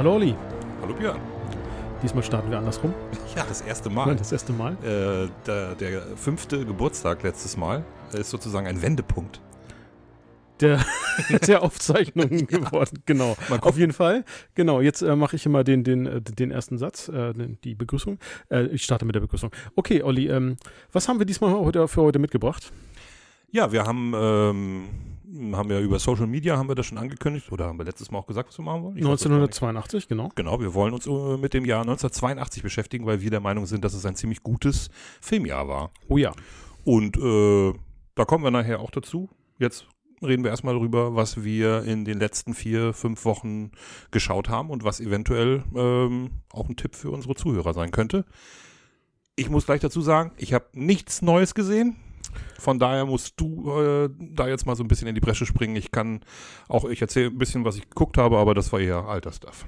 Hallo Olli. Hallo Björn. Diesmal starten wir andersrum. Ja, das erste Mal. Das erste Mal. Äh, der, der fünfte Geburtstag letztes Mal ist sozusagen ein Wendepunkt. Der, der Aufzeichnung geworden, genau. Auf jeden Fall. Genau, jetzt äh, mache ich immer den, den, äh, den ersten Satz, äh, die Begrüßung. Äh, ich starte mit der Begrüßung. Okay, Olli, ähm, was haben wir diesmal heute für heute mitgebracht? Ja, wir haben ähm, haben wir über Social Media, haben wir das schon angekündigt oder haben wir letztes Mal auch gesagt, was wir machen wollen? Ich 1982, genau. Genau, wir wollen uns äh, mit dem Jahr 1982 beschäftigen, weil wir der Meinung sind, dass es ein ziemlich gutes Filmjahr war. Oh ja. Und äh, da kommen wir nachher auch dazu. Jetzt reden wir erstmal darüber, was wir in den letzten vier, fünf Wochen geschaut haben und was eventuell ähm, auch ein Tipp für unsere Zuhörer sein könnte. Ich muss gleich dazu sagen, ich habe nichts Neues gesehen. Von daher musst du äh, da jetzt mal so ein bisschen in die Bresche springen. Ich kann auch, ich erzähle ein bisschen, was ich geguckt habe, aber das war eher alter Stuff.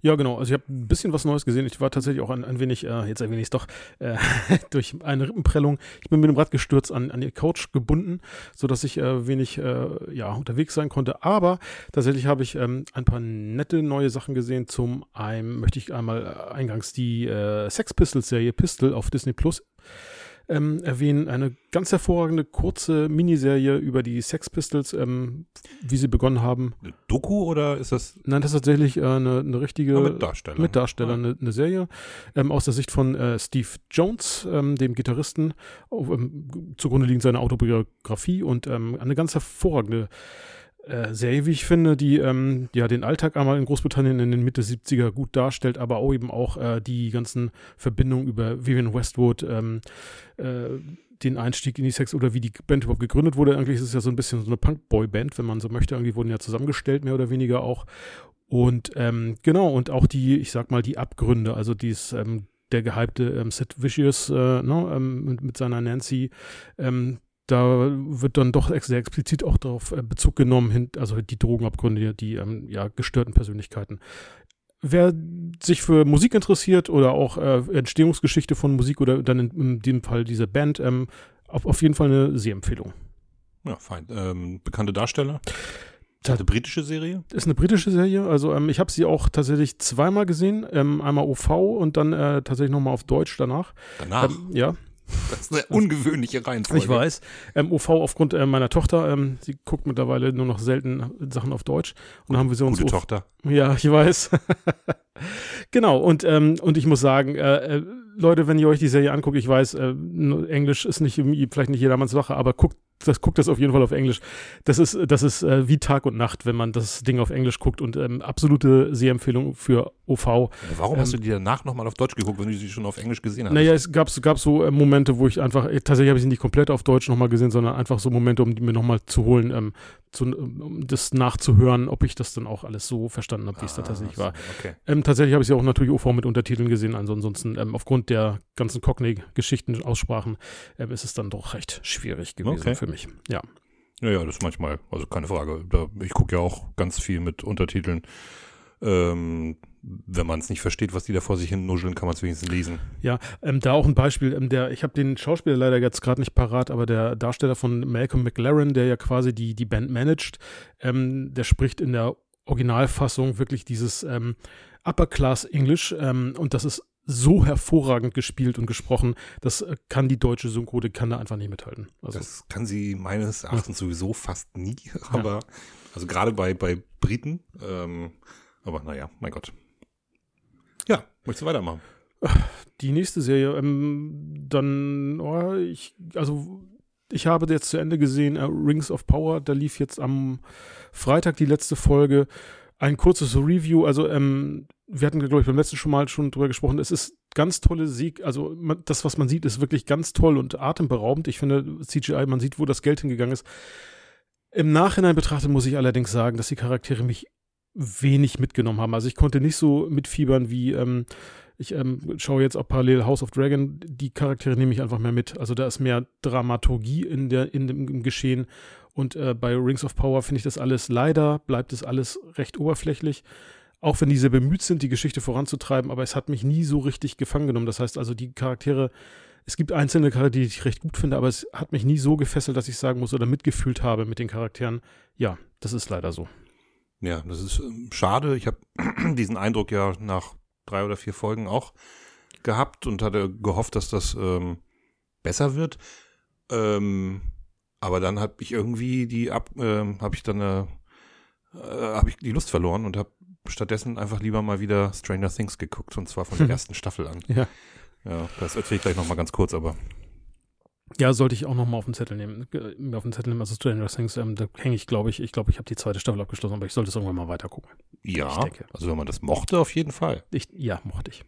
Ja, genau. Also ich habe ein bisschen was Neues gesehen. Ich war tatsächlich auch ein, ein wenig, äh, jetzt ein wenig doch, äh, durch eine Rippenprellung. Ich bin mit dem Rad gestürzt an, an die Couch gebunden, sodass ich äh, wenig äh, ja, unterwegs sein konnte. Aber tatsächlich habe ich ähm, ein paar nette neue Sachen gesehen. Zum einen möchte ich einmal äh, eingangs die Sex Pistols Serie Pistol auf Disney Plus ähm, erwähnen. Eine ganz hervorragende kurze Miniserie über die Sex Pistols, ähm, wie sie begonnen haben. Eine Doku oder ist das? Nein, das ist tatsächlich äh, eine, eine richtige. Ah, mit Darsteller. Mit Darsteller, eine, eine Serie. Ähm, aus der Sicht von äh, Steve Jones, ähm, dem Gitarristen. Auf, ähm, zugrunde liegt seine Autobiografie und ähm, eine ganz hervorragende äh, Serie, wie ich finde, die ähm, ja den Alltag einmal in Großbritannien in den Mitte 70er gut darstellt, aber auch eben auch äh, die ganzen Verbindungen über Vivian Westwood, ähm, äh, den Einstieg in die Sex oder wie die Band überhaupt gegründet wurde. Eigentlich ist es ja so ein bisschen so eine Punk-Boy-Band, wenn man so möchte. Irgendwie wurden ja zusammengestellt, mehr oder weniger auch. Und ähm, genau, und auch die, ich sag mal, die Abgründe, also dies, ähm, der gehypte ähm, Sid Vicious äh, ne, ähm, mit, mit, seiner Nancy, da wird dann doch sehr explizit auch darauf äh, Bezug genommen, also die Drogenabgründe, die ähm, ja, gestörten Persönlichkeiten. Wer sich für Musik interessiert oder auch äh, Entstehungsgeschichte von Musik oder dann in, in dem Fall diese Band, ähm, auf, auf jeden Fall eine Sehempfehlung. Ja, fein. Ähm, bekannte Darsteller? Ist das eine britische Serie? Ist eine britische Serie. Also ähm, ich habe sie auch tatsächlich zweimal gesehen. Ähm, einmal OV und dann äh, tatsächlich nochmal auf Deutsch danach. Danach? Ähm, ja. Das ist eine ungewöhnliche Reihenfolge. Ich weiß. Ähm, OV aufgrund äh, meiner Tochter. Ähm, sie guckt mittlerweile nur noch selten Sachen auf Deutsch. Und haben wir sie uns. Gute Tochter. Ja, ich weiß. genau. Und, ähm, und ich muss sagen, äh, äh, Leute, wenn ihr euch die Serie anguckt, ich weiß, äh, Englisch ist nicht vielleicht nicht jedermanns Sache, aber guckt das guckt das auf jeden Fall auf Englisch. Das ist, das ist äh, wie Tag und Nacht, wenn man das Ding auf Englisch guckt und ähm, absolute Sehempfehlung für OV. Warum ähm, hast du die danach nochmal auf Deutsch geguckt, wenn du sie schon auf Englisch gesehen hast? Naja, es gab, gab so äh, Momente, wo ich einfach, äh, tatsächlich habe ich sie nicht komplett auf Deutsch nochmal gesehen, sondern einfach so Momente, um die mir nochmal zu holen, ähm, zu, um das nachzuhören, ob ich das dann auch alles so verstanden habe, wie es da tatsächlich war. Okay. Ähm, tatsächlich habe ich sie auch natürlich OV mit Untertiteln gesehen, also ansonsten ähm, aufgrund der ganzen Cockney-Geschichten, Aussprachen, ähm, ist es dann doch recht schwierig gewesen Okay. für mich. Ja. Ja, ja, das ist manchmal, also keine Frage. Da, ich gucke ja auch ganz viel mit Untertiteln. Ähm, wenn man es nicht versteht, was die da vor sich hin nuscheln, kann man es wenigstens lesen. Ja, ähm, da auch ein Beispiel, ähm, der, ich habe den Schauspieler leider jetzt gerade nicht parat, aber der Darsteller von Malcolm McLaren, der ja quasi die, die Band managt, ähm, der spricht in der Originalfassung wirklich dieses ähm, Upper Class English ähm, und das ist so hervorragend gespielt und gesprochen, das äh, kann die deutsche Synchro, die kann da einfach nicht mithalten. Also, Das kann sie meines Erachtens sowieso fast nie, aber also gerade bei, bei Briten, ähm, aber naja, mein Gott. Ja, möchtest du weitermachen? die nächste Serie, ähm, dann, oh, ich, also ich habe jetzt zu Ende gesehen, äh, Rings of Power, da lief jetzt am Freitag die letzte Folge. Ein kurzes Review, also ähm, wir hatten, glaube ich, beim letzten schon mal schon drüber gesprochen, es ist ganz tolle Sieg, also man, das, was man sieht, ist wirklich ganz toll und atemberaubend. Ich finde, CGI, man sieht, wo das Geld hingegangen ist. Im Nachhinein betrachtet muss ich allerdings sagen, dass die Charaktere mich wenig mitgenommen haben. Also ich konnte nicht so mitfiebern wie, ähm, ich ähm, schaue jetzt auch parallel House of Dragon, die Charaktere nehme ich einfach mehr mit. Also da ist mehr Dramaturgie in, der, in dem im Geschehen. Und äh, bei Rings of Power finde ich das alles leider, bleibt es alles recht oberflächlich. Auch wenn die sehr bemüht sind, die Geschichte voranzutreiben, aber es hat mich nie so richtig gefangen genommen. Das heißt also, die Charaktere, es gibt einzelne Charaktere, die ich recht gut finde, aber es hat mich nie so gefesselt, dass ich sagen muss oder mitgefühlt habe mit den Charakteren. Ja, das ist leider so. Ja, das ist ähm, schade. Ich habe diesen Eindruck ja nach drei oder vier Folgen auch gehabt und hatte gehofft, dass das ähm, besser wird. Ähm, aber dann habe ich irgendwie die ab, ähm, habe ich dann äh, äh, habe ich die Lust verloren und habe stattdessen einfach lieber mal wieder Stranger Things geguckt und zwar von der ersten Staffel an. Ja. Ja, das erzähle ich gleich nochmal ganz kurz, aber Ja, sollte ich auch nochmal auf den Zettel nehmen. Äh, Mir auf den Zettel nehmen, also Stranger Things, ähm, da hänge ich, glaube ich, ich glaube, ich habe die zweite Staffel abgeschlossen, aber ich sollte es irgendwann mal weiter gucken. ja, also wenn man das mochte, auf jeden Fall. Ich, ja, mochte ich.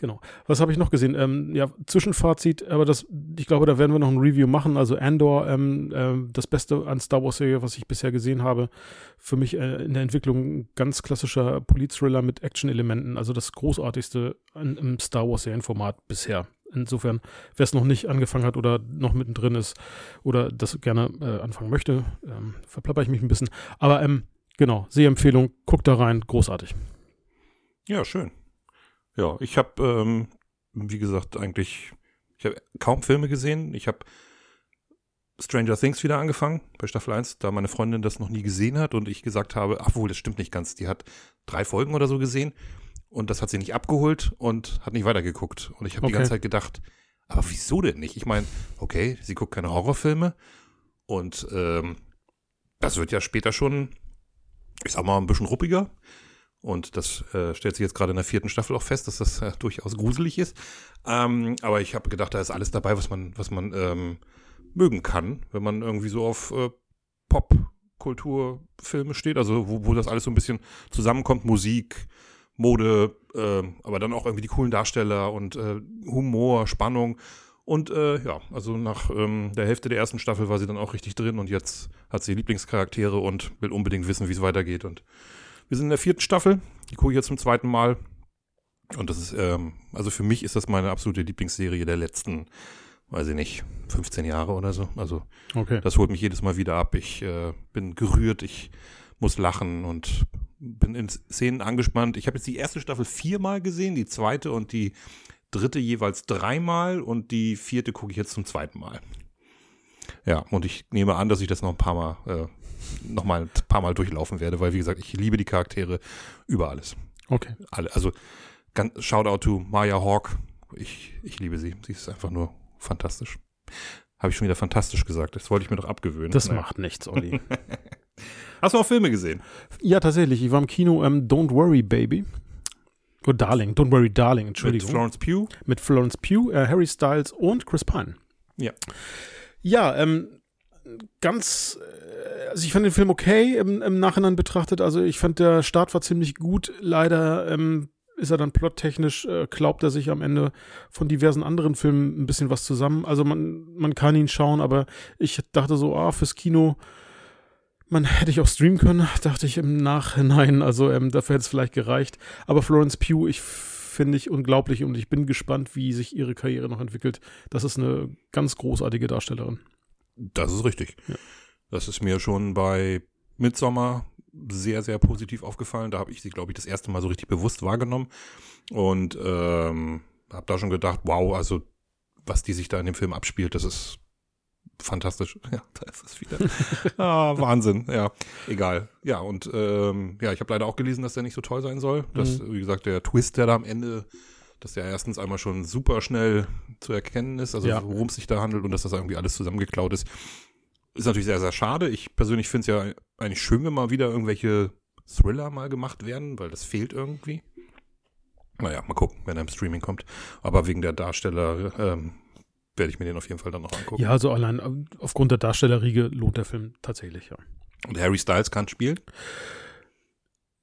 Genau. Was habe ich noch gesehen? Ähm, ja, Zwischenfazit, aber das, ich glaube, da werden wir noch ein Review machen. Also Andor, ähm, ähm, das Beste an Star Wars Serie, was ich bisher gesehen habe. Für mich äh, in der Entwicklung ganz klassischer Polit-Thriller mit Action-Elementen. Also das großartigste an, im Star Wars Serienformat bisher. Insofern, wer es noch nicht angefangen hat oder noch mittendrin ist oder das gerne äh, anfangen möchte, ähm, verplapper ich mich ein bisschen. Aber ähm, genau, Sehempfehlung, guckt da rein, großartig. Ja, schön. Ja, ich habe, ähm, wie gesagt, eigentlich, ich habe kaum Filme gesehen. Ich habe Stranger Things wieder angefangen bei Staffel 1, da meine Freundin das noch nie gesehen hat und ich gesagt habe, ach wohl, das stimmt nicht ganz. Die hat drei Folgen oder so gesehen und das hat sie nicht abgeholt und hat nicht weitergeguckt. Und ich habe die Okay. ganze Zeit gedacht, aber wieso denn nicht? Ich meine, okay, sie guckt keine Horrorfilme und ähm, das wird ja später schon, ich sag mal, ein bisschen ruppiger. Und das äh, stellt sich jetzt gerade in der vierten Staffel auch fest, dass das äh, durchaus gruselig ist. Ähm, aber ich habe gedacht, da ist alles dabei, was man, was man ähm, mögen kann, wenn man irgendwie so auf äh, Pop-Kulturfilme steht, also wo, wo das alles so ein bisschen zusammenkommt, Musik, Mode, äh, aber dann auch irgendwie die coolen Darsteller und äh, Humor, Spannung. Und äh, ja, also nach ähm, der Hälfte der ersten Staffel war sie dann auch richtig drin und jetzt hat sie Lieblingscharaktere und will unbedingt wissen, wie es weitergeht. Und wir sind in der vierten Staffel, die gucke ich jetzt zum zweiten Mal. Und das ist, ähm, also für mich ist das meine absolute Lieblingsserie der letzten, weiß ich nicht, 15 Jahre oder so. Also Okay. das holt mich jedes Mal wieder ab. Ich äh, bin gerührt, ich muss lachen und bin in Szenen angespannt. Ich habe jetzt die erste Staffel viermal gesehen, die zweite und die dritte jeweils dreimal und die vierte gucke ich jetzt zum zweiten Mal. Ja, und ich nehme an, dass ich das noch ein paar Mal, äh, noch mal ein paar Mal durchlaufen werde, weil wie gesagt, ich liebe die Charaktere über alles. Okay. Alle, also ganz, Shoutout to Maya Hawk. Ich, ich liebe sie. Sie ist einfach nur fantastisch. Habe ich schon wieder fantastisch gesagt. Das wollte ich mir doch abgewöhnen. Das Naja. macht nichts, Olli. Hast du auch Filme gesehen? ja, tatsächlich. Ich war im Kino ähm, Don't Worry Baby. Oh, Darling. Don't Worry Darling, Mit Entschuldigung. Florence Pugh? Mit Florence Pugh, äh, Harry Styles und Chris Pine. Ja. Ja, ähm, ganz, äh, also ich fand den Film okay im, im Nachhinein betrachtet. Also ich fand der Start war ziemlich gut. Leider ähm, ist er dann plottechnisch, äh, glaubt er sich am Ende von diversen anderen Filmen ein bisschen was zusammen. Also man, man kann ihn schauen, aber ich dachte so, ah, fürs Kino, man hätte ich auch streamen können, dachte ich im Nachhinein. Also ähm, dafür hätte es vielleicht gereicht. Aber Florence Pugh, ich finde ich unglaublich und ich bin gespannt, wie sich ihre Karriere noch entwickelt. Das ist eine ganz großartige Darstellerin. Das ist richtig. Ja. Das ist mir schon bei Midsommar sehr, sehr positiv aufgefallen. Da habe ich sie, glaube ich, das erste Mal so richtig bewusst wahrgenommen und ähm, habe da schon gedacht, wow, also was die sich da in dem Film abspielt, das ist fantastisch. Ja, da ist es wieder. ah, Wahnsinn. Ja, egal. Ja, und ähm, ja, ich habe leider auch gelesen, dass der nicht so toll sein soll. Dass, wie gesagt, der Twist, der da am Ende, dass der erstens einmal schon super schnell zu erkennen ist, also Ja. worum es sich da handelt und dass das irgendwie alles zusammengeklaut ist. Ist natürlich sehr, sehr schade. Ich persönlich finde es ja eigentlich schön, wenn mal wieder irgendwelche Thriller mal gemacht werden, weil das fehlt irgendwie. Naja, mal gucken, wenn er im Streaming kommt. Aber wegen der Darsteller ähm, werde ich mir den auf jeden Fall dann noch angucken. Ja, also allein ähm, aufgrund der Darstellerriege lohnt der Film tatsächlich, ja. Und Harry Styles kann spielen.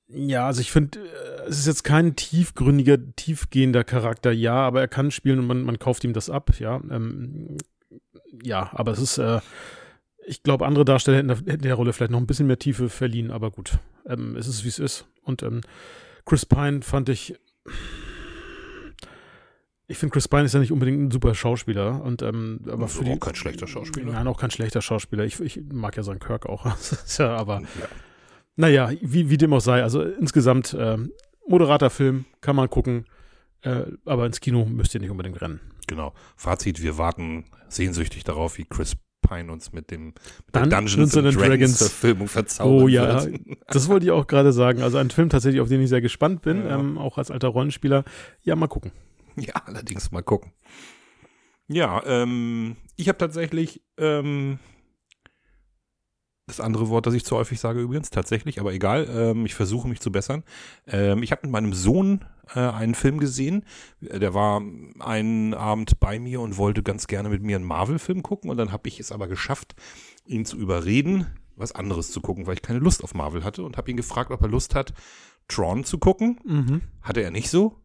Ja, also ich finde, äh, es ist jetzt kein tiefgründiger, tiefgehender Charakter, ja, aber er kann spielen und man, man kauft ihm das ab, ja. Ähm, ja, aber es ist, äh, ich glaube, andere Darsteller hätten, der- hätten der Rolle vielleicht noch ein bisschen mehr Tiefe verliehen, aber gut, ähm, es ist, wie es ist. Und ähm, Chris Pine fand ich, ich finde, Chris Pine ist ja nicht unbedingt ein super Schauspieler und ähm, aber Also für die, auch kein schlechter Schauspieler. Nein, auch kein schlechter Schauspieler. Ich, ich mag ja seinen Kirk auch. Ja, aber Ja. Naja, wie, wie dem auch sei. Also insgesamt ähm, moderater Film, kann man gucken. Äh, aber ins Kino müsst ihr nicht unbedingt rennen. Genau. Fazit, wir warten sehnsüchtig darauf, wie Chris Pine uns mit dem mit der Dungeons Dungeons Dragons Dragons. Verfilmung verzaubern Oh ja, wird. das wollte ich auch gerade sagen. Also ein Film tatsächlich, auf den ich sehr gespannt bin, Ja. ähm, auch als alter Rollenspieler. Ja, mal gucken. Ja, allerdings mal gucken. Ja, ähm, ich habe tatsächlich ähm, das andere Wort, das ich zu häufig sage übrigens, tatsächlich, aber egal, ähm, ich versuche mich zu bessern. Ähm, ich habe mit meinem Sohn äh, einen Film gesehen, der war einen Abend bei mir und wollte ganz gerne mit mir einen Marvel-Film gucken und dann habe ich es aber geschafft, ihn zu überreden, was anderes zu gucken, weil ich keine Lust auf Marvel hatte und habe ihn gefragt, ob er Lust hat, Tron zu gucken. Mhm. Hatte er nicht so.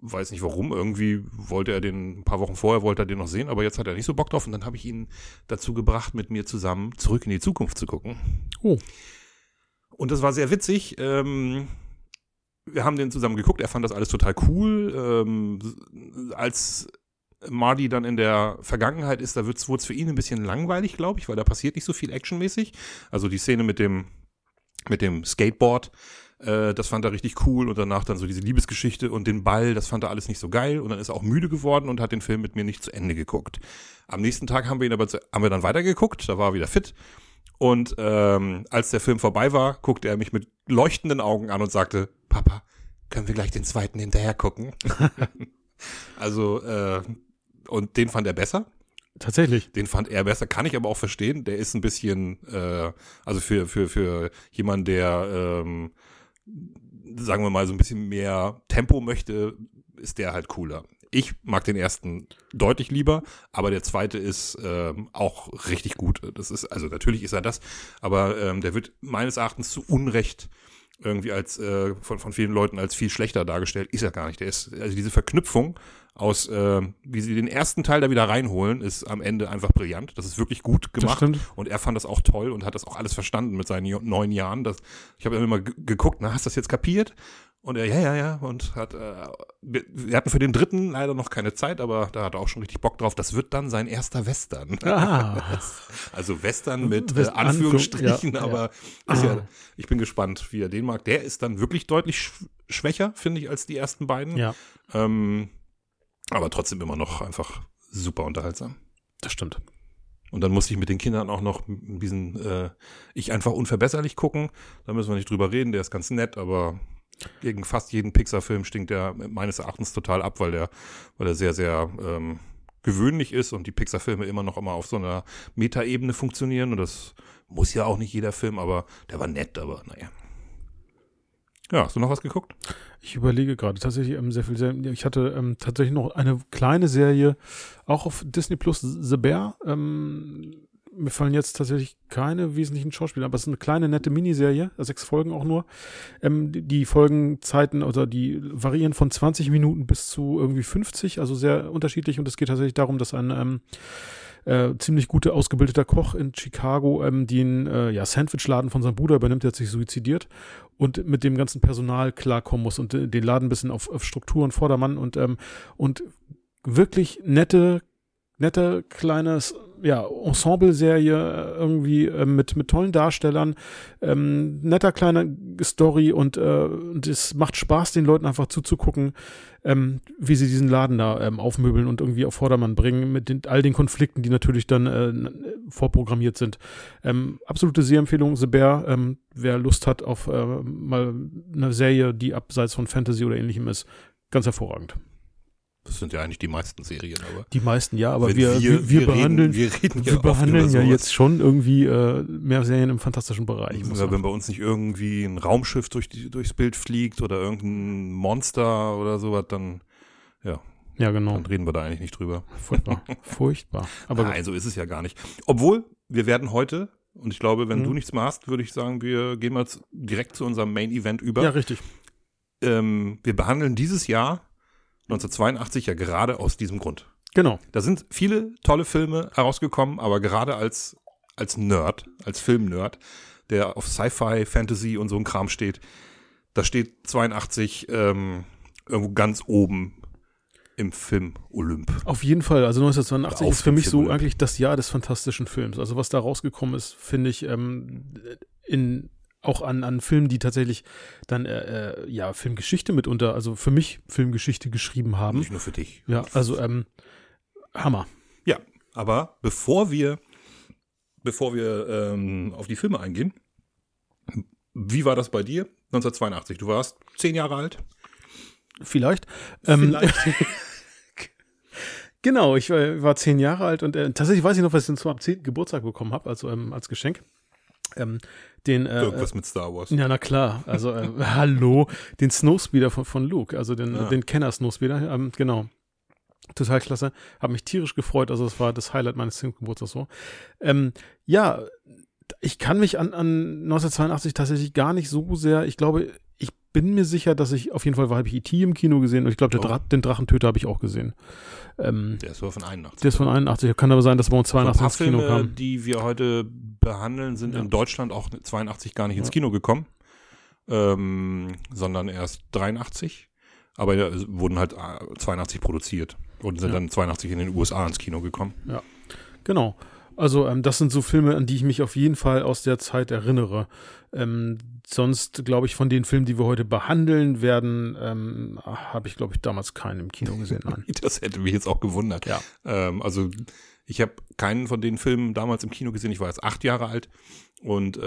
Weiß nicht warum. Irgendwie wollte er den, ein paar Wochen vorher wollte er den noch sehen, aber jetzt hat er nicht so Bock drauf. Und dann habe ich ihn dazu gebracht, mit mir zusammen zurück in die Zukunft zu gucken. Oh. Und das war sehr witzig. Ähm, wir haben den zusammen geguckt. Er fand das alles total cool. Ähm, als Marty dann in der Vergangenheit ist, da wurde es für ihn ein bisschen langweilig, glaube ich, weil da passiert nicht so viel actionmäßig. Also die Szene mit dem, mit dem Skateboard, äh, das fand er richtig cool und danach dann so diese Liebesgeschichte und den Ball, das fand er alles nicht so geil und dann ist er auch müde geworden und hat den Film mit mir nicht zu Ende geguckt. Am nächsten Tag haben wir ihn aber zu, haben wir dann weitergeguckt, da war er wieder fit und ähm, als der Film vorbei war, guckte er mich mit leuchtenden Augen an und sagte, Papa, können wir gleich den zweiten hinterher gucken? also äh, und den fand er besser. Tatsächlich. Den fand er besser, kann ich aber auch verstehen. Der ist ein bisschen, äh, also für, für, für jemanden, der, ähm, sagen wir mal, so ein bisschen mehr Tempo möchte, ist der halt cooler. Ich mag den ersten deutlich lieber, aber der zweite ist ähm, auch richtig gut. Das ist, also natürlich ist er das, aber ähm, der wird meines Erachtens zu Unrecht irgendwie als äh, von, von vielen Leuten als viel schlechter dargestellt. Ist er gar nicht. Der ist, also diese Verknüpfung aus, äh, wie sie den ersten Teil da wieder reinholen, ist am Ende einfach brillant. Das ist wirklich gut gemacht. Und er fand das auch toll und hat das auch alles verstanden mit seinen neun Jahren. Das, ich habe immer ge- geguckt, na, hast du das jetzt kapiert? Und er, ja, ja, ja. Und hat, äh, wir, hatten für den dritten leider noch keine Zeit, aber da hat er auch schon richtig Bock drauf. Das wird dann sein erster Western. Ah. Also Western mit äh, West- Anführungsstrichen, ja, ja. aber Ah. Ist ja, ich bin gespannt, wie er den mag. Der ist dann wirklich deutlich sch schwächer, finde ich, als die ersten beiden. Ja, Ähm, aber trotzdem immer noch einfach super unterhaltsam. das stimmt. Und dann musste ich mit den Kindern auch noch diesen äh, Ich einfach unverbesserlich gucken. Da müssen wir nicht drüber reden, der ist ganz nett, aber gegen fast jeden Pixar-Film stinkt der meines Erachtens total ab, weil der, weil er sehr, sehr ähm, gewöhnlich ist und die Pixar-Filme immer noch immer auf so einer Metaebene funktionieren. Und das muss ja auch nicht jeder Film, aber der war nett, aber naja. Ja, hast du noch was geguckt? Ich überlege gerade tatsächlich ähm, sehr viel. Sehr, ich hatte ähm, tatsächlich noch eine kleine Serie, auch auf Disney Plus, The Bear. Ähm, mir fallen jetzt tatsächlich keine wesentlichen Schauspieler, aber es ist eine kleine, nette Miniserie, sechs Folgen auch nur. Ähm, die, Folgenzeiten oder die variieren von 20 Minuten bis zu irgendwie 50, also sehr unterschiedlich. Und es geht tatsächlich darum, dass ein ähm, äh, ziemlich guter ausgebildeter Koch in Chicago ähm, den äh, ja, Sandwichladen von seinem Bruder übernimmt, der hat sich suizidiert und mit dem ganzen Personal klarkommen muss und äh, den Laden ein bisschen auf, auf Struktur und Vordermann und, ähm, und wirklich nette, nette kleines ja, Ensemble-Serie äh, irgendwie äh, mit, mit tollen Darstellern, ähm, netter kleiner Story und, äh, es macht Spaß, den Leuten einfach zuzugucken, ähm, wie sie diesen Laden da ähm, aufmöbeln und irgendwie auf Vordermann bringen, mit den, all den Konflikten, die natürlich dann äh, vorprogrammiert sind. Ähm, absolute Sehempfehlung, The Bear, ähm, wer Lust hat auf äh, mal eine Serie, die abseits von Fantasy oder ähnlichem ist, ganz hervorragend. Das sind ja eigentlich die meisten Serien, aber. Die meisten ja, aber wir, wir, wir, behandeln, Reden, wir reden wir ja oft behandeln ja jetzt schon irgendwie äh, mehr Serien im fantastischen Bereich. Ja, wenn bei uns nicht irgendwie ein Raumschiff durch die, durchs Bild fliegt oder irgendein Monster oder sowas, dann, ja, genau. dann reden wir da eigentlich nicht drüber. Furchtbar. Furchtbar. Aber Nein, so ist es ja gar nicht. Obwohl, wir werden heute, und ich glaube, wenn Mhm. du nichts mehr hast, würde ich sagen, wir gehen mal direkt zu unserem Main Event über. ja, richtig. Ähm, wir behandeln dieses Jahr 1982 ja gerade aus diesem Grund. Genau. Da sind viele tolle Filme herausgekommen, aber gerade als, als Nerd, als Filmnerd, der auf Sci-Fi, Fantasy und so ein Kram steht, da steht 82 ähm, irgendwo ganz oben im Film Olymp. Auf jeden Fall. Also 1982 Auf ist für mich so Film. eigentlich das Jahr des fantastischen Films. Also was da rausgekommen ist, finde ich ähm, in auch an, an Filmen, die tatsächlich dann äh, äh, ja Filmgeschichte mitunter, also für mich Filmgeschichte geschrieben haben. Nicht nur für dich. Ja, also ähm, Hammer. Ja, aber bevor wir bevor wir ähm, auf die Filme eingehen. Wie war das bei dir 1982? Du warst zehn Jahre alt? Vielleicht. Ähm, Vielleicht. Genau, ich war, war zehn Jahre alt und äh, tatsächlich weiß ich noch, was ich zum 10. Geburtstag bekommen habe, also ähm, als Geschenk. Ähm, den, äh, Irgendwas mit Star Wars. ja, na klar, also äh, hallo, den Snowspeeder von, von Luke, also den, Ja. den Kenner Snowspeeder, ähm, genau. Total klasse, habe mich tierisch gefreut, also es war das Highlight meines 10. Geburtstags so. Ähm, ja, ich kann mich an, an 1982 tatsächlich gar nicht so sehr, ich glaube, bin mir sicher, dass ich, auf jeden Fall habe ich E.T. im Kino gesehen und ich glaube, Oh. Den Drachentöter habe ich auch gesehen. Ähm, Der ist von 81. der ist von 81, kann aber sein, dass bei uns ein 82 paar ins Kino Filme, kam. die wir heute behandeln, sind Ja. in Deutschland auch 82 gar nicht ins Ja. Kino gekommen, ähm, sondern erst 83. Aber ja, es wurden halt äh, 82 produziert und sind Ja. dann 82 in den USA ins Kino gekommen. Genau. Also ähm, das sind so Filme, an die ich mich auf jeden Fall aus der Zeit erinnere. Ähm, sonst glaube ich von den Filmen, die wir heute behandeln werden, ähm, habe ich glaube ich damals keinen im Kino gesehen. Nein. Das hätte mich jetzt auch gewundert. Ja. Ähm, also ich habe keinen von den Filmen damals im Kino gesehen. Ich war jetzt acht Jahre alt und äh,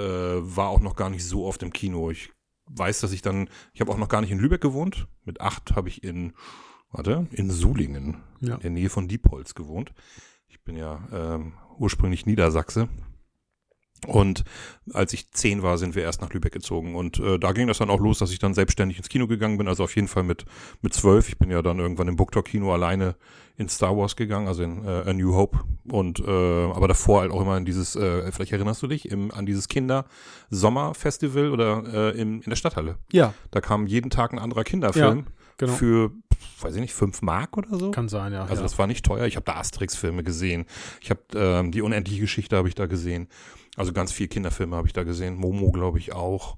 war auch noch gar nicht so oft im Kino. Ich weiß, dass ich dann, ich habe auch noch gar nicht in Lübeck gewohnt. Mit acht habe ich in, warte, in Sulingen, Ja. in der Nähe von Diepholz gewohnt. Ich bin ja ähm, ursprünglich Niedersachse. Und als ich zehn war, sind wir erst nach Lübeck gezogen. Und äh, da ging das dann auch los, dass ich dann selbstständig ins Kino gegangen bin. Also auf jeden Fall mit, mit zwölf. Ich bin ja dann irgendwann im Booktalk-Kino alleine in Star Wars gegangen, also in äh, A New Hope. Und äh, aber davor halt auch immer in dieses, äh, vielleicht erinnerst du dich, im, an dieses Kinder-Sommer-Festival oder äh, im, in der Stadthalle. Ja, Da kam jeden Tag ein anderer Kinderfilm genau. für, weiß ich nicht, fünf Mark oder so. Kann sein, ja. Also ja. das war nicht teuer. Ich habe da Asterix-Filme gesehen. Ich habe ähm, die unendliche Geschichte habe ich da gesehen. Also ganz viel Kinderfilme habe ich da gesehen. Momo glaube ich auch.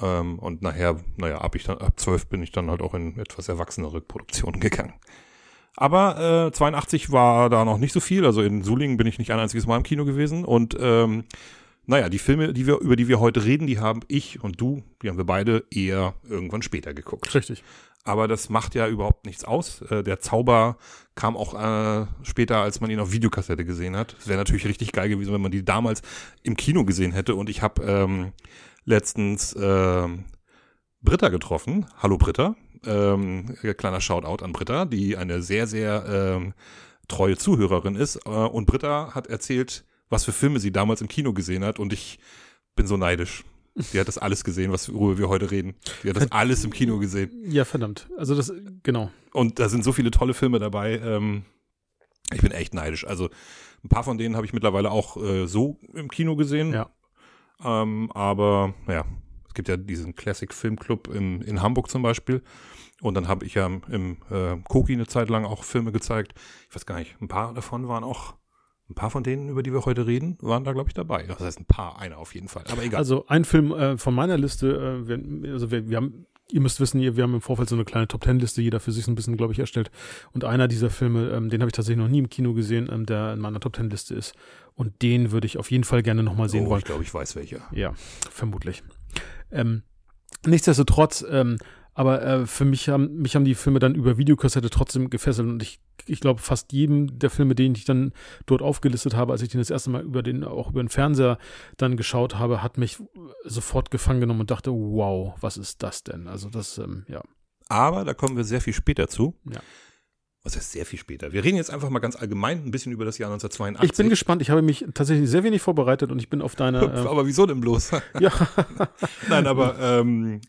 Ähm, und nachher, naja, ab ich dann ab zwölf bin ich dann halt auch in etwas erwachsenere Produktionen gegangen. Aber äh, 82 war da noch nicht so viel. Also in Sulingen bin ich nicht ein einziges Mal im Kino gewesen. Und ähm, naja, die Filme, die wir, über die wir heute reden, die haben ich und du, die haben wir beide eher irgendwann später geguckt. Richtig. Aber das macht ja überhaupt nichts aus. Äh, der Zauber kam auch äh, später, als man ihn auf Videokassette gesehen hat. Es wäre natürlich richtig geil gewesen, wenn man die damals im Kino gesehen hätte. Und ich habe ähm, letztens ähm, Britta getroffen. Hallo Britta. Ähm, kleiner Shoutout an Britta, die eine sehr, sehr ähm, treue Zuhörerin ist. Äh, und Britta hat erzählt, was für Filme sie damals im Kino gesehen hat. Und ich bin so neidisch. Die hat das alles gesehen, was, worüber wir heute reden. Die hat das alles im Kino gesehen. Ja, verdammt. Also das, genau. Und da sind so viele tolle Filme dabei. Ähm, ich bin echt neidisch. Also ein paar von denen habe ich mittlerweile auch äh, so im Kino gesehen. Ja. Ähm, aber naja, es gibt ja diesen Classic Filmclub im, in Hamburg zum Beispiel. Und dann habe ich ja im, im äh, Koki eine Zeit lang auch Filme gezeigt. Ich weiß gar nicht, ein paar davon waren auch, ein paar von denen, über die wir heute reden, waren da, glaube ich, dabei. Das heißt ein paar, einer auf jeden Fall. Aber egal. Also ein Film äh, von meiner Liste, äh, wir, also wir, wir haben, ihr müsst wissen, wir haben im Vorfeld so eine kleine Top Ten Liste, jeder für sich so ein bisschen, glaube ich, erstellt. Und einer dieser Filme, ähm, den habe ich tatsächlich noch nie im Kino gesehen, ähm, der in meiner Top Ten Liste ist. Und den würde ich auf jeden Fall gerne nochmal sehen oh, wollen. ich glaube, ich weiß welcher. Ja, vermutlich. Ähm, nichtsdestotrotz, ähm, aber äh, für mich haben, mich haben die Filme dann über Videokassette trotzdem gefesselt und ich, ich glaube, fast jedem der Filme, den ich dann dort aufgelistet habe, als ich den das erste Mal über den, auch über den Fernseher dann geschaut habe, hat mich sofort gefangen genommen und dachte, wow, was ist das denn? Also das, ähm, ja. Aber da kommen wir sehr viel später zu. Ja. Was heißt sehr viel später? Wir reden jetzt einfach mal ganz allgemein ein bisschen über das Jahr 1982. Ich bin gespannt, ich habe mich tatsächlich sehr wenig vorbereitet und ich bin auf deine, äh, aber wieso denn bloß? ja, Nein, aber ähm,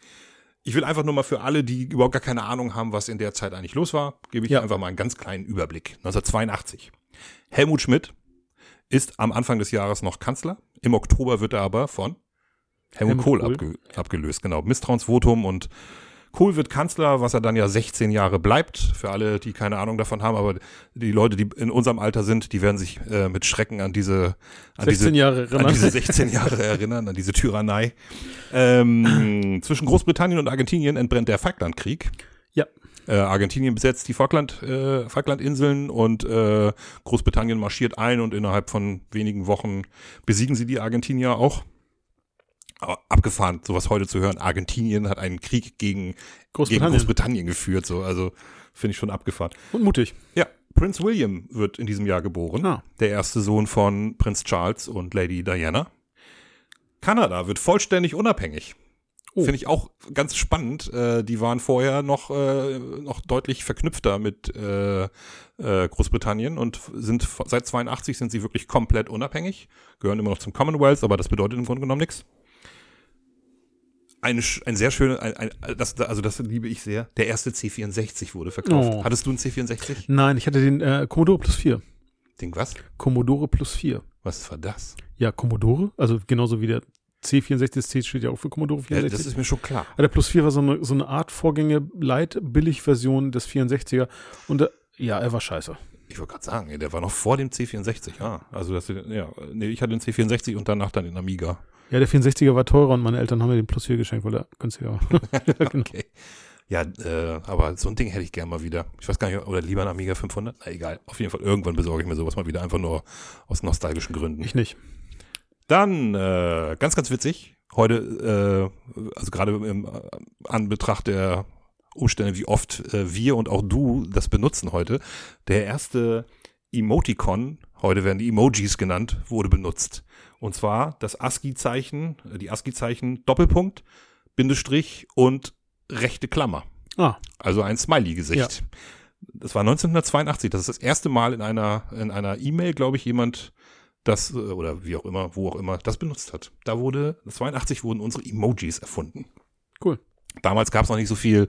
ich will einfach nur mal für alle, die überhaupt gar keine Ahnung haben, was in der Zeit eigentlich los war, gebe ich Ja. einfach mal einen ganz kleinen Überblick. 1982. Helmut Schmidt ist am Anfang des Jahres noch Kanzler. Im Oktober wird er aber von Helmut, Helmut Kohl, Kohl. Abge abgelöst. Genau, Misstrauensvotum und Kohl wird Kanzler, was er dann ja 16 Jahre bleibt. Für alle, die keine Ahnung davon haben, aber die Leute, die in unserem Alter sind, die werden sich äh, mit Schrecken an diese, an 16 diese Jahre an erinnern. diese 16 Jahre erinnern, an diese Tyrannei. Ähm, zwischen Großbritannien und Argentinien entbrennt der Falklandkrieg. Ja. Äh, Argentinien besetzt die Falkland, äh, Falklandinseln und äh, Großbritannien marschiert ein und innerhalb von wenigen Wochen besiegen sie die Argentinier auch. Abgefahren, sowas heute zu hören. Argentinien hat einen Krieg gegen, gegen Großbritannien. Großbritannien geführt, so, also finde ich schon abgefahren. und mutig. Ja, Prince William wird in diesem Jahr geboren. Ah. Der erste Sohn von Prinz Charles und Lady Diana. Kanada wird vollständig unabhängig. Oh. Finde ich auch ganz spannend. Äh, die waren vorher noch, äh, noch deutlich verknüpfter mit äh, äh, Großbritannien und sind seit 82 sind sie wirklich komplett unabhängig, gehören immer noch zum Commonwealth, aber das bedeutet im Grunde genommen nichts. Eine, ein sehr schöne, ein, ein, das, also das liebe ich sehr. Der erste C64 wurde verkauft. Oh. Hattest du einen C64? Nein, ich hatte den äh, Commodore Plus 4. Ding was? Commodore Plus 4. Was war das? Ja, Commodore, also genauso wie der C64, das C steht ja auch für Commodore Ja, 64. das ist mir schon klar. Ja, der Plus 4 war so eine, so eine Art Vorgänger, Light, Billig-Version des 64er. Und äh, ja, er war scheiße. Ich wollte gerade sagen, der war noch vor dem C64. Ah, also das, ja, nee, ich hatte den C64 und danach dann den Amiga. Ja, der 64er war teurer und meine Eltern haben mir den Plus 4 geschenkt, weil er günstiger war. ja, genau. Okay. Ja, äh, aber so ein Ding hätte ich gern mal wieder. Ich weiß gar nicht, oder lieber ein Amiga 500? Na egal. Auf jeden Fall, irgendwann besorge ich mir sowas mal wieder, einfach nur aus nostalgischen Gründen. Ich nicht. Dann, äh, ganz, ganz witzig, heute, äh, also gerade im äh, Anbetracht der Umstände, wie oft äh, wir und auch du das benutzen heute, der erste Emoticon, heute werden die Emojis genannt, wurde benutzt. Und zwar das ASCII-Zeichen, äh, die ASCII-Zeichen Doppelpunkt, Bindestrich und rechte Klammer. Ah, Also ein Smiley-Gesicht. Das war 1982. Das ist das erste Mal in einer, in einer E-Mail, glaube ich, jemand das, äh, oder wie auch immer, wo auch immer, das benutzt hat. Da wurde, 82 wurden unsere Emojis erfunden. Cool. Damals gab es noch nicht so viel,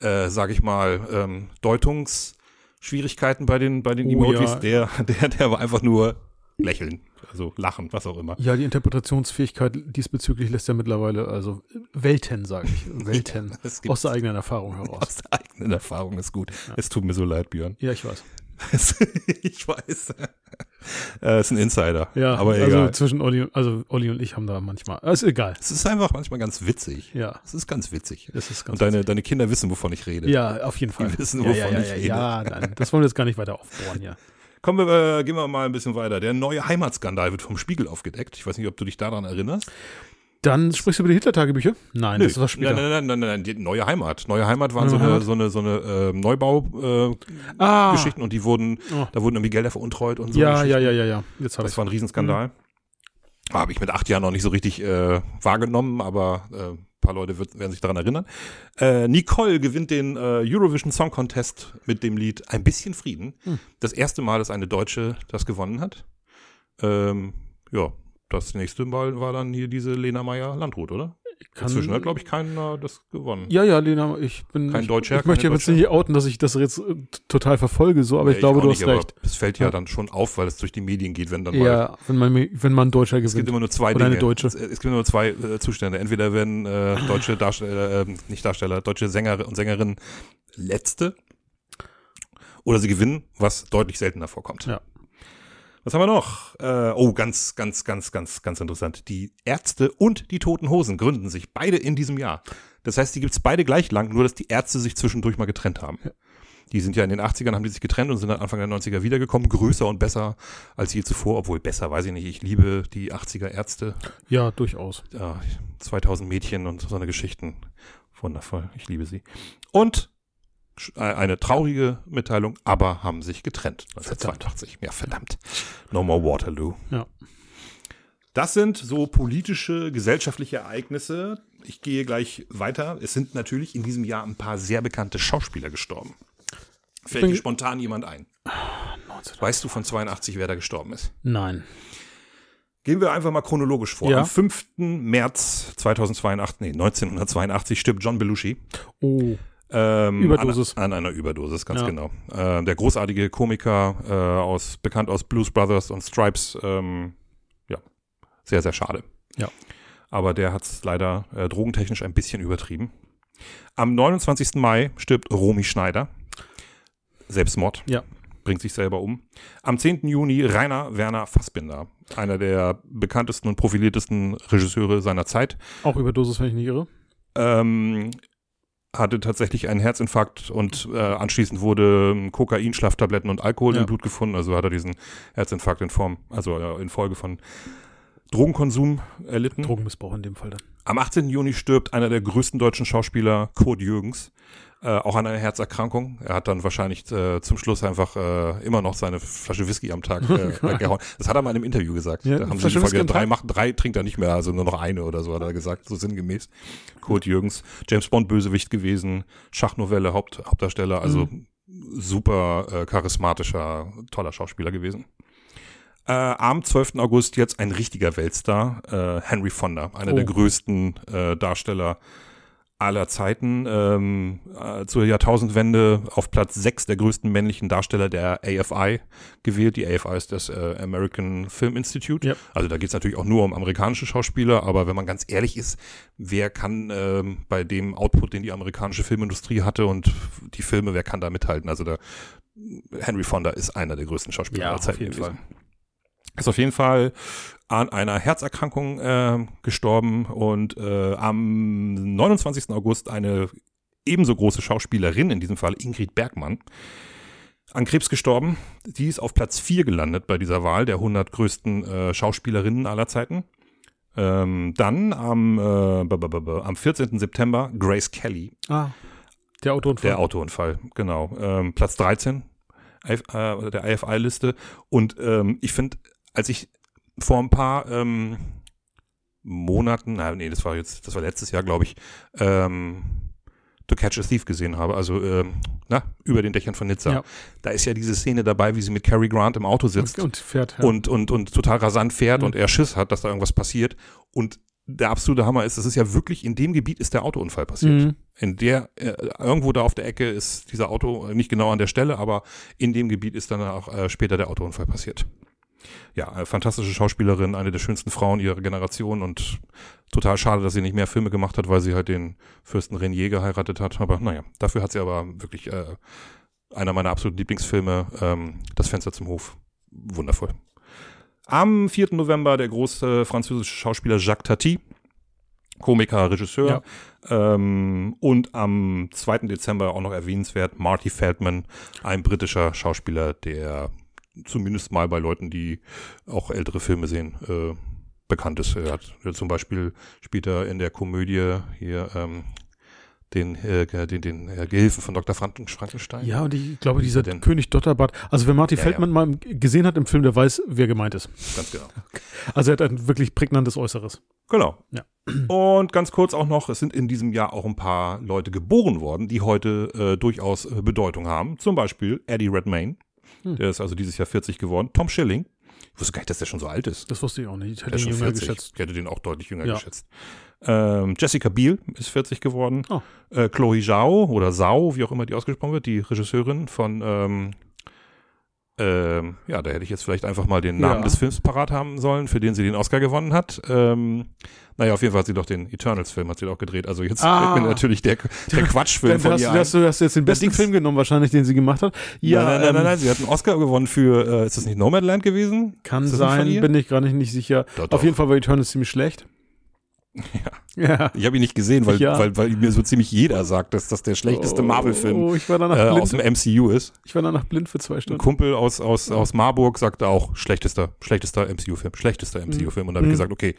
äh, sag ich mal, ähm, Deutungsschwierigkeiten bei den, bei den Oh, Emojis. ja. Der, der, der war einfach nur lächeln, also lachen, was auch immer. ja, die Interpretationsfähigkeit diesbezüglich lässt ja mittlerweile, also Welten, sage ich. Welten. Gibt aus der eigenen Erfahrung heraus. aus der eigenen Erfahrung ist gut. Es tut mir so leid, Björn. Ja, ich weiß. ich weiß. äh, ist ein Insider. Ja, aber also egal. zwischen Olli, also Olli und ich haben da manchmal, ist egal. Es ist einfach manchmal ganz witzig. Ja, Es ist ganz witzig. es ist ganz Und deine, deine Kinder wissen, wovon ich rede. Ja, auf jeden Fall. Die wissen, ja, wovon ja, ja, ich rede. ja, nein, das wollen wir jetzt gar nicht weiter aufbohren, ja. Kommen wir, äh, gehen wir mal ein bisschen weiter. Der neue Heimatskandal wird vom Spiegel aufgedeckt. Ich weiß nicht, ob du dich daran erinnerst. Dann sprichst du über die Hitler-Tagebücher? Nein, das war später. Nein, nein, nein, nein, nein, die neue Heimat. Neue Heimat waren so Neue eine, Heimat? so eine, so eine äh, Neubau-Geschichten äh, ah, und die wurden, Oh. da wurden irgendwie Gelder veruntreut und so. ja, ja, ja, ja, ja. Jetzt Das ich. war ein Riesenskandal. Habe ich mit acht Jahren noch nicht so richtig äh, wahrgenommen, aber äh, ein paar Leute wird, werden sich daran erinnern. Äh, Nicole gewinnt den äh, Eurovision Song Contest mit dem Lied Ein bisschen Frieden. Hm. Das erste Mal, dass eine Deutsche das gewonnen hat. Ähm, ja, das nächste Mal war dann hier diese Lena Meyer-Landrut, oder? Kann- Inzwischen hat, glaube ich, keiner das gewonnen. Ja, ja, Lena, ich bin. Kein ich, Deutscher, Ich möchte keine jetzt nicht outen, dass ich das jetzt äh, total verfolge, so, aber Ja, ich glaube, auch du nicht, hast recht. Es fällt ja, Ja. dann schon auf, weil es durch die Medien geht, wenn dann mal Ja, wenn man, wenn man Deutscher Es gibt gewinnt. immer nur zwei Oder eine Dinge. Deutsche. Es, es gibt nur zwei äh, Zustände. Entweder werden äh, deutsche Darsteller, äh, nicht Darsteller, deutsche Sänger und Sängerinnen letzte oder sie gewinnen, was deutlich seltener vorkommt. Ja. Was haben wir noch? Äh, oh, ganz, ganz, ganz, ganz, ganz interessant. Die Ärzte und die Toten Hosen gründen sich beide in diesem Jahr. Das heißt, die gibt's beide gleich lang, nur dass die Ärzte sich zwischendurch mal getrennt haben. Die sind ja in den 80ern, haben die sich getrennt und sind dann Anfang der 90er wiedergekommen, größer und besser als je zuvor, obwohl besser, weiß ich nicht, ich liebe die 80er Ärzte, Ja, durchaus. ja, 2000 Mädchen und so eine Geschichten. Wundervoll, ich liebe sie. Und eine traurige Mitteilung, aber haben sich getrennt 1982. Ja, verdammt. No more Waterloo. Ja. Das sind so politische, gesellschaftliche Ereignisse. Ich gehe gleich weiter. Es sind natürlich in diesem Jahr ein paar sehr bekannte Schauspieler gestorben. Fällt dir spontan jemand ein? Weißt du von 82, wer da gestorben ist? Nein. Gehen wir einfach mal chronologisch vor. Ja. Am 5. März 2082, nee, 1982 stirbt John Belushi. Oh, Ähm, Überdosis. An, an einer Überdosis, ganz Ja. genau. Äh, der großartige Komiker, äh, aus, bekannt aus Blues Brothers und Stripes, ähm, ja, sehr, sehr schade. Ja. Aber der hat es leider äh, drogentechnisch ein bisschen übertrieben. Am 29. Mai stirbt Romy Schneider. Selbstmord. Ja. Bringt sich selber um. Am 10. Juni Rainer Werner Fassbinder, einer der bekanntesten und profiliertesten Regisseure seiner Zeit, auch Überdosis, wenn ich nicht irre. ähm, hatte tatsächlich einen Herzinfarkt und äh, anschließend wurde Kokain, Schlaftabletten und Alkohol Ja. im Blut gefunden. Also hat er diesen Herzinfarkt in Form, also äh, in Folge von Drogenkonsum erlitten. Drogenmissbrauch in dem Fall dann. Am 18. Juni stirbt einer der größten deutschen Schauspieler, Kurt Jürgens. Äh, auch an einer Herzerkrankung. Er hat dann wahrscheinlich äh, zum Schluss einfach äh, immer noch seine Flasche Whisky am Tag äh, weggehauen. Das hat er mal in einem Interview gesagt. Ja, da haben sie Folge drei macht, drei trinkt er nicht mehr, also nur noch eine oder so, hat er gesagt, so sinngemäß. Kurt Jürgens, James Bond Bösewicht gewesen, Schachnovelle Haupt, Hauptdarsteller, also Mhm. super äh, charismatischer, toller Schauspieler gewesen. Äh, am 12. August jetzt ein richtiger Weltstar, äh, Henry Fonda, einer Oh. der größten äh, Darsteller aller Zeiten. Ähm, äh, zur Jahrtausendwende auf Platz 6 der größten männlichen Darsteller der AFI gewählt. Die AFI ist das äh, American Film Institute. Ja. Also da geht es natürlich auch nur um amerikanische Schauspieler, aber wenn man ganz ehrlich ist, wer kann ähm, bei dem Output, den die amerikanische Filmindustrie hatte und die Filme, wer kann da mithalten? Also da Henry Fonda ist einer der größten Schauspieler Ja, aller Zeiten gewesen. Ist auf jeden Fall an einer Herzerkrankung äh, gestorben und äh, am 29. August eine ebenso große Schauspielerin, in diesem Fall Ingrid Bergmann, an Krebs gestorben. Die ist auf Platz 4 gelandet bei dieser Wahl der 100 größten äh, Schauspielerinnen aller Zeiten. Ähm, dann am, äh, am 14. September Grace Kelly, Ah, der Autounfall. der Autounfall, genau. Ähm, Platz 13 F, äh, der IFI-Liste. Und ähm, ich finde, als ich vor ein paar ähm, Monaten, na, nee, das war jetzt, das war letztes Jahr, glaube ich, ähm, To Catch a Thief gesehen habe, also ähm, na, über den Dächern von Nizza. Ja. Da ist ja diese Szene dabei, wie sie mit Cary Grant im Auto sitzt und, und fährt. Ja. und, und, und total rasant fährt Mhm. und er Schiss hat, dass da irgendwas passiert. Und der absolute Hammer ist, das ist ja wirklich, in dem Gebiet ist der Autounfall passiert. Mhm. In der, äh, irgendwo da auf der Ecke ist dieser Auto, nicht genau an der Stelle, aber in dem Gebiet ist dann auch äh, später der Autounfall passiert. Ja, äh, fantastische Schauspielerin, eine der schönsten Frauen ihrer Generation und total schade, dass sie nicht mehr Filme gemacht hat, weil sie halt den Fürsten Renier geheiratet hat. Aber naja, dafür hat sie aber wirklich äh, einer meiner absoluten Lieblingsfilme, ähm, Das Fenster zum Hof. Wundervoll. Am 4. November der große französische Schauspieler Jacques Tati, Komiker, Regisseur. Ähm, und am 2. Dezember auch noch erwähnenswert Marty Feldman, ein britischer Schauspieler, der zumindest mal bei Leuten, die auch ältere Filme sehen, äh, bekannt ist. Er hat er zum Beispiel spielt er in der Komödie hier ähm, den, äh, den, den äh, Gehilfen von Dr. Franken, Frankenstein. Ja, und ich glaube, dieser denn? König Dotterbart, also wer Marty Ja, Feldman mal gesehen hat im Film, der weiß, wer gemeint ist. Ganz genau. Also er hat ein wirklich prägnantes Äußeres. Genau. Ja. Und ganz kurz auch noch, es sind in diesem Jahr auch ein paar Leute geboren worden, die heute äh, durchaus äh, Bedeutung haben. Zum Beispiel Eddie Redmayne, Hm. der ist also dieses Jahr 40 geworden. Tom Schilling, ich wusste gar nicht, dass der schon so alt ist. Das wusste ich auch nicht. Ich hätte schon jünger 40. geschätzt. Ich hätte den auch deutlich jünger Ja. geschätzt. Ähm, Jessica Biel ist 40 geworden. Oh. Äh, Chloe Zhao oder Zhao, wie auch immer die ausgesprochen wird, die Regisseurin von ähm, ähm, ja, da hätte ich jetzt vielleicht einfach mal den Namen Ja. des Films parat haben sollen, für den sie den Oscar gewonnen hat. Ähm, naja, auf jeden Fall hat sie doch den Eternals-Film, hat sie doch gedreht. Also jetzt Ah. fällt mir natürlich der, der Quatschfilm von hast, ihr hast, du, hast du jetzt den besten Film genommen, wahrscheinlich, den sie gemacht hat. Ja, nein, nein, nein, ähm, nein, nein, sie hat einen Oscar gewonnen für, äh, ist das nicht Nomadland gewesen? Kann sein, bin ich gerade nicht, nicht sicher. Doch, Auf doch. jeden Fall war Eternals ziemlich schlecht. Ja. Ich habe ihn nicht gesehen, weil, Ja. weil, weil mir so ziemlich jeder sagt, dass das der schlechteste Marvel-Film Oh, war danach äh, aus dem MCU ist. ich war danach blind für zwei Ein Stunden. Kumpel aus, aus, aus Marburg sagte auch, schlechtester, schlechtester MCU-Film, schlechtester MCU-Film. Und da habe ich Mhm. gesagt, okay,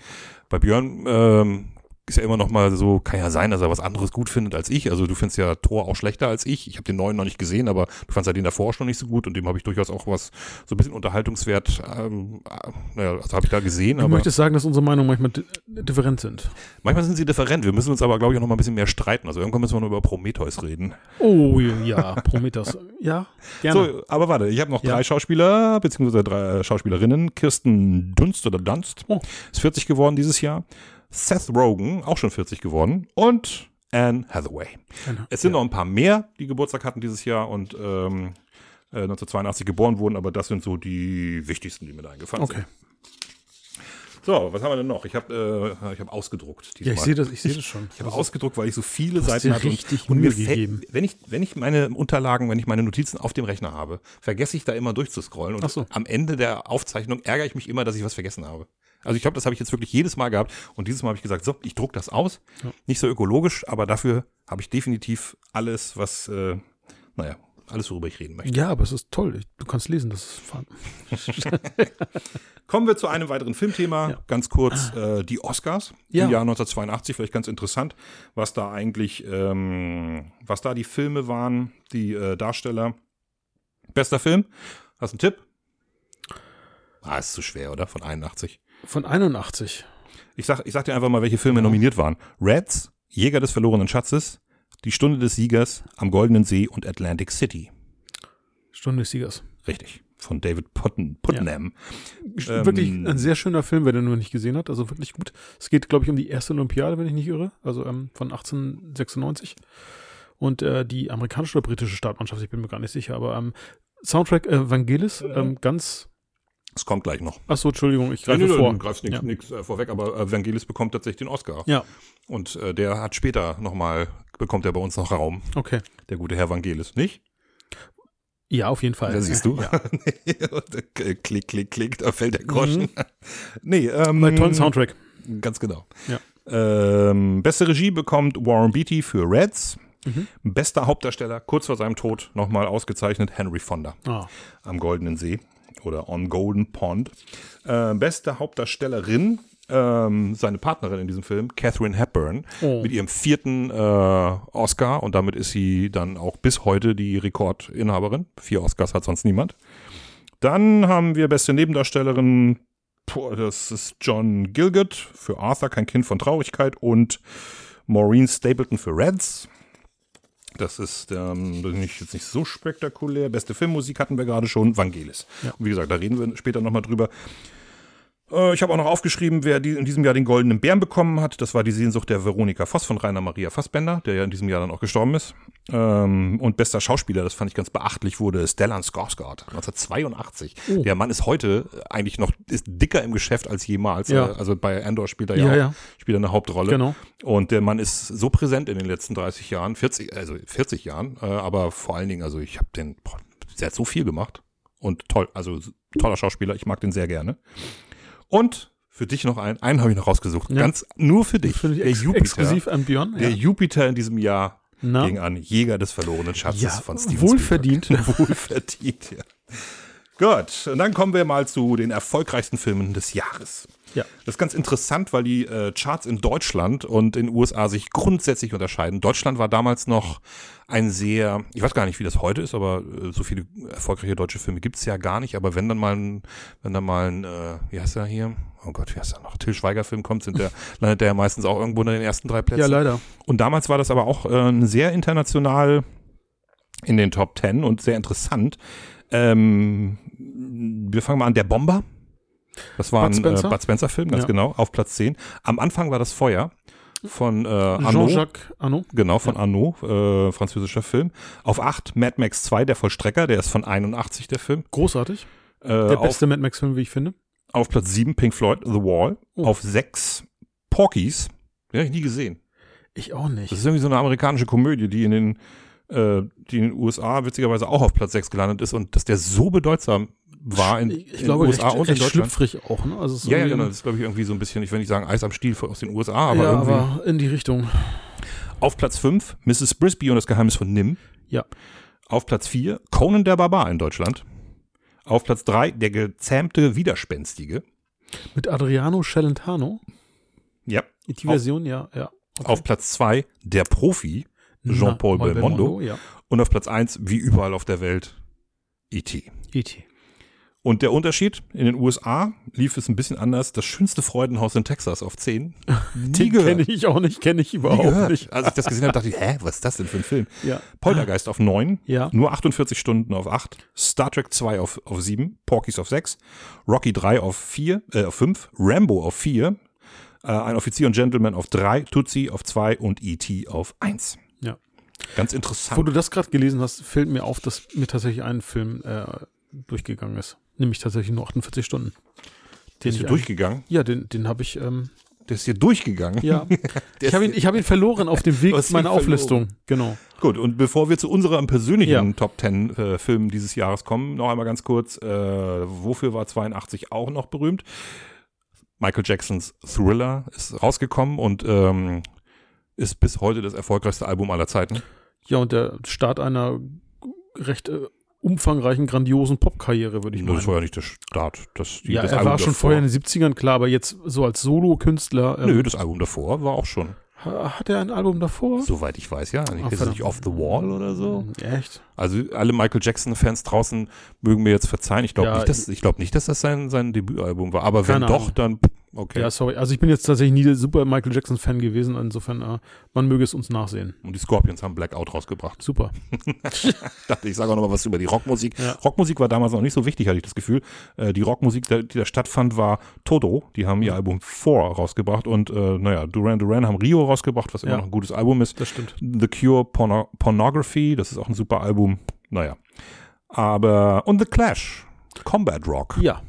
bei Björn ähm, ist ja immer noch mal so, kann ja sein, dass er was anderes gut findet als ich. Also du findest ja Thor auch schlechter als ich. Ich habe den neuen noch nicht gesehen, aber du fandst ja den davor schon nicht so gut und dem habe ich durchaus auch was, so ein bisschen Unterhaltungswert, ähm, äh, naja, also habe ich da gesehen, Du aber möchtest sagen, dass unsere Meinungen manchmal di different sind. manchmal sind sie different. Wir müssen uns aber, glaube ich, auch noch mal ein bisschen mehr streiten. Also irgendwann müssen wir noch über Prometheus reden. Oh ja, Prometheus. ja, gerne. So, aber warte, ich habe noch Ja. drei Schauspieler, beziehungsweise drei Schauspielerinnen. Kirsten Dunst oder Dunst Oh. ist 40 geworden dieses Jahr. Seth Rogen, auch schon 40 geworden. Und Anne Hathaway. Gerne. Es sind ja. noch ein paar mehr, die Geburtstag hatten dieses Jahr und ähm, äh, 1982 geboren wurden, aber das sind so die wichtigsten, die mir da eingefallen Okay. sind. So, was haben wir denn noch? Ich habe äh, ich hab ausgedruckt. Ja, ich diesmal. sehe das, ich sehe das schon. Ich habe ausgedruckt, weil ich so viele Seiten hatte. und- richtig und mir Mühe fällt- gegeben. Wenn ich, wenn ich meine Unterlagen, wenn ich meine Notizen auf dem Rechner habe, vergesse ich da immer durchzuscrollen. Und Ach so. am Ende der Aufzeichnung ärgere ich mich immer, dass ich was vergessen habe. Also ich glaube, das habe ich jetzt wirklich jedes Mal gehabt. Und dieses Mal habe ich gesagt, so, ich druck das aus. Ja. Nicht so ökologisch, aber dafür habe ich definitiv alles, was, äh, naja, Alles, worüber ich reden möchte. Ja, aber es ist toll. Ich, du kannst lesen, das ist fun. Kommen wir zu einem weiteren Filmthema. Ja. Ganz kurz, äh, die Oscars Ja. im Jahr 1982. Vielleicht ganz interessant, was da eigentlich, ähm, was da die Filme waren, die äh, Darsteller. Bester Film? Hast du einen Tipp? Ah, ist zu schwer, oder? Von 81. Von 81. Ich sag, ich sag dir einfach mal, welche Filme nominiert waren. Reds, Jäger des verlorenen Schatzes, Die Stunde des Siegers, Am Goldenen See und Atlantic City. Stunde des Siegers. Richtig. Von David Putten, Putnam. Ähm, wirklich ein sehr schöner Film, wer den nur nicht gesehen hat. Also wirklich gut. Es geht, glaube ich, um die erste Olympiade, wenn ich nicht irre. Also ähm, von 1896. Und äh, die amerikanische oder britische Startmannschaft, ich bin mir gar nicht sicher. Aber ähm, Soundtrack äh, Vangelis, ähm, ganz. Es kommt gleich noch. Achso, Entschuldigung, ich greife Nee, nee, vor. Du greifst nichts Ja. äh, vorweg, aber äh, Vangelis bekommt tatsächlich den Oscar. Ja, Und äh, der hat später nochmal, bekommt er bei uns noch Raum, okay. der gute Herr Vangelis, nicht? Ja, auf jeden Fall. Da siehst du. Ja. Äh, klick, klick, klick, da fällt der Groschen. nee, ähm, Bei tollen Soundtrack. Ganz genau. Ja. Ähm, beste Regie bekommt Warren Beatty für Reds. Mhm. Bester Hauptdarsteller, kurz vor seinem Tod nochmal ausgezeichnet, Henry Fonda Ah, am Goldenen See oder on Golden Pond. Äh, beste Hauptdarstellerin, ähm, seine Partnerin in diesem Film, Catherine Hepburn, Oh. mit ihrem vierten äh, Oscar und damit ist sie dann auch bis heute die Rekordinhaberin. Vier Oscars hat sonst niemand. Dann haben wir beste Nebendarstellerin, boah, das ist John Gilgott für Arthur, kein Kind von Traurigkeit und Maureen Stapleton für Reds. Das ist ähm, nicht, jetzt nicht so spektakulär. Beste Filmmusik hatten wir gerade schon, Vangelis. Ja. Und wie gesagt, da reden wir später nochmal drüber. Äh, ich habe auch noch aufgeschrieben, wer in diesem Jahr den Goldenen Bären bekommen hat. Das war die Sehnsucht der Veronika Voss von Rainer Maria Fassbender, der ja in diesem Jahr dann auch gestorben ist. Ähm, und bester Schauspieler, das fand ich ganz beachtlich, wurde Stellan Skarsgård, 1982. Oh. Der Mann ist heute eigentlich noch ist dicker im Geschäft als jemals. Ja. Äh, Also bei Andor spielt er ja, Ja, auch, ja. spielt er eine Hauptrolle. genau. Und der Mann ist so präsent in den letzten 30 Jahren, 40, also 40 Jahren, äh, aber vor allen Dingen, also ich habe den, boah, der hat so viel gemacht und toll, also toller Schauspieler, ich mag den sehr gerne. Und für dich noch einen, einen habe ich noch rausgesucht, Ja. ganz nur für dich, Finde ich der ex Jupiter, exklusiv an Björn. der Ja. Jupiter in diesem Jahr Na? ging an Jäger des verlorenen Schatzes Ja, von Steven wohlverdient. Spielberg. wohlverdient, ja. Gut, und dann kommen wir mal zu den erfolgreichsten Filmen des Jahres. Ja. Das ist ganz interessant, weil die äh, Charts in Deutschland und in den USA sich grundsätzlich unterscheiden. Deutschland war damals noch ein sehr, ich weiß gar nicht, wie das heute ist, aber äh, so viele erfolgreiche deutsche Filme gibt's ja gar nicht. Aber wenn dann mal ein, wenn dann mal ein, äh, wie heißt der hier? Oh Gott, wie heißt der noch? Till Schweiger-Film kommt, sind der, landet der ja meistens auch irgendwo in den ersten drei Plätzen. ja, leider. Und damals war das aber auch äh, sehr international in den Top Ten und sehr interessant. Ähm, wir fangen mal an, der Bomber. Das war Bud ein Spencer? äh, Bud Spencer Film, ganz Ja. genau, auf Platz 10. Am Anfang war das Feuer von äh, Arnaud. Jean-Jacques Arnaud. Genau, von Arnaud, äh, französischer Film. Auf 8 Mad Max 2, der Vollstrecker, der ist von 81, der Film. Großartig. Äh, Der auf, beste Mad Max-Film, wie ich finde. auf Platz 7 Pink Floyd, The Wall. Oh. Auf 6 Porkies. Den habe ich nie gesehen. Ich auch nicht. Das ist irgendwie so eine amerikanische Komödie, die in den, äh, die in den USA witzigerweise auch auf Platz 6 gelandet ist und dass der so bedeutsam war in, ich, in glaube, den USA recht, und in recht Deutschland. schlüpfrig auch. Ne? Also ist Ja, ja, genau. Das ist, glaube ich, irgendwie so ein bisschen, ich will nicht sagen Eis am Stiel aus den USA, aber ja, irgendwie. aber in die Richtung. Auf Platz 5 Mrs. Brisby und das Geheimnis von Nim. Ja. Auf Platz 4 Conan der Barbar in Deutschland. Auf Platz 3 der gezähmte Widerspenstige. Mit Adriano Celentano. Ja. Die Version, ja, ja. Okay. Auf Platz 2 der Profi Jean-Paul Na, Belmondo. Ja. und auf Platz 1 wie überall auf der Welt E.T. E.T. Und der Unterschied, in den USA lief es ein bisschen anders. Das schönste Freudenhaus in Texas auf 10. Nie Den gehört. kenne ich auch nicht, kenne ich überhaupt nicht. Als ich das gesehen habe, dachte ich, hä, was ist das denn für ein Film? Ja. Poltergeist auf 9, Ja. nur 48 Stunden auf 8, Star Trek 2 auf, auf 7, Porkies auf 6, Rocky 3 auf 4, äh, auf 5, Rambo auf 4, äh, ein Offizier und Gentleman auf 3, Tutsi auf 2 und E.T. auf 1. Ganz Wo interessant. du das gerade gelesen hast, fällt mir auf, dass mir tatsächlich ein Film äh, durchgegangen ist. Nämlich tatsächlich nur 48 Stunden. Der ist hier durchgegangen. Ja, den, den habe ich, ähm, Der ist hier durchgegangen. ja. Ich habe ihn, ich hab ihn verloren auf dem Weg meiner. Auflistung. Genau. Gut, und bevor wir zu unserem persönlichen Ja. Top 10 äh, Filmen dieses Jahres kommen, noch einmal ganz kurz, äh, wofür war 82 auch noch berühmt? Michael Jacksons Thriller ist rausgekommen und ähm, ist bis heute das erfolgreichste Album aller Zeiten. Ja, und der Start einer recht äh, umfangreichen, grandiosen Popkarriere, würde ich Nur meinen. das war ja nicht der Start. Das, die, ja, das er Album war schon davor. vorher in den 70ern, klar, aber jetzt so als Solo-Künstler. ähm, Nö, das Album davor war auch schon. ha- Hat er ein Album davor? Soweit ich weiß, ja. Nicht, Ah, verdammt. nicht Off the Wall oder so? Hm, Echt? Also alle Michael Jackson-Fans draußen mögen mir jetzt verzeihen. Ich glaube Ja, nicht, dass ich glaube nicht, dass das sein, sein Debütalbum war. Aber wenn Keine doch, Ahnung. dann okay. Ja, sorry. Also ich bin jetzt tatsächlich nie der super Michael Jackson-Fan gewesen. Insofern, äh, man möge es uns nachsehen. Und die Scorpions haben Blackout rausgebracht. Super. Ich dachte, ich sage auch noch mal was über die Rockmusik. Ja. Rockmusik war damals noch nicht so wichtig, hatte ich das Gefühl. Äh, die Rockmusik, die da stattfand, war Toto. Die haben ihr Album 4 rausgebracht und äh, naja, Duran Duran haben Rio rausgebracht, was immer Ja. noch ein gutes Album ist. Das stimmt. The Cure Porno Pornography, das ist auch ein super Album. Naja. Aber, und The Clash, Combat Rock. Ja.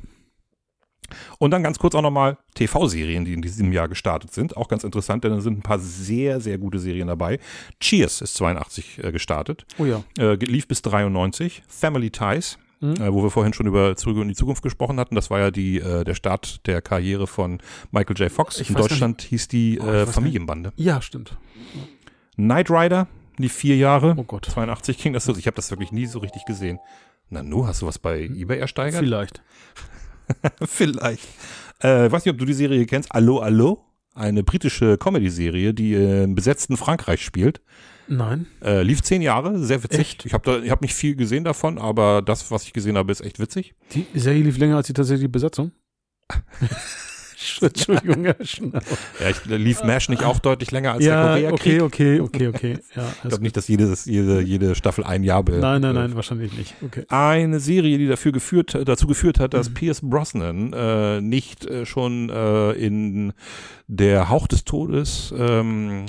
Und dann ganz kurz auch nochmal TV-Serien, die in diesem Jahr gestartet sind. Auch ganz interessant, denn da sind ein paar sehr, sehr gute Serien dabei. Cheers ist 82 äh, gestartet, Oh ja. äh, lief bis 93. Family Ties, Mhm. äh, wo wir vorhin schon über Zurück in die Zukunft gesprochen hatten. Das war ja die, äh, der Start der Karriere von Michael J. Fox. Ich in Deutschland hieß die Oh, äh, gar nicht. Familienbande. Ja, stimmt. Knight Rider lief vier Jahre. Oh Gott. 82 ging das so. Ich habe das wirklich nie so richtig gesehen. Nanu, hast du was bei eBay ersteigert? Vielleicht. Vielleicht. Äh, ich weiß nicht, ob du die Serie kennst. Allo, Allo. Eine britische Comedy-Serie, die äh, im besetzten Frankreich spielt. Nein. Äh, lief zehn Jahre, sehr witzig. Echt? Ich habe habe nicht viel gesehen davon, aber das, was ich gesehen habe, ist echt witzig. Die Serie lief länger als die tatsächliche Besetzung. Entschuldigung, Herr Schnau. Ja, ich, lief MASH nicht auch deutlich länger als der Ja, Koreakrieg? okay, okay, okay, okay. Ja, Ich glaube nicht, dass jedes, jede, jede Staffel ein Jahr be Nein, nein, nein, wahrscheinlich nicht. Okay. Eine Serie, die dafür geführt, dazu geführt hat, dass Mhm. Pierce Brosnan äh, nicht äh, schon äh, in der Hauch des Todes, ähm,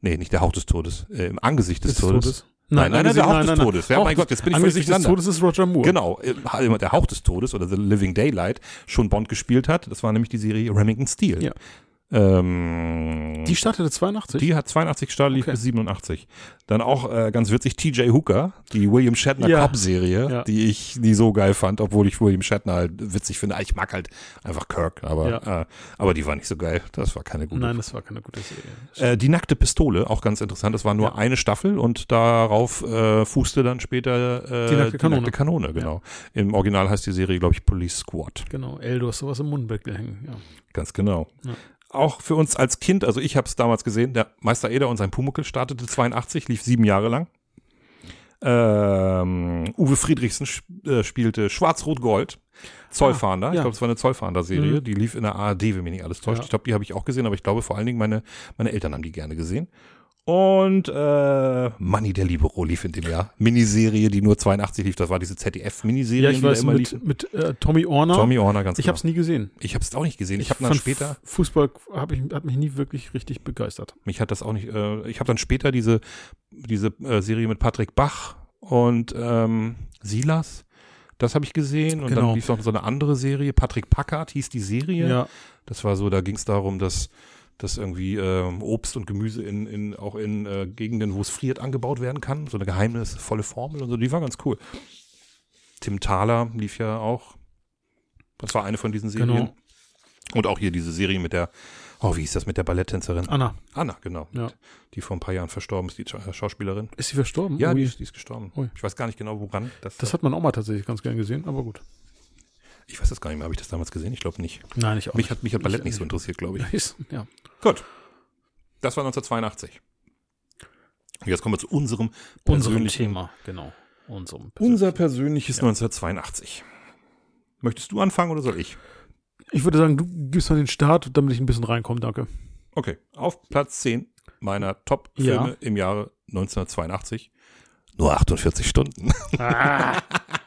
nee, nicht der Hauch des Todes, äh, im Angesicht des, Des Todes. Todes? Nein, nein, nein, der Hauch des Todes. Ja, mein Gott, jetzt bin ich völlig Angesicht des. Todes ist Roger Moore. Genau, äh, der Hauch des Todes oder The Living Daylight schon Bond gespielt hat. Das war nämlich die Serie Remington Steel. Ja. Ähm, Die startete 82? die hat 82 gestartet, lief Okay. bis 87. Dann auch äh, ganz witzig TJ Hooker, die William Shatner Ja. Cop-Serie, Ja. die ich nie so geil fand, obwohl ich William Shatner halt witzig finde. Ich mag halt einfach Kirk, aber, Ja. äh, aber die war nicht so geil. Das war keine gute. Nein, das war keine gute Serie. Äh, die nackte Pistole, auch ganz interessant. Das war nur eine Staffel und darauf äh, fußte dann später äh, Die nackte Kanone. Kanone, genau. Im Original heißt die Serie, glaube ich, Police Squad. Genau, El, du hast sowas im Mundwinkel hängen. Ja. Ganz genau. Auch für uns als Kind, also ich habe es damals gesehen, der Meister Eder und sein Pumuckel startete 82, lief sieben Jahre lang. Ähm, Uwe Friedrichsen sp äh, spielte Schwarz-Rot-Gold, Zollfahnder. Ah, Ich ja. glaube, es war eine Zollfahnder-Serie. Mhm. Die lief in der ARD, wenn mich nicht alles täuscht. Ja. Ich glaube, die habe ich auch gesehen, aber ich glaube vor allen Dingen meine, meine Eltern haben die gerne gesehen. Und äh, Manny der Libero lief in dem Jahr. Miniserie, die nur 82 lief. Das war diese ZDF-Miniserie, Ja, ich die da weiß, immer mit, lief. mit äh, Tommy Orner. Tommy Orner, ganz ich genau. habe es nie gesehen. Ich habe es auch nicht gesehen. Ich, habe dann später, Fußball hab ich, hat mich nie wirklich richtig begeistert. mich hat das auch nicht, äh, ich habe dann später diese, diese äh, Serie mit Patrick Bach und ähm, Silas, das habe ich gesehen. Und Genau. dann lief noch so eine andere Serie, Patrick Packard hieß die Serie. Ja, Das war so, da ging es darum, dass dass irgendwie ähm, Obst und Gemüse in, in auch in äh, Gegenden, wo es friert, angebaut werden kann. So eine geheimnisvolle Formel und so, die war ganz cool. Tim Thaler lief ja auch. Das war eine von diesen Serien. Genau. Und auch hier diese Serie mit der, oh, wie hieß das mit der Balletttänzerin? Anna. Anna, genau. Ja. Die vor ein paar Jahren verstorben ist, die Scha- Schauspielerin. Ist sie verstorben? Ja, die ist, die ist gestorben. Ui. Ich weiß gar nicht genau, woran. Das, Das hat man auch mal tatsächlich ganz gern gesehen, aber gut. ich weiß das gar nicht mehr. Habe ich das damals gesehen? Ich glaube nicht. Nein, ich auch Mich hat, mich hat Ballett Ich- nicht so interessiert, glaube ich. Ist- Ja. Gut. Das war 1982. Und jetzt kommen wir zu unserem Unserem persönlichen Thema, genau. Unserem Unser persönliches Ja. 1982. Möchtest du anfangen oder soll ich? Ich würde sagen, du gibst mal den Start, damit ich ein bisschen reinkomme, danke. Okay, auf Platz 10 meiner Top-Filme Ja. im Jahre 1982. Nur 48 Stunden. Ah,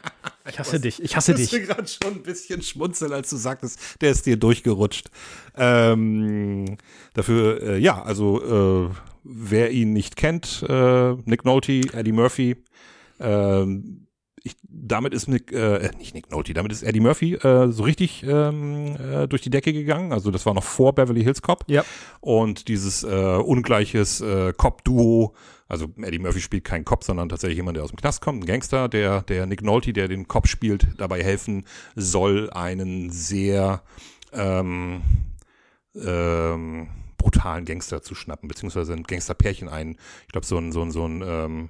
ich hasse dich, ich hasse Ich dich. musste gerade schon ein bisschen schmunzeln, als du sagtest, der ist dir durchgerutscht. Ähm, dafür, äh, ja, also äh, wer ihn nicht kennt, äh, Nick Nolte, Eddie Murphy, ähm, ich, damit ist Nick, äh, nicht Nick Nolte, damit ist Eddie Murphy äh, so richtig ähm, äh, durch die Decke gegangen. Also das war noch vor Beverly Hills Cop. Ja. Und dieses äh, ungleiches äh, Cop-Duo, also Eddie Murphy spielt keinen Cop, sondern tatsächlich jemand, der aus dem Knast kommt, ein Gangster, der, der Nick Nolte, der den Cop spielt, dabei helfen soll, einen sehr ähm, ähm, brutalen Gangster zu schnappen, beziehungsweise ein Gangsterpärchen ein, ich glaube, so ein, so ein, so ein ähm,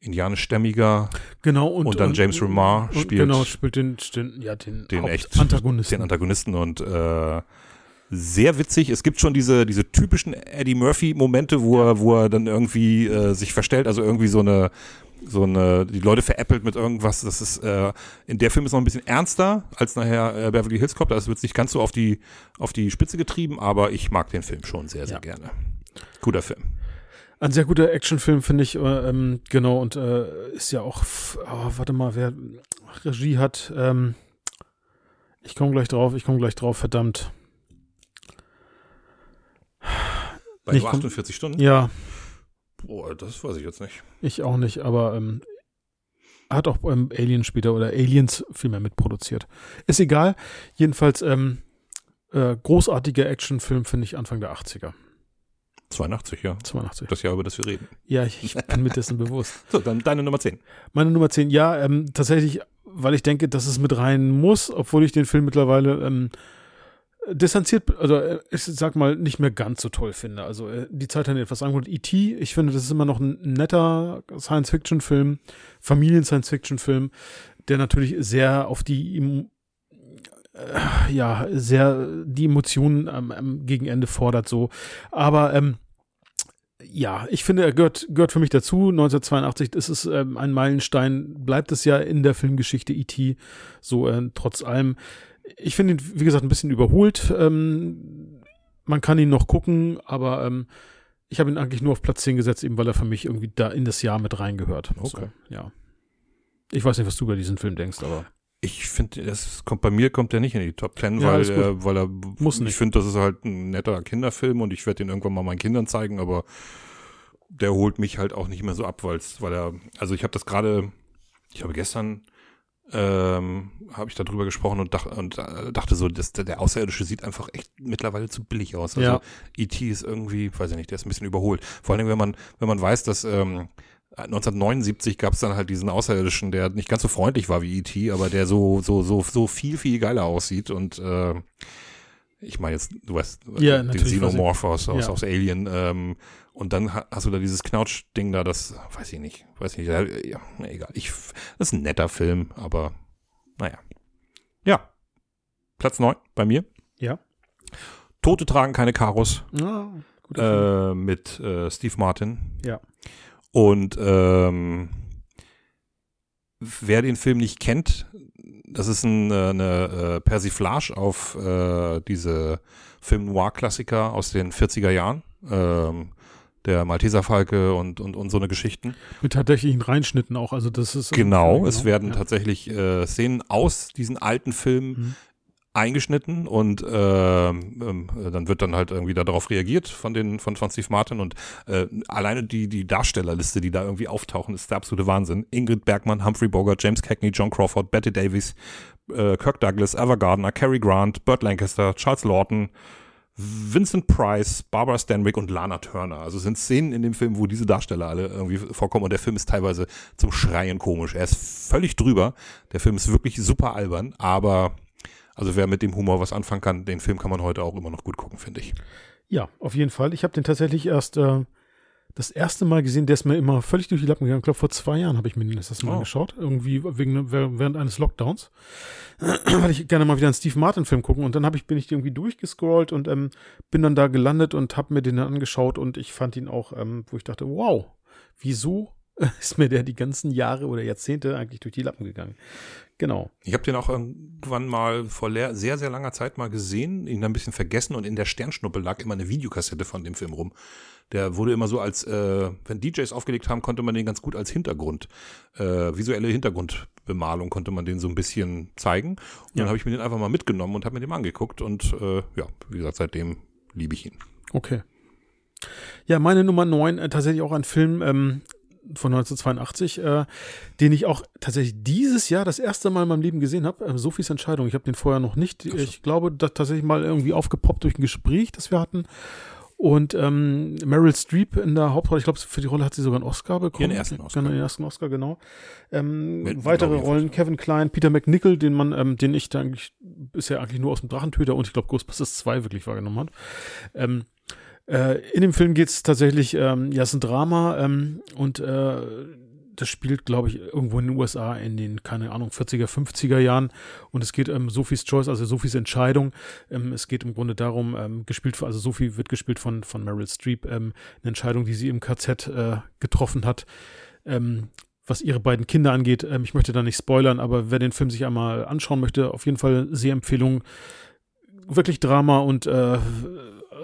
indianischstämmiger Genau, und, Und dann James Remar und, spielt- Genau, spielt den, den, ja, den, den echt Hauptantagonisten. den Antagonisten und äh, sehr witzig. Es gibt schon diese, diese typischen Eddie Murphy-Momente, wo er, wo er dann irgendwie äh, sich verstellt, also irgendwie so eine, so eine, die Leute veräppelt mit irgendwas. Das ist, äh, in der Film ist noch ein bisschen ernster als nachher äh, Beverly Hills Cop. Das wird nicht ganz so auf die, auf die Spitze getrieben, aber ich mag den Film schon sehr, sehr Ja. gerne. Guter Film. Ein sehr guter Actionfilm, finde ich. Äh, ähm, genau, und äh, ist ja auch, oh, warte mal, wer Regie hat. Ähm, ich komme gleich drauf, ich komme gleich drauf, verdammt. Bei Nicht nur kom- 48 Stunden? Ja, Boah, das weiß ich jetzt nicht. ich auch nicht, aber ähm, hat auch ähm, Alien später oder Aliens vielmehr mitproduziert. Ist egal. Jedenfalls, ähm, äh, großartiger Actionfilm, finde ich, Anfang der 80er. 82, ja. 82. Das Jahr, über das wir reden. Ja, ich, ich bin mir dessen bewusst. So, dann deine Nummer 10. Meine Nummer 10, ja, ähm, tatsächlich, weil ich denke, dass es mit rein muss, obwohl ich den Film mittlerweile ähm, distanziert, also äh, ich sag mal, nicht mehr ganz so toll finde. Also äh, die Zeit hat etwas angeholt. E.T., ich finde, das ist immer noch ein netter Science-Fiction-Film, Familien-Science-Fiction-Film, der natürlich sehr auf die äh, ja, sehr die Emotionen am, am Gegenende fordert so. Aber ähm, ja, ich finde, er gehört, gehört für mich dazu. 1982 ist es ähm, ein Meilenstein, bleibt es ja in der Filmgeschichte E.T. So, äh, trotz allem. Ich finde ihn, wie gesagt, ein bisschen überholt. Ähm, man kann ihn noch gucken, aber ähm, ich habe ihn eigentlich nur auf Platz 10 gesetzt, eben weil er für mich irgendwie da in das Jahr mit reingehört. Okay. So, ja. Ich weiß nicht, was du über diesen Film denkst, aber Ich finde, das kommt bei mir kommt der nicht in die Top Ten, Ja, weil, äh, weil er Muss Ich nicht. finde, das ist halt ein netter Kinderfilm und ich werde den irgendwann mal meinen Kindern zeigen, aber der holt mich halt auch nicht mehr so ab, weil er, also ich habe das gerade, ich habe gestern ähm, habe ich darüber gesprochen und, dach, und äh, dachte so, dass der, Außerirdische sieht einfach echt mittlerweile zu billig aus. Also Ja. E.T. ist irgendwie, weiß ich nicht, der ist ein bisschen überholt. Vor allem, wenn man, wenn man weiß, dass ähm, 1979 gab es dann halt diesen Außerirdischen, der nicht ganz so freundlich war wie E.T., aber der so, so, so, so viel, viel geiler aussieht und äh, ich meine jetzt, du weißt, Ja, den natürlich, Xenomorph aus, aus, Ja. aus Alien, ähm, und dann ha- hast du da dieses Knautsch-Ding da, das, weiß ich nicht, weiß ich nicht, ja, egal. Ich, das ist ein netter Film, aber naja. Ja. Platz 9 bei mir. Ja. Tote tragen keine Karos ja, äh, mit äh, Steve Martin. Ja. Und ähm, wer den Film nicht kennt, das ist ein, äh, eine äh, Persiflage auf äh, diese Film-Noir-Klassiker aus den 40er Jahren. Ähm, der Malteser Falke und, und, und so eine Geschichten. Mit tatsächlichen Reinschnitten auch, also das ist Genau, es werden ja. tatsächlich äh, Szenen aus diesen alten Filmen Mhm. eingeschnitten und ähm, ähm, dann wird dann halt irgendwie darauf reagiert von den von, von Steve Martin und äh, alleine die die Darstellerliste, die da irgendwie auftauchen, ist der absolute Wahnsinn. Ingrid Bergmann, Humphrey Bogart, James Cagney, John Crawford, Betty Davis, äh, Kirk Douglas, Ava Gardner, Cary Grant, Burt Lancaster, Charles Lawton, Vincent Price, Barbara Stanwyck und Lana Turner. Also es sind Szenen in dem Film, wo diese Darsteller alle irgendwie vorkommen und der Film ist teilweise zum Schreien komisch. Er ist völlig drüber. Der Film ist wirklich super albern, aber also wer mit dem Humor was anfangen kann, den Film kann man heute auch immer noch gut gucken, finde ich. Ja, auf jeden Fall. Ich habe den tatsächlich erst äh, das erste Mal gesehen, der ist mir immer völlig durch die Lappen gegangen. Ich glaube, vor zwei Jahren habe ich mir den das Mal Oh. angeschaut. Irgendwie wegen, während eines Lockdowns. Weil ich gerne mal wieder einen Steve Martin-Film gucken. Und dann habe ich, bin ich irgendwie durchgescrollt und ähm, bin dann da gelandet und habe mir den dann angeschaut und ich fand ihn auch, ähm, wo ich dachte, wow, wieso ist mir der die ganzen Jahre oder Jahrzehnte eigentlich durch die Lappen gegangen? Genau. Ich habe den auch irgendwann mal vor sehr, sehr langer Zeit mal gesehen, ihn dann ein bisschen vergessen und in der Sternschnuppe lag immer eine Videokassette von dem Film rum. Der wurde immer so als, äh, wenn DJs aufgelegt haben, konnte man den ganz gut als Hintergrund, äh, visuelle Hintergrundbemalung konnte man den so ein bisschen zeigen. Und dann Ja. habe ich mir den einfach mal mitgenommen und habe mir den mal angeguckt und äh, ja, wie gesagt, seitdem liebe ich ihn. Okay. Ja, meine Nummer 9, äh, tatsächlich auch ein Film ähm, von 1982, äh, den ich auch tatsächlich dieses Jahr das erste Mal in meinem Leben gesehen habe. Ähm, Sophies Entscheidung. Ich habe den vorher noch nicht. so. Ich glaube, das tatsächlich mal irgendwie aufgepoppt durch ein Gespräch, das wir hatten. Und ähm, Meryl Streep in der Hauptrolle, ich glaube, für die Rolle hat sie sogar einen Oscar bekommen. Ihren ersten Oscar. Genau, ihren ersten Oscar, genau. Ähm, Mit- weitere Rollen. Kevin Klein, Peter McNichol, den man, ähm, den ich da eigentlich bisher eigentlich nur aus dem Drachentöter und ich glaube Ghostbusters 2 wirklich wahrgenommen habe. Ähm, äh, in dem Film geht es tatsächlich, ähm, ja, es ist ein Drama ähm, und äh, das spielt, glaube ich, irgendwo in den USA in den, keine Ahnung, 40er, 50er Jahren. Und es geht um Sophies Choice, also Sophies Entscheidung. Ähm, es geht im Grunde darum, ähm, gespielt, also Sophie wird gespielt von, von Meryl Streep, ähm, eine Entscheidung, die sie im KZ äh, getroffen hat. Ähm, was ihre beiden Kinder angeht. Ähm, ich möchte da nicht spoilern, aber wer den Film sich einmal anschauen möchte, auf jeden Fall sehr Empfehlung. Wirklich Drama und äh,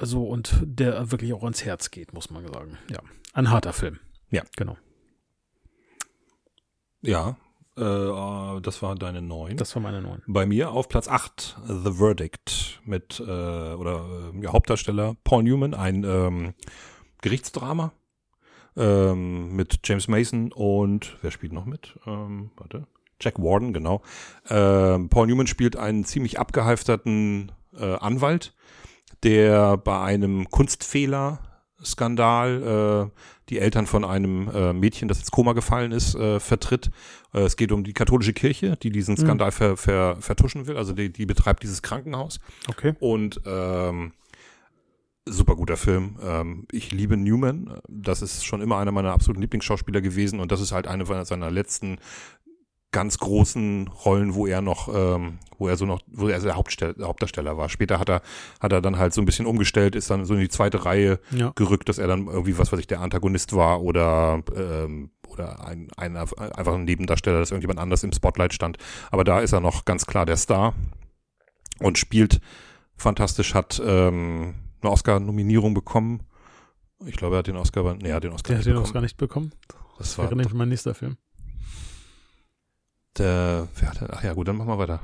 so und der wirklich auch ans Herz geht, muss man sagen. Ja, ein harter Film. Ja. genau. Ja, äh, das war deine neun. Das war meine neun. Bei mir auf Platz 8 The Verdict mit äh, oder äh, ja, Hauptdarsteller Paul Newman, ein ähm, Gerichtsdrama ähm, mit James Mason und wer spielt noch mit? Ähm, warte. Jack Warden, genau. Ähm, Paul Newman spielt einen ziemlich abgehalfterten äh, Anwalt, der bei einem Kunstfehler Skandal äh, die Eltern von einem äh, Mädchen, das ins Koma gefallen ist, äh, vertritt. Äh, es geht um die katholische Kirche, die diesen Mhm. Skandal ver, ver, vertuschen will. Also die, die betreibt dieses Krankenhaus. Okay. Und ähm, super guter Film. Ähm, ich liebe Newman. Das ist schon immer einer meiner absoluten Lieblingsschauspieler gewesen. Und das ist halt eine seiner letzten ganz großen Rollen, wo er noch, ähm, wo er so noch, wo er der Hauptstell Hauptdarsteller war. Später hat er, hat er dann halt so ein bisschen umgestellt, ist dann so in die zweite Reihe Ja. gerückt, dass er dann irgendwie, was weiß ich, der Antagonist war oder ähm, oder ein, ein einfach ein Nebendarsteller, dass irgendjemand anders im Spotlight stand. Aber da ist er noch ganz klar der Star und spielt fantastisch, hat ähm, eine Oscar-Nominierung bekommen. Ich glaube, er hat den Oscar, nee, er hat den Oscar Der hat nicht den bekommen. Oscar nicht bekommen. Das Das war wäre nämlich mein nächster Film. Der, wer hatte, ach ja, gut, dann machen wir weiter.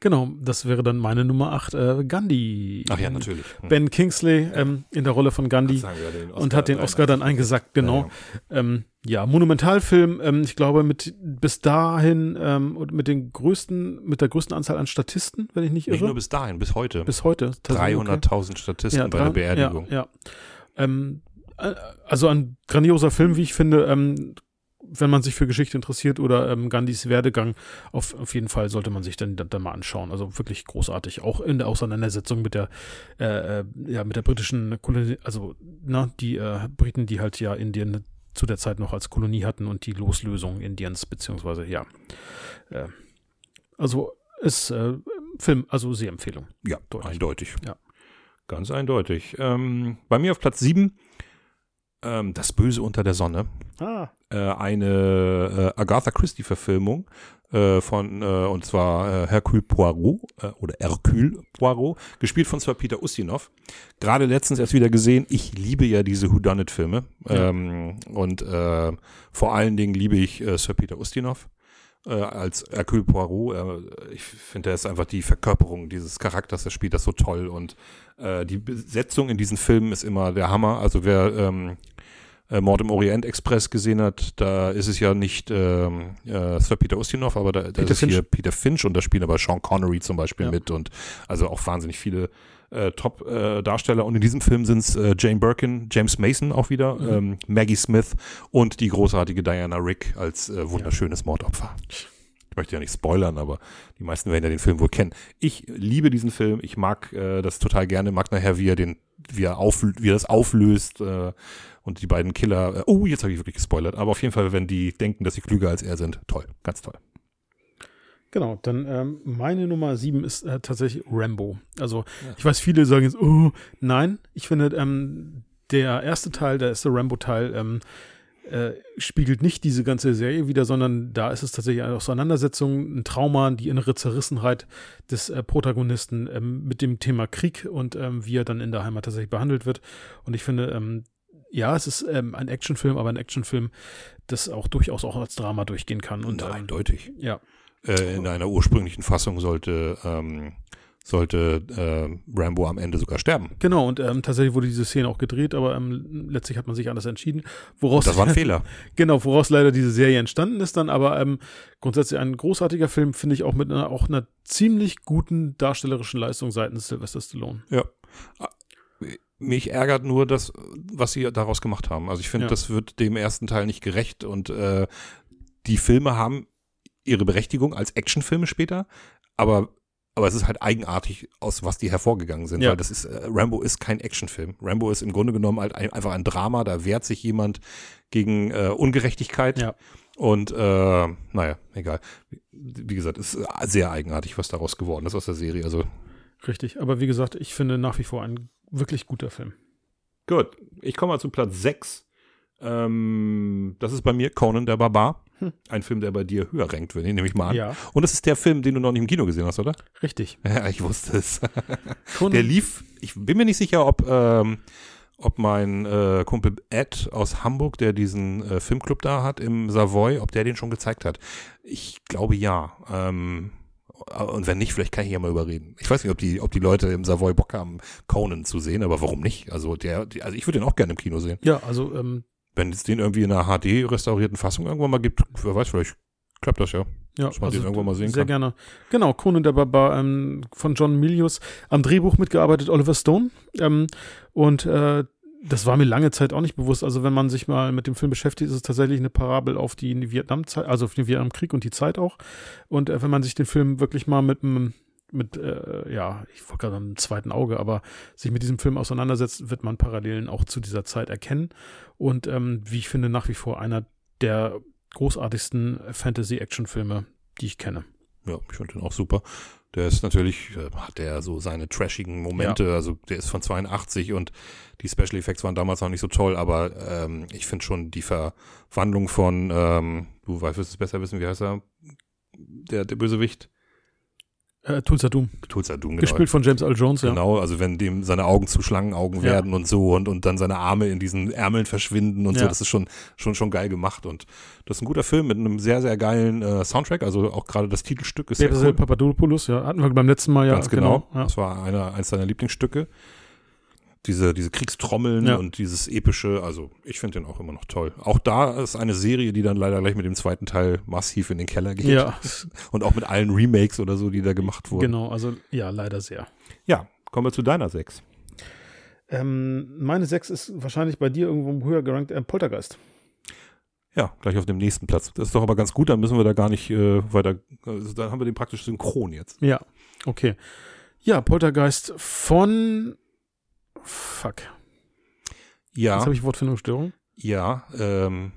Genau, das wäre dann meine Nummer 8, äh, Gandhi. Ach ja, natürlich. Hm. Ben Kingsley ähm, in der Rolle von Gandhi Sagen den und hat den Oscar dann eingesackt, genau. Ja, Ähm, ja, Monumentalfilm, ähm, ich glaube, mit bis dahin ähm, und mit den größten, mit der größten Anzahl an Statisten, wenn ich nicht ja. Nicht irre. nur bis dahin, bis heute. bis heute. tatsächlich, okay. 300.000 Statisten bei der Beerdigung. Ja, ja. Ähm, äh, also ein grandioser Film, wie ich finde. Ähm, wenn man sich für Geschichte interessiert oder ähm, Gandhis Werdegang, auf, auf jeden Fall sollte man sich dann, dann, dann mal anschauen. Also wirklich großartig. Auch in der Auseinandersetzung mit der, äh, äh, ja, mit der britischen Kolonie, also na, die äh, Briten, die halt ja Indien zu der Zeit noch als Kolonie hatten und die Loslösung Indiens, beziehungsweise ja. Äh, also ist äh, Film, also sehr Empfehlung. Ja, Deutlich. eindeutig. Ja. Ganz eindeutig. Ähm, bei mir auf Platz 7 ähm, Das Böse unter der Sonne. Ah. Äh, eine äh, Agatha Christie-Verfilmung äh, von, äh, und zwar äh, Hercule Poirot äh, oder Hercule Poirot, gespielt von Sir Peter Ustinov. Gerade letztens erst wieder gesehen. Ich liebe ja diese Whodunit-Filme. Ja. Ähm, und äh, vor allen Dingen liebe ich Sir Peter Ustinov als Hercule Poirot. Ich finde, er ist einfach die Verkörperung dieses Charakters. Er spielt das so toll und die Besetzung in diesen Filmen ist immer der Hammer. Also wer ähm, äh, Mord im Orient Express gesehen hat, da ist es ja nicht ähm, äh, Sir Peter Ustinov, aber da, da Peter ist hier Finch. Peter Finch und da spielen aber Sean Connery zum Beispiel Ja. mit und also auch wahnsinnig viele äh, Top-Darsteller. und in diesem Film sind es äh, Jane Birkin, James Mason auch wieder, Mhm. ähm, Maggie Smith und die großartige Diana Rick als äh, wunderschönes Mordopfer. Ich möchte ja nicht spoilern, aber die meisten werden ja den Film wohl kennen. Ich liebe diesen Film, ich mag äh, das total gerne, mag nachher, wie er den, wie er, auf, wie er das auflöst äh, und die beiden Killer, äh, oh, jetzt habe ich wirklich gespoilert, aber auf jeden Fall, wenn die denken, dass sie klüger als er sind, toll, ganz toll. Genau, dann ähm, meine Nummer sieben ist äh, tatsächlich Rambo. Also Ja. ich weiß, viele sagen jetzt, oh, nein, ich finde, ähm, der erste Teil, der erste Rambo-Teil, ähm, äh, spiegelt nicht diese ganze Serie wieder, sondern da ist es tatsächlich eine Auseinandersetzung, ein Trauma, die innere Zerrissenheit des äh, Protagonisten ähm, mit dem Thema Krieg und ähm, wie er dann in der Heimat tatsächlich behandelt wird. Und ich finde, ähm, ja, es ist ähm, ein Actionfilm, aber ein Actionfilm, das auch durchaus auch als Drama durchgehen kann. Und ähm, eindeutig. ja, Äh, in einer ursprünglichen Fassung sollte, ähm, sollte äh, Rambo am Ende sogar sterben. Genau, und ähm, tatsächlich wurde diese Szene auch gedreht, aber ähm, letztlich hat man sich anders entschieden. Woraus Das war ein Fehler. genau, woraus leider diese Serie entstanden ist dann, aber ähm, grundsätzlich ein großartiger Film, finde ich auch mit einer, auch einer ziemlich guten darstellerischen Leistung seitens Sylvester Stallone. Ja. Mich ärgert nur das, was sie daraus gemacht haben. Also ich finde, Ja. das wird dem ersten Teil nicht gerecht und äh, die Filme haben ihre Berechtigung als Actionfilme später, aber aber es ist halt eigenartig, aus was die hervorgegangen sind, Ja. weil das ist, äh, Rambo ist kein Actionfilm. Rambo ist im Grunde genommen halt ein, einfach ein Drama, da wehrt sich jemand gegen äh, Ungerechtigkeit Ja. Und äh, naja, egal. Wie, wie gesagt, es ist sehr eigenartig, was daraus geworden ist aus der Serie. Also Richtig, aber wie gesagt, ich finde nach wie vor ein wirklich guter Film. Gut, ich komme mal zu Platz 6. Ähm, das ist bei mir Conan der Barbar. Hm. Ein Film, der bei dir höher rankt, wenn ich nehme ich mal an. Ja, Und das ist der Film, den du noch nicht im Kino gesehen hast, oder? richtig. Ja, ich wusste es. Conan, Der lief, ich bin mir nicht sicher, ob, ähm, ob mein äh, Kumpel Ed aus Hamburg, der diesen äh, Filmclub da hat im Savoy, ob der den schon gezeigt hat. Ich glaube ja. Ähm, und wenn nicht, vielleicht kann ich ja mal überreden. Ich weiß nicht, ob die, ob die Leute im Savoy Bock haben, Conan zu sehen, aber warum nicht? Also der, die, also ich würde den auch gerne im Kino sehen. ja, also ähm, Wenn es den irgendwie in einer HD restaurierten Fassung irgendwann mal gibt, wer weiß, vielleicht klappt das ja. Ja, Dass man also den irgendwann mal sehen sehr kann. gerne. Genau, Conan der Barbar ähm, von John Milius. Am Drehbuch mitgearbeitet Oliver Stone. Ähm, und äh, das war mir lange Zeit auch nicht bewusst. Also wenn man sich mal mit dem Film beschäftigt, ist es tatsächlich eine Parabel auf die Vietnamzeit, also auf den Vietnamkrieg und die Zeit auch. Und äh, wenn man sich den Film wirklich mal mit einem mit, äh, ja, ich wollte gerade einem zweiten Auge, aber sich mit diesem Film auseinandersetzt, wird man Parallelen auch zu dieser Zeit erkennen. Und ähm, wie ich finde, nach wie vor einer der großartigsten Fantasy-Action-Filme, die ich kenne. Ja, ich finde den auch super. Der ist natürlich, äh, hat der so seine trashigen Momente, also der ist von 82 und die Special Effects waren damals noch nicht so toll, aber ähm, ich finde schon die Verwandlung von, ähm, du weißt es besser wissen, wie heißt er? Der, der Bösewicht? Äh, Tulsa Doom. Tulsa Doom, genau. Gespielt von James Earl Jones, ja. Genau, also wenn dem seine Augen zu Schlangenaugen Ja. werden und so und, und dann seine Arme in diesen Ärmeln verschwinden und so, Ja. das ist schon, schon, schon geil gemacht und das ist ein guter Film mit einem sehr, sehr geilen äh, Soundtrack, also auch gerade das Titelstück ist sehr Basil cool. Papadopoulos, ja. Hatten wir beim letzten Mal ja. Ganz genau. ja. Das war einer, eins seiner Lieblingsstücke. Diese, diese Kriegstrommeln Ja. und dieses epische, also ich finde den auch immer noch toll. Auch da ist eine Serie, die dann leider gleich mit dem zweiten Teil massiv in den Keller geht. Ja, Und auch mit allen Remakes oder so, die da gemacht wurden. genau. Also, ja, leider sehr. Ja, kommen wir zu deiner sechs. Ähm, meine sechs ist wahrscheinlich bei dir irgendwo höher gerankt, äh, Poltergeist. Ja, gleich auf dem nächsten Platz. Das ist doch aber ganz gut, dann müssen wir da gar nicht äh, weiter, also dann haben wir den praktisch synchron jetzt. Ja, okay. Ja, Poltergeist von. Fuck. Ja, Jetzt habe ich Wortfindungsstörung. ja, ähm,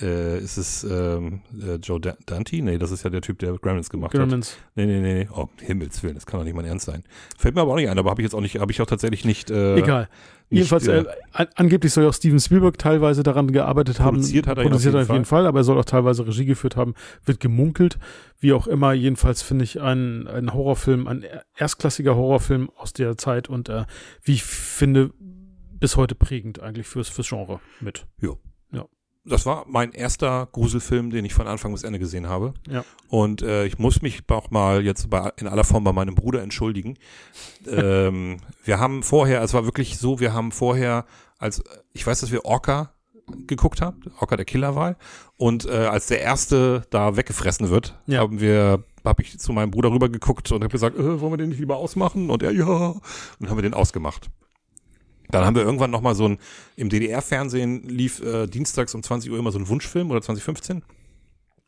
äh, ist es ähm, äh, Joe Da- Dante? Nee, das ist ja der Typ, der Gremlins gemacht hat. Gremlins. Nee, nee, nee, nee. Oh, Himmels Willen, das kann doch nicht mein Ernst sein. Fällt mir aber auch nicht ein, aber habe ich jetzt auch nicht, habe ich auch tatsächlich nicht. Äh, Egal. nicht, Jedenfalls, äh, äh, an, angeblich soll ja auch Steven Spielberg teilweise daran gearbeitet haben. Produziert hat er Produziert auf jeden auf jeden Fall, aber er soll auch teilweise Regie geführt haben. Wird gemunkelt. Wie auch immer, jedenfalls finde ich ein, ein Horrorfilm, ein erstklassiger Horrorfilm aus der Zeit und äh, wie ich finde, bis heute prägend eigentlich fürs, fürs Genre mit. Das war mein erster Gruselfilm, den ich von Anfang bis Ende gesehen habe. Ja. Und äh, ich muss mich auch mal jetzt bei, in aller Form bei meinem Bruder entschuldigen. ähm, wir haben vorher, es war wirklich so, wir haben vorher, als ich weiß, dass wir Orca geguckt haben, Orca der Killerwahl. Und äh, als der erste da weggefressen wird, Ja. haben wir, habe ich zu meinem Bruder rüber geguckt und habe gesagt, äh, wollen wir den nicht lieber ausmachen? Und er, ja. Und haben wir den ausgemacht. Dann haben wir irgendwann nochmal so ein, im DDR-Fernsehen lief äh, dienstags um 20 Uhr immer so ein Wunschfilm oder 2015.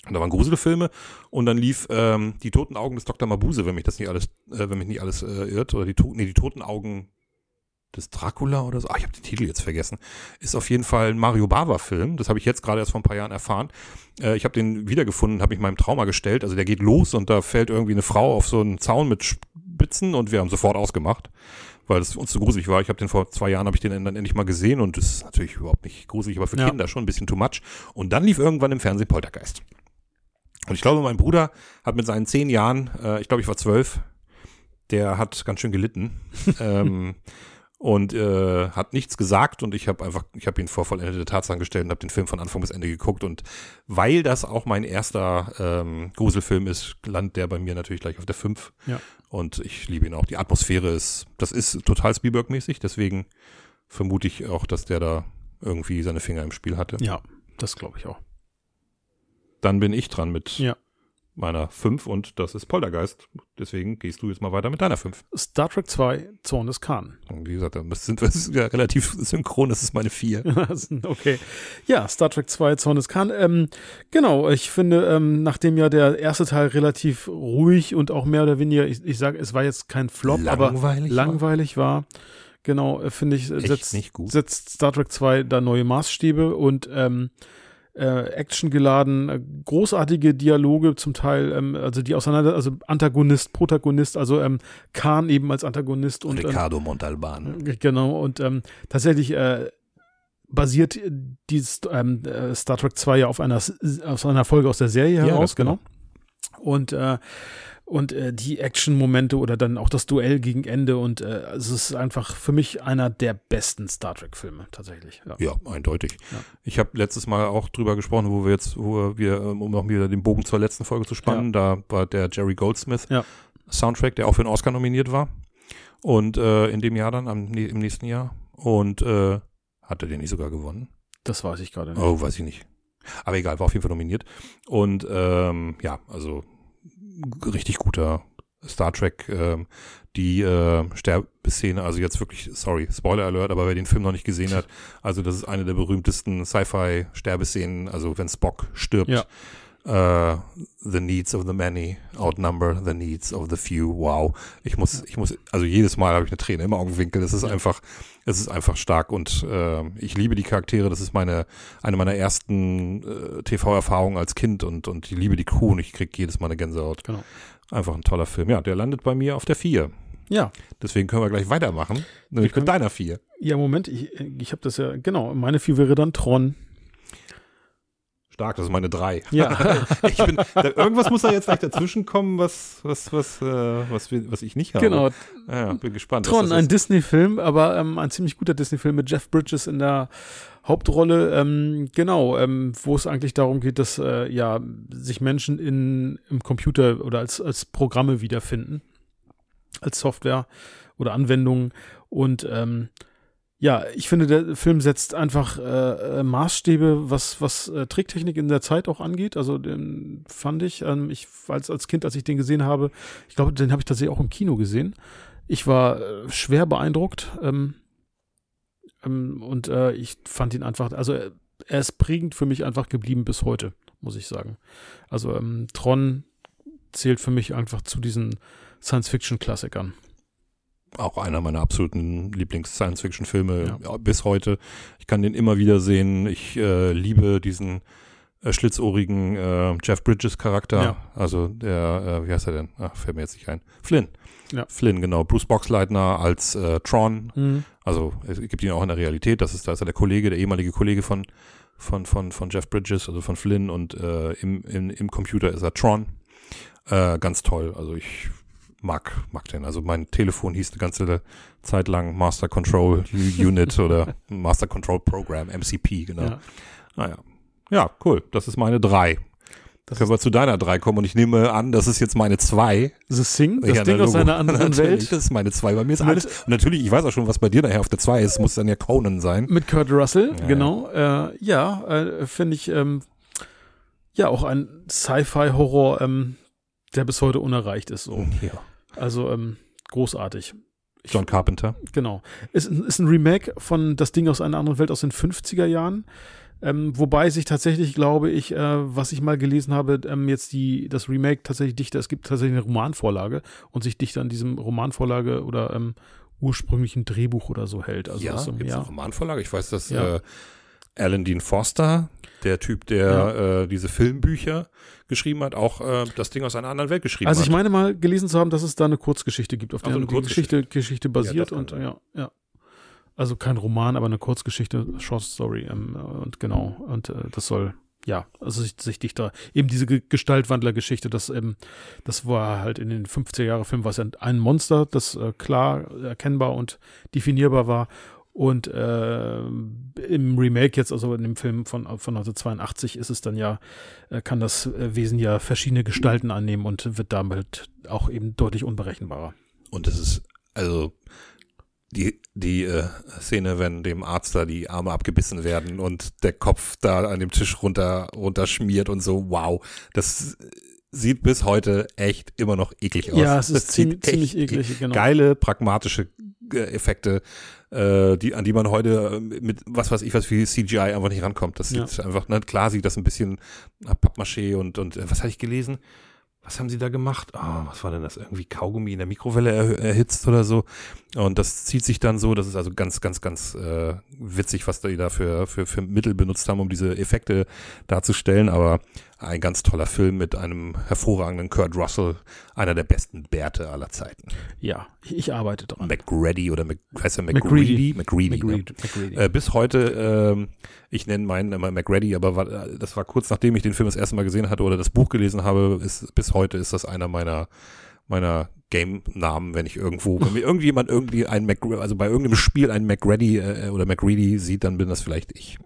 Und da waren Gruselfilme und dann lief ähm, die toten Augen des Dr. Mabuse, wenn mich das nicht alles, äh, wenn mich nicht alles äh, irrt, oder die, to nee, die toten Augen des Dracula oder so. Ah, ich habe den Titel jetzt vergessen. Ist auf jeden Fall ein Mario Bava-Film. Das habe ich jetzt gerade erst vor ein paar Jahren erfahren. Äh, ich habe den wiedergefunden, habe mich meinem Trauma gestellt. Also der geht los und da fällt irgendwie eine Frau auf so einen Zaun mit Spitzen und wir haben sofort ausgemacht, weil es uns zu gruselig war. Ich habe den vor zwei Jahren, habe ich den dann endlich mal gesehen und das ist natürlich überhaupt nicht gruselig, aber für Ja. Kinder schon ein bisschen too much. Und dann lief irgendwann im Fernsehen Poltergeist. Und ich glaube, mein Bruder hat mit seinen zehn Jahren, äh, ich glaube, ich war zwölf, der hat ganz schön gelitten. ähm, und äh, hat nichts gesagt und ich habe einfach, ich habe ihn vor vollendete Tatsachen gestellt und habe den Film von Anfang bis Ende geguckt und weil das auch mein erster ähm, Gruselfilm ist, landet der bei mir natürlich gleich auf der 5 Ja. und ich liebe ihn auch. Die Atmosphäre ist, das ist total Spielberg-mäßig, deswegen vermute ich auch, dass der da irgendwie seine Finger im Spiel hatte. Ja, das glaube ich auch. Dann bin ich dran mit Ja. Meiner 5 und das ist Poltergeist. Deswegen gehst du jetzt mal weiter mit deiner 5. Star Trek 2, Zorn des Khan. Wie gesagt, da sind wir ja relativ synchron, das ist meine 4. okay. Ja, Star Trek 2, Zorn des Khan. Ähm, genau, ich finde, ähm, nachdem ja der erste Teil relativ ruhig und auch mehr oder weniger, ich, ich sage, es war jetzt kein Flop, aber Langweilig war? langweilig war, genau, äh, finde ich, setzt, setzt Star Trek 2 da neue Maßstäbe und ähm, äh, Action geladen, äh, großartige Dialoge zum Teil, ähm, also die auseinander, also Antagonist, Protagonist, also ähm, Khan eben als Antagonist und Ricardo Montalban. Äh, genau und ähm, tatsächlich äh, basiert dieses ähm, äh, Star Trek 2 ja auf einer auf einer Folge aus der Serie heraus, genau. Und äh, und äh, die Action-Momente oder dann auch das Duell gegen Ende und äh, es ist einfach für mich einer der besten Star Trek-Filme tatsächlich. Ja, ja eindeutig. Ja. Ich habe letztes Mal auch drüber gesprochen, wo wir jetzt, wo wir, ähm, um noch wieder den Bogen zur letzten Folge zu spannen, ja. da war der Jerry Goldsmith. Soundtrack, der auch für den Oscar nominiert war. Und äh, in dem Jahr dann, am, im nächsten Jahr. Und äh, hat er den nicht sogar gewonnen? Das weiß ich gerade nicht. Oh, weiß ich nicht. Aber egal, war auf jeden Fall nominiert. Und ähm, ja, also richtig guter Star Trek, ähm, die äh, Sterbeszene, also jetzt wirklich, sorry, Spoiler Alert, aber wer den Film noch nicht gesehen hat, also das ist eine der berühmtesten Sci-Fi-Sterbeszenen, also wenn Spock stirbt. Ja. Uh, the needs of the many outnumber the needs of the few. Wow. Ich muss, ich muss, also jedes Mal habe ich eine Träne im Augenwinkel. Das ist einfach, es ist einfach stark und äh, ich liebe die Charaktere. Das ist meine, eine meiner ersten äh, TV-Erfahrungen als Kind und, und ich liebe die Crew und ich kriege jedes Mal eine Gänsehaut. Genau. Einfach ein toller Film. Ja, der landet bei mir auf der 4. Ja. Deswegen können wir gleich weitermachen. Nämlich mit deiner 4. Ja, Moment, ich, ich habe das ja, genau, meine 4 wäre dann Tron. Stark, das ist meine drei. Ja. ich bin, irgendwas muss da jetzt gleich dazwischen kommen, was, was, was, äh, was, was ich nicht habe. Genau. Ja, bin gespannt. Tron, ein Disney-Film, aber ähm, ein ziemlich guter Disney-Film mit Jeff Bridges in der Hauptrolle. Ähm, genau, ähm, wo es eigentlich darum geht, dass äh, ja sich Menschen in, im Computer oder als, als Programme wiederfinden, als Software oder Anwendungen und ähm, ja, ich finde, der Film setzt einfach äh, äh, Maßstäbe, was, was äh, Tricktechnik in der Zeit auch angeht. Also den fand ich, ähm, ich als, als Kind, als ich den gesehen habe, ich glaube, den habe ich tatsächlich auch im Kino gesehen. Ich war äh, schwer beeindruckt ähm, ähm, und äh, ich fand ihn einfach, also er, er ist prägend für mich einfach geblieben bis heute, muss ich sagen. Also ähm, Tron zählt für mich einfach zu diesen Science-Fiction-Klassikern auch einer meiner absoluten Lieblings-Science-Fiction-Filme ja. bis heute. Ich kann den immer wieder sehen. Ich äh, liebe diesen äh, schlitzohrigen äh, Jeff Bridges-Charakter. Ja. Also der, äh, wie heißt er denn? Ach, fällt mir jetzt nicht ein. Flynn. Ja. Flynn, genau. Bruce Boxleitner als äh, Tron. Mhm. Also es gibt ihn auch in der Realität. Das ist, da ist er der Kollege, der ehemalige Kollege von, von, von, von Jeff Bridges, also von Flynn. Und äh, im, im, im Computer ist er Tron. Ganz toll. Also ich mag, mag den. Also mein Telefon hieß eine ganze Zeit lang Master Control Unit oder Master Control Program, MCP, genau. Ja. Naja. Ja, cool. Das ist meine drei. Das Können wir zu deiner drei kommen und ich nehme an, das ist jetzt meine zwei. The Sing, das ja, Ding aus einer anderen Welt. Das ist meine zwei. Bei mir ist mit, alles. Und natürlich, ich weiß auch schon, was bei dir nachher auf der zwei ist. Muss dann ja Conan sein. Mit Kurt Russell, ja, genau. Ja, äh, ja äh, finde ich, ähm, ja, auch ein Sci-Fi-Horror, ähm, der bis heute unerreicht ist. So. Ja. Also ähm, großartig. John Carpenter. Genau. Ist, ist ein Remake von Das Ding aus einer anderen Welt aus den 50er Jahren. Ähm, wobei sich tatsächlich, glaube ich, äh, was ich mal gelesen habe, ähm, jetzt die, das Remake tatsächlich dichter, es gibt tatsächlich eine Romanvorlage und sich dichter an diesem Romanvorlage oder ähm, ursprünglichen Drehbuch oder so hält. Also ja, ist, gibt's ja. eine Romanvorlage? Ich weiß, dass ja. äh, Alan Dean Foster, der Typ, der ja. äh, diese Filmbücher geschrieben hat, auch äh, das Ding aus einer anderen Welt geschrieben also hat. Also ich meine mal gelesen zu haben, dass es da eine Kurzgeschichte gibt, auf der eine Geschichte, Geschichte basiert ja, und ja, ja. Also kein Roman, aber eine Kurzgeschichte, Short Story ähm, und genau und äh, das soll ja, also sich, sich dichter, eben diese Gestaltwandler-Geschichte, das, ähm, das war halt in den 50er Jahre Film, was ein Monster, das äh, klar erkennbar und definierbar war und äh, im Remake jetzt, also in dem Film von, von 1982, ist es dann ja, äh, kann das äh, Wesen ja verschiedene Gestalten annehmen und wird damit auch eben deutlich unberechenbarer. Und es ist, also die, die äh, Szene, wenn dem Arzt da die Arme abgebissen werden und der Kopf da an dem Tisch runter, runterschmiert und so, wow, das sieht bis heute echt immer noch eklig aus. Ja, es ist ziemlich, ziemlich eklig, genau. Geile, pragmatische äh, Effekte, äh, die, an die man heute äh, mit was weiß ich was wie CGI einfach nicht rankommt. Das sieht ja. einfach, ne, klar sieht das ein bisschen Pappmaché und, und was hatte ich gelesen? was haben sie da gemacht? Oh, was war denn das? Irgendwie Kaugummi in der Mikrowelle er, erhitzt oder so. Und das zieht sich dann so, das ist also ganz, ganz, ganz äh, witzig, was die da für, für, für Mittel benutzt haben, um diese Effekte darzustellen. Aber ein ganz toller Film mit einem hervorragenden Kurt Russell, einer der besten Bärte aller Zeiten. Ja, ich, arbeite dran. McGrady oder Mc, heißt er McGreedy? McGreedy. McGreedy, McGreedy. Äh, bis heute, ähm, ich nenne meinen immer McGready, aber war, das war kurz nachdem ich den Film das erste Mal gesehen hatte oder das Buch gelesen habe, ist, bis heute ist das einer meiner meiner Game-Namen, wenn ich irgendwo, wenn mir irgendjemand irgendwie ein Mac, also bei irgendeinem Spiel einen McReady äh, oder McReady sieht, dann bin das vielleicht ich.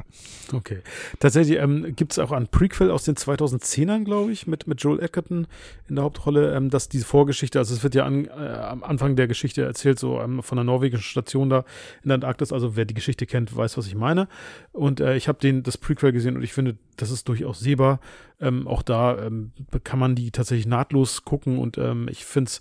Okay. Tatsächlich ähm, gibt es auch ein Prequel aus den 2010ern, glaube ich, mit, mit Joel Edgerton in der Hauptrolle, ähm, dass diese Vorgeschichte, also es wird ja an, äh, am Anfang der Geschichte erzählt, so ähm, von der norwegischen Station da in der Antarktis, also wer die Geschichte kennt, weiß, was ich meine. Und äh, ich habe das Prequel gesehen und ich finde, das ist durchaus sehbar. Ähm, auch da ähm, kann man die tatsächlich nahtlos gucken und ähm, ich finde es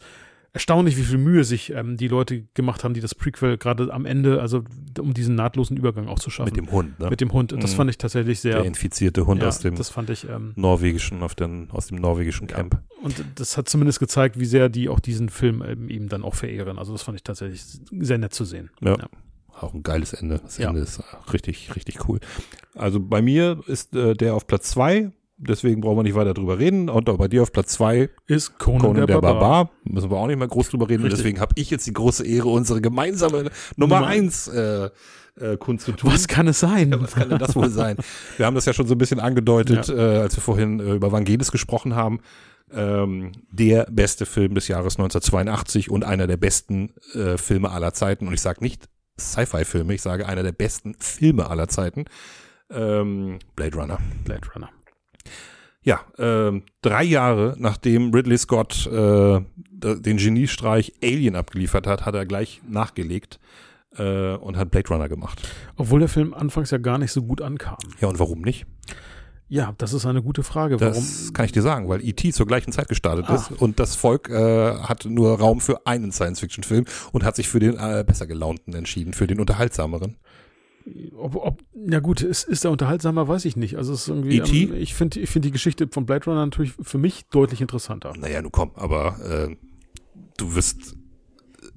erstaunlich, wie viel Mühe sich ähm, die Leute gemacht haben, die das Prequel gerade am Ende, also um diesen nahtlosen Übergang auch zu schaffen. Mit dem Hund, ne? Mit dem Hund. Das mhm. fand ich tatsächlich sehr. Der infizierte Hund ja, aus dem das fand ich, ähm, norwegischen, auf den, aus dem norwegischen Camp. Ja. Und das hat zumindest gezeigt, wie sehr die auch diesen Film eben, eben dann auch verehren. Also das fand ich tatsächlich sehr nett zu sehen. ja. ja auch ein geiles Ende. Das Ende ist richtig, richtig cool. Also bei mir ist äh, der auf Platz zwei deswegen brauchen wir nicht weiter drüber reden. Und auch bei dir auf Platz zwei ist Conan, Conan der, der Barbar. Barbar. Müssen wir auch nicht mehr groß drüber reden. Richtig. Deswegen habe ich jetzt die große Ehre, unsere gemeinsame Nummer, Nummer eins äh, äh, Kunst zu tun. Was kann es sein? Ja, was kann denn das wohl sein? Wir haben das ja schon so ein bisschen angedeutet, ja. äh, als wir vorhin äh, über Vangelis gesprochen haben. Ähm, der beste Film des Jahres 1982 und einer der besten äh, Filme aller Zeiten. Und ich sage nicht Sci-Fi-Filme, ich sage einer der besten Filme aller Zeiten. Ähm, Blade Runner. Blade Runner. Ja, äh, drei Jahre nachdem Ridley Scott äh, den Geniestreich Alien abgeliefert hat, hat er gleich nachgelegt äh, und hat Blade Runner gemacht. Obwohl der Film anfangs ja gar nicht so gut ankam. Ja, und warum nicht? Ja, das ist eine gute Frage. Warum? Das kann ich dir sagen, weil E.T. zur gleichen Zeit gestartet ah. ist und das Volk äh, hat nur Raum für einen Science-Fiction-Film und hat sich für den äh, besser gelaunten entschieden, für den unterhaltsameren ob, ob, ja gut, ist, ist er unterhaltsamer, weiß ich nicht. Also es ist irgendwie, ähm, ich finde ich finde die Geschichte von Blade Runner natürlich für mich deutlich interessanter. Naja, nun komm, aber äh, du wirst,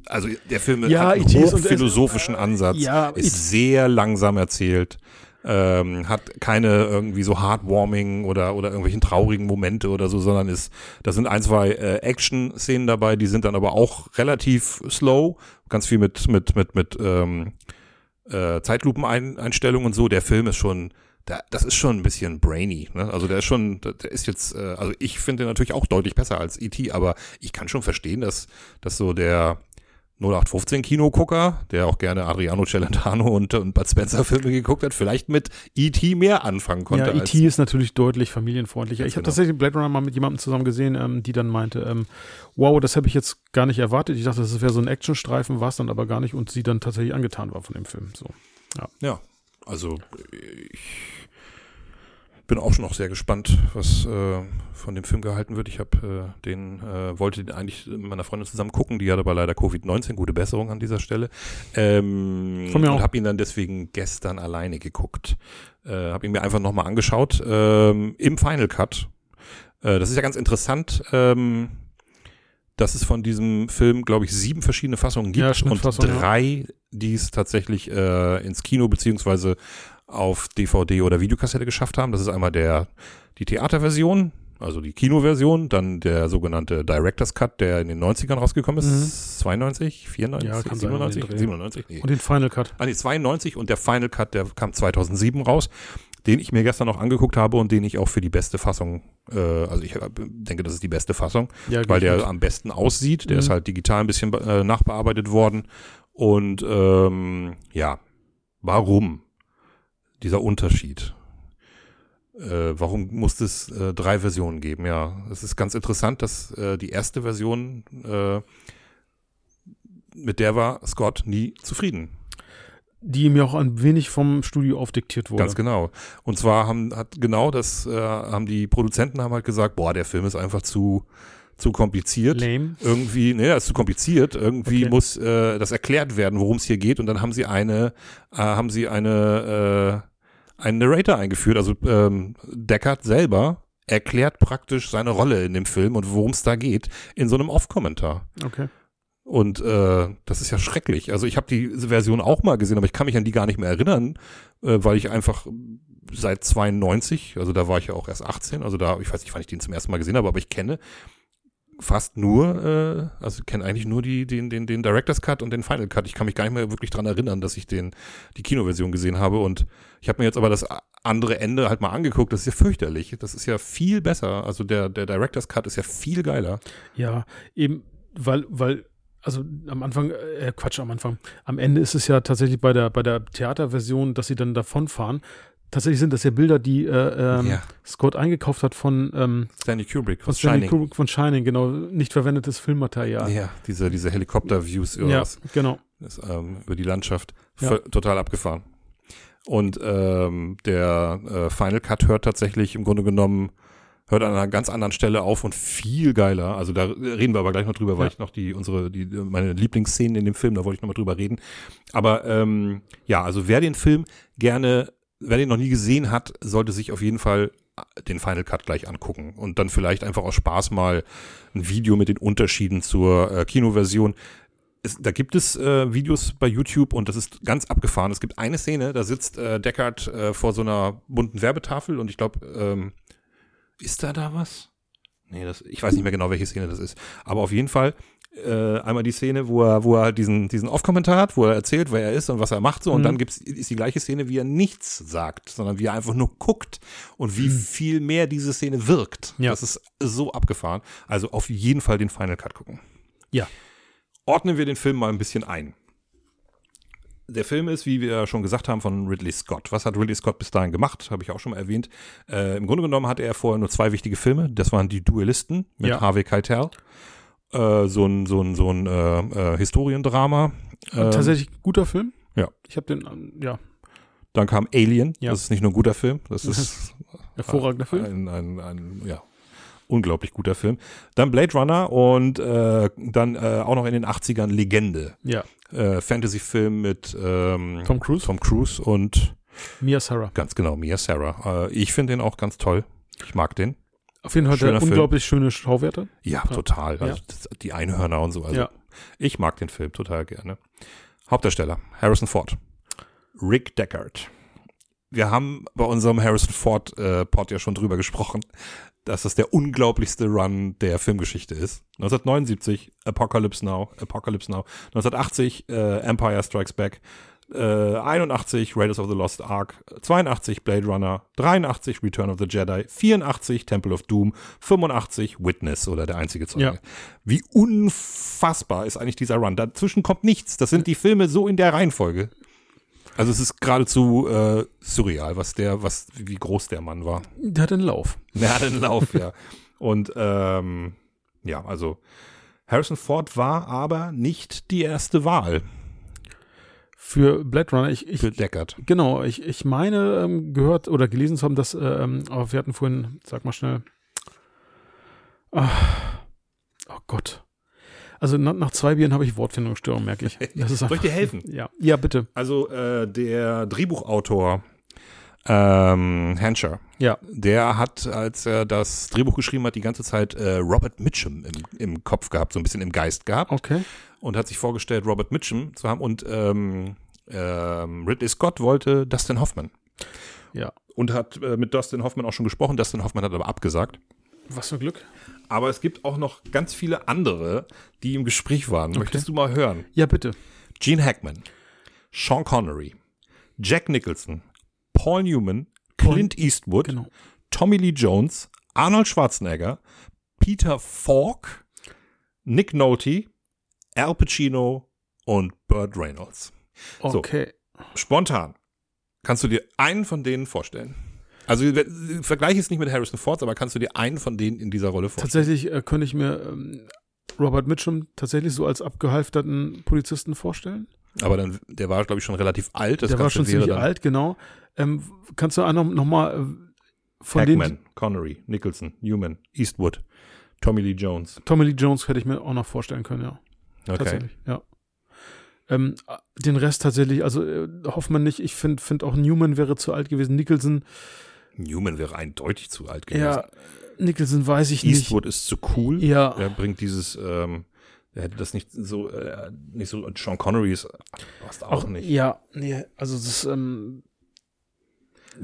also der Film ja, hat einen hochphilosophischen Ansatz, ja, ist sehr langsam erzählt. Ähm, hat keine irgendwie so heartwarming oder oder irgendwelchen traurigen Momente oder so, sondern ist, da sind ein, zwei äh, Action-Szenen dabei, die sind dann aber auch relativ slow, ganz viel mit mit mit mit ähm, äh, Zeitlupeneinstellungen und so, der Film ist schon, der, das ist schon ein bisschen brainy. Ne? Also der ist schon, der ist jetzt, äh, also ich finde den natürlich auch deutlich besser als E.T., aber ich kann schon verstehen, dass, dass so der 0815 Kinogucker, der auch gerne Adriano Celentano und, und Bud Spencer Filme geguckt hat, vielleicht mit E.T. mehr anfangen konnte. Ja, E.T. ist natürlich deutlich familienfreundlicher. Ich habe genau. tatsächlich Blade Runner mal mit jemandem zusammen gesehen, ähm, die dann meinte, ähm, wow, das habe ich jetzt gar nicht erwartet. Ich dachte, das wäre so ein Actionstreifen, war es dann aber gar nicht und sie dann tatsächlich angetan war von dem Film. So, ja. ja, also ich bin auch schon noch sehr gespannt, was äh, von dem Film gehalten wird. Ich habe äh, den, äh, wollte den eigentlich mit meiner Freundin zusammen gucken, die hat aber leider Covid-19, gute Besserung an dieser Stelle. Ähm, Von mir auch. Und habe ihn dann deswegen gestern alleine geguckt. Äh, habe ihn mir einfach nochmal angeschaut ähm, im Final Cut. Äh, das ist ja ganz interessant. Ähm, dass es von diesem Film, glaube ich, sieben verschiedene Fassungen gibt ja, und drei, ja. die es tatsächlich äh, ins Kino beziehungsweise auf DVD oder Videokassette geschafft haben. Das ist einmal der, die Theaterversion, also die Kinoversion, dann der sogenannte Director's Cut, der in den 90ern rausgekommen ist, mhm. 92, 94, ja, 97, 97, nee. Und den Final Cut. Ah nee, 92 und der Final Cut, der kam 2007 raus, den ich mir gestern noch angeguckt habe und den ich auch für die beste Fassung, äh, also ich denke, das ist die beste Fassung, ja, weil der am besten aussieht. Der mhm. ist halt digital ein bisschen äh, nachbearbeitet worden und ähm, ja, warum? Dieser Unterschied. Äh, warum muss es äh, drei Versionen geben? Ja, es ist ganz interessant, dass äh, die erste Version, äh, mit der war Scott nie zufrieden. Die mir auch ein wenig vom Studio aufdiktiert wurde. Ganz genau. Und zwar haben hat genau das äh, haben die Produzenten haben halt gesagt, boah, der Film ist einfach zu zu kompliziert. Lame. Irgendwie, ne, ist zu kompliziert. Irgendwie okay. muss äh, das erklärt werden, worum es hier geht. Und dann haben sie eine, haben sie eine einen Narrator eingeführt. Also ähm, Deckard selber erklärt praktisch seine Rolle in dem Film und worum es da geht, in so einem Off-Kommentar. Okay. Und äh, das ist ja schrecklich. Also ich habe die Version auch mal gesehen, aber ich kann mich an die gar nicht mehr erinnern, äh, weil ich einfach seit 92, also da war ich ja auch erst 18, also da, ich weiß nicht, wann ich den zum ersten Mal gesehen habe, aber ich kenne fast nur, äh, also kenne eigentlich nur die, den, den, den Director's Cut und den Final Cut. Ich kann mich gar nicht mehr wirklich dran erinnern, dass ich den, die Kinoversion gesehen habe. Und ich habe mir jetzt aber das andere Ende halt mal angeguckt. Das ist ja fürchterlich. Das ist ja viel besser. Also der, der Director's Cut ist ja viel geiler. Ja, eben, weil, weil, also am Anfang, äh, Quatsch, am Anfang. Am Ende ist es ja tatsächlich bei der, bei der Theaterversion, dass sie dann davonfahren. Tatsächlich sind das ja Bilder, die äh, ähm, Ja. Scott eingekauft hat von, ähm, Stanley Kubrick von Stanley Kubrick von Shining, genau, nicht verwendetes Filmmaterial. Ja, diese, diese Helikopter-Views oder Ja, genau. Das, ähm, über die Landschaft. Ja. Total abgefahren. Und ähm, der äh, Final Cut hört tatsächlich im Grunde genommen, hört an einer ganz anderen Stelle auf und viel geiler. Also da reden wir aber gleich noch drüber, weil ich noch die, unsere, die, meine Lieblingsszenen in dem Film, da wollte ich noch mal drüber reden. Aber ähm, ja, also wer den Film gerne, wer den noch nie gesehen hat, sollte sich auf jeden Fall den Final Cut gleich angucken und dann vielleicht einfach aus Spaß mal ein Video mit den Unterschieden zur äh, Kinoversion es, da gibt es äh, Videos bei YouTube und das ist ganz abgefahren. Es gibt eine Szene, da sitzt äh, Deckard äh, vor so einer bunten Werbetafel und ich glaube, ähm, ist da da was? Nee, das, ich weiß nicht mehr genau, welche Szene das ist. Aber auf jeden Fall äh, einmal die Szene, wo er, wo er halt diesen, diesen Off-Kommentar hat, wo er erzählt, wer er ist und was er macht so. Und Mhm. dann gibt's, ist die gleiche Szene, wie er nichts sagt, sondern wie er einfach nur guckt und wie viel mehr diese Szene wirkt. Ja. Das ist so abgefahren. Also auf jeden Fall den Final Cut gucken Ja. ordnen wir den Film mal ein bisschen ein. Der Film ist, wie wir schon gesagt haben, von Ridley Scott. Was hat Ridley Scott bis dahin gemacht? Habe ich auch schon mal erwähnt. Äh, Im Grunde genommen hatte er vorher nur zwei wichtige Filme. Das waren die Duellisten mit Ja. Harvey Keitel. Äh, so ein, so ein, so ein äh, äh, Historiendrama. Ähm, Tatsächlich guter Film. ja. Ich habe den, ähm, ja, Dann kam Alien. Ja. Das ist nicht nur ein guter Film. Das ist hervorragender Film. Ein, ein, ein, ja, unglaublich guter Film. Dann Blade Runner und äh, dann äh, auch noch in den 80ern Legende. Ja, Äh, Fantasy-Film mit ähm, Tom Cruise, Tom Cruise und Mia Sarah. ganz genau Mia Sarah. Äh, ich finde den auch ganz toll. Ich mag den. Auf jeden Fall der Film. unglaublich schöne Schauwerte. Ja, Ja. total. Also Ja. das, die Einhörner und so. Also Ja. ich mag den Film total gerne. Hauptdarsteller Harrison Ford, Rick Deckard. Wir haben bei unserem Harrison Ford äh, Pod ja schon drüber gesprochen, dass das der unglaublichste Run der Filmgeschichte ist. 1979 Apocalypse Now, Apocalypse Now. 1980 äh, Empire Strikes Back. Äh, 81 Raiders of the Lost Ark, 82 Blade Runner, 83 Return of the Jedi, 84 Temple of Doom, 85 Witness oder der einzige Zeuge. Ja. Wie unfassbar ist eigentlich dieser Run? Dazwischen kommt nichts. Das sind die Filme so in der Reihenfolge. Also es ist geradezu äh, surreal, was der, was, wie groß der Mann war. Der hat einen Lauf. Er hat einen Lauf, ja. Und ähm, ja, also Harrison Ford war aber nicht die erste Wahl Für Blade Runner, ich, ich für Deckard. genau, ich, ich meine, ähm, gehört oder gelesen zu haben, dass, ähm, aber wir hatten vorhin, sag mal schnell, ah, oh Gott. Also nach, nach zwei Bieren habe ich Wortfindungsstörung, merke ich. Das ist Soll ich dir helfen? Ja, ja, bitte. Also äh, der Drehbuchautor ähm, Hanscher, Ja, der hat, als er das Drehbuch geschrieben hat, die ganze Zeit äh, Robert Mitchum im, im Kopf gehabt, so ein bisschen im Geist gehabt okay. Und hat sich vorgestellt, Robert Mitchum zu haben und ähm, ähm, Ridley Scott wollte Dustin Hoffman. Ja. Und hat äh, mit Dustin Hoffman auch schon gesprochen. Dustin Hoffman hat aber abgesagt. Was für Glück. Aber es gibt auch noch ganz viele andere, die im Gespräch waren. Möchtest du mal hören? Ja, bitte. Gene Hackman, Sean Connery, Jack Nicholson, Paul Newman, Paul- Clint Eastwood, Genau. Tommy Lee Jones, Arnold Schwarzenegger, Peter Falk, Nick Nolte, Al Pacino und Burt Reynolds. So. Okay. Spontan. Kannst du dir einen von denen vorstellen? Also vergleiche es nicht mit Harrison Ford, aber kannst du dir einen von denen in dieser Rolle vorstellen? Tatsächlich äh, könnte ich mir ähm, Robert Mitchum tatsächlich so als abgehalfterten Polizisten vorstellen. Aber dann, der war, glaube ich, schon relativ alt. Das Der war schon ziemlich alt, genau. Ähm, kannst du noch, noch mal äh, von Hackman, den Connery, Nicholson, Newman, Eastwood, Tommy Lee Jones. Tommy Lee Jones hätte ich mir auch noch vorstellen können, ja. Okay. Tatsächlich, ja. Ähm, den Rest tatsächlich, also äh, Hoffmann nicht, ich finde find auch Newman wäre zu alt gewesen. Nicholson Newman wäre eindeutig zu alt gewesen. Ja, Nicholson weiß ich nicht. Eastwood ist zu cool. Ja. Er bringt dieses, ähm, er hätte das nicht so, äh, nicht so, Sean Connery ist auch, Auch nicht. Ja, nee, also das ähm,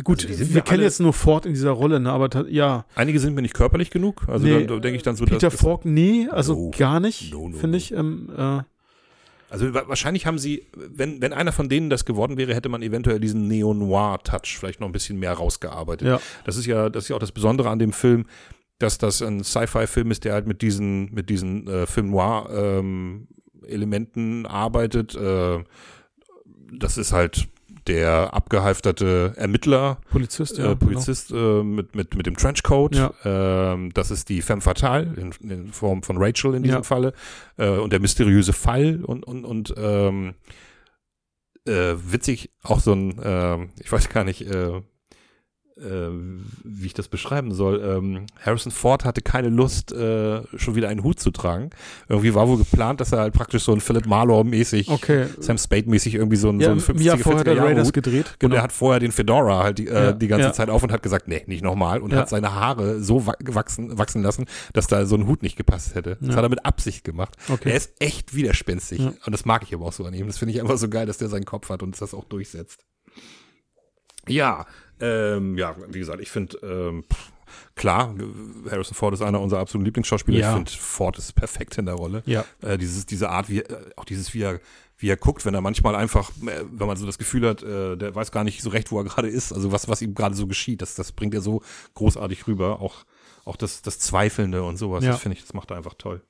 gut, Also wir ja kennen jetzt nur Ford in dieser Rolle, ne, aber ja, Einige sind mir nicht körperlich genug. Also Nee, da, da denke ich dann so, Peter dass, Falk, nee, also No. gar nicht, No, no, finde ich, ähm, äh, Also wa- wahrscheinlich haben sie, wenn, wenn einer von denen das geworden wäre, hätte man eventuell diesen Neo-Noir-Touch vielleicht noch ein bisschen mehr rausgearbeitet. ja, Das ist ja, das ist ja auch das Besondere an dem Film, dass das ein Sci-Fi-Film ist, der halt mit diesen, mit diesen äh, Film Noir-Elementen arbeitet. Äh, das ist halt der abgehalfterte Ermittler, Polizist, ja, äh, Polizist äh, mit, mit, mit dem Trenchcoat. Ja. Ähm, das ist die Femme Fatale in, in Form von Rachel in diesem Ja. Falle. Äh, und der mysteriöse Fall und, und, und ähm, äh, witzig auch so ein, ähm, ich weiß gar nicht, äh, wie ich das beschreiben soll. Ähm, Harrison Ford hatte keine Lust, äh, schon wieder einen Hut zu tragen. Irgendwie war wohl geplant, dass er halt praktisch so ein Philip Marlowe-mäßig. Okay. Sam Spade-mäßig irgendwie so ein, Ja, so ein im Jahr 50er, vorher 40er der Jahre Raiders Hut gedreht, und genau. er hat vorher den Fedora halt die, äh, Ja, die ganze ja. Zeit auf und hat gesagt, nee, nicht nochmal. Und hat seine Haare so wa- wachsen, wachsen lassen, dass da so ein Hut nicht gepasst hätte. Das hat er mit Absicht gemacht. okay. Er ist echt widerspenstig. Und das mag ich aber auch so an ihm. Das finde ich einfach so geil, dass der seinen Kopf hat und das auch durchsetzt. Ja, ähm, ja, wie gesagt, ich finde, ähm, klar, Harrison Ford ist einer unserer absoluten Lieblingsschauspieler. Ja. Ich finde, Ford ist perfekt in der Rolle ja, äh, dieses, diese Art, wie, auch dieses, wie er, wie er guckt, wenn er manchmal einfach, äh, wenn man so das Gefühl hat, äh, der weiß gar nicht so recht, wo er gerade ist, also was, was ihm gerade so geschieht, das, das bringt er so großartig rüber, auch, auch das, das Zweifelnde und sowas, Ja. das finde ich, das macht er einfach toll.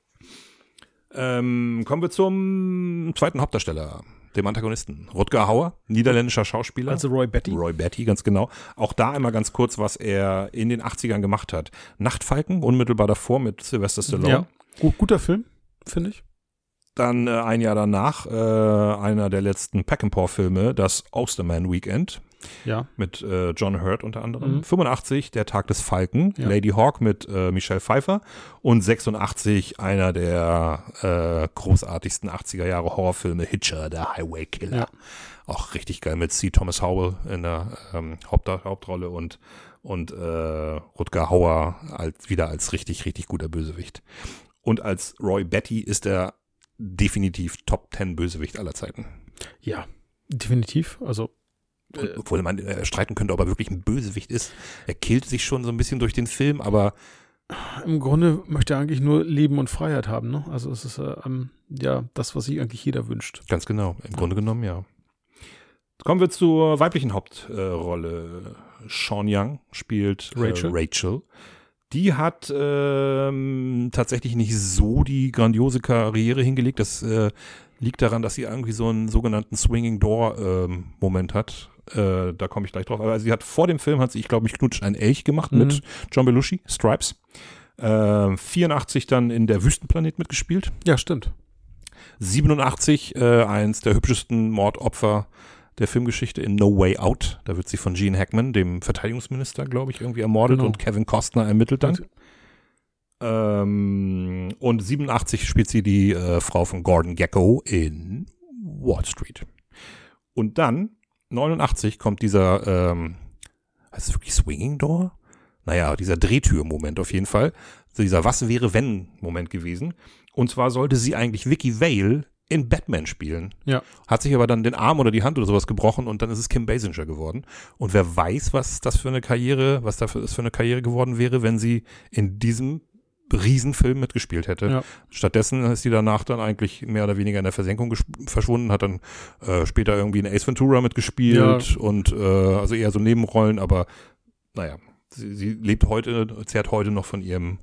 Ähm, kommen wir zum zweiten Hauptdarsteller, dem Antagonisten. Rutger Hauer, niederländischer Schauspieler. also Roy Betty. Roy Betty, ganz genau. Auch da einmal ganz kurz, was er in den 80ern gemacht hat. Nachtfalken, unmittelbar davor mit Sylvester Stallone. Ja, Gut, guter Film, finde ich. Dann äh, ein Jahr danach äh, einer der letzten Peckinpah-Filme, das Osterman Weekend Ja, mit äh, John Hurt unter anderem. Mhm. 85 Der Tag des Falken, Ja. Lady Hawk mit äh, Michelle Pfeiffer und 86 einer der äh, großartigsten 80er Jahre Horrorfilme Hitcher, der Highway Killer. Ja. Auch richtig geil mit C. Thomas Howell in der ähm, Haupt Hauptrolle und und äh, Rutger Hauer als wieder als richtig richtig guter Bösewicht. Und als Roy Betty ist er definitiv Top 10 Bösewicht aller Zeiten. ja, definitiv. Also, Und, obwohl man äh, streiten könnte, ob er wirklich ein Bösewicht ist. Er killt sich schon so ein bisschen durch den Film, aber im Grunde möchte er eigentlich nur Leben und Freiheit haben, ne? Also, es ist äh, ähm, ja das, was sich eigentlich jeder wünscht. ganz genau, im Grunde genommen ja. Kommen wir zur weiblichen Hauptrolle. Sean Young spielt äh, Rachel. Rachel. Die hat ähm, tatsächlich nicht so die grandiose Karriere hingelegt. Das äh, liegt daran, dass sie irgendwie so einen sogenannten Swinging Door ähm, Moment hat. Äh, da komme ich gleich drauf. Aber sie hat vor dem Film hat sie, ich glaube, mich knutscht ein Elch gemacht Mhm. mit John Belushi, Stripes. Äh, 84 dann in der Wüstenplanet mitgespielt. Ja, stimmt. 87 äh, eins der hübschesten Mordopfer der Filmgeschichte in No Way Out. Da wird sie von Gene Hackman, dem Verteidigungsminister, glaube ich, irgendwie ermordet Genau. und Kevin Costner ermittelt dann. Und- Ähm, und 87 spielt sie die äh, Frau von Gordon Gecko in Wall Street. Und dann, 89, kommt dieser, ähm, heißt es wirklich Swinging Door? Naja, dieser Drehtür-Moment auf jeden Fall. Dieser Was wäre wenn Moment gewesen. Und zwar sollte sie eigentlich Vicky Vale in Batman spielen. Ja. Hat sich aber dann den Arm oder die Hand oder sowas gebrochen und dann ist es Kim Basinger geworden. Und wer weiß, was das für eine Karriere, was das für eine Karriere geworden wäre, wenn sie in diesem Riesenfilm mitgespielt hätte. Ja. Stattdessen ist sie danach dann eigentlich mehr oder weniger in der Versenkung verschwunden, hat dann äh, später irgendwie in Ace Ventura mitgespielt und äh, also eher so Nebenrollen, aber naja, sie, sie lebt heute, zehrt heute noch von ihrem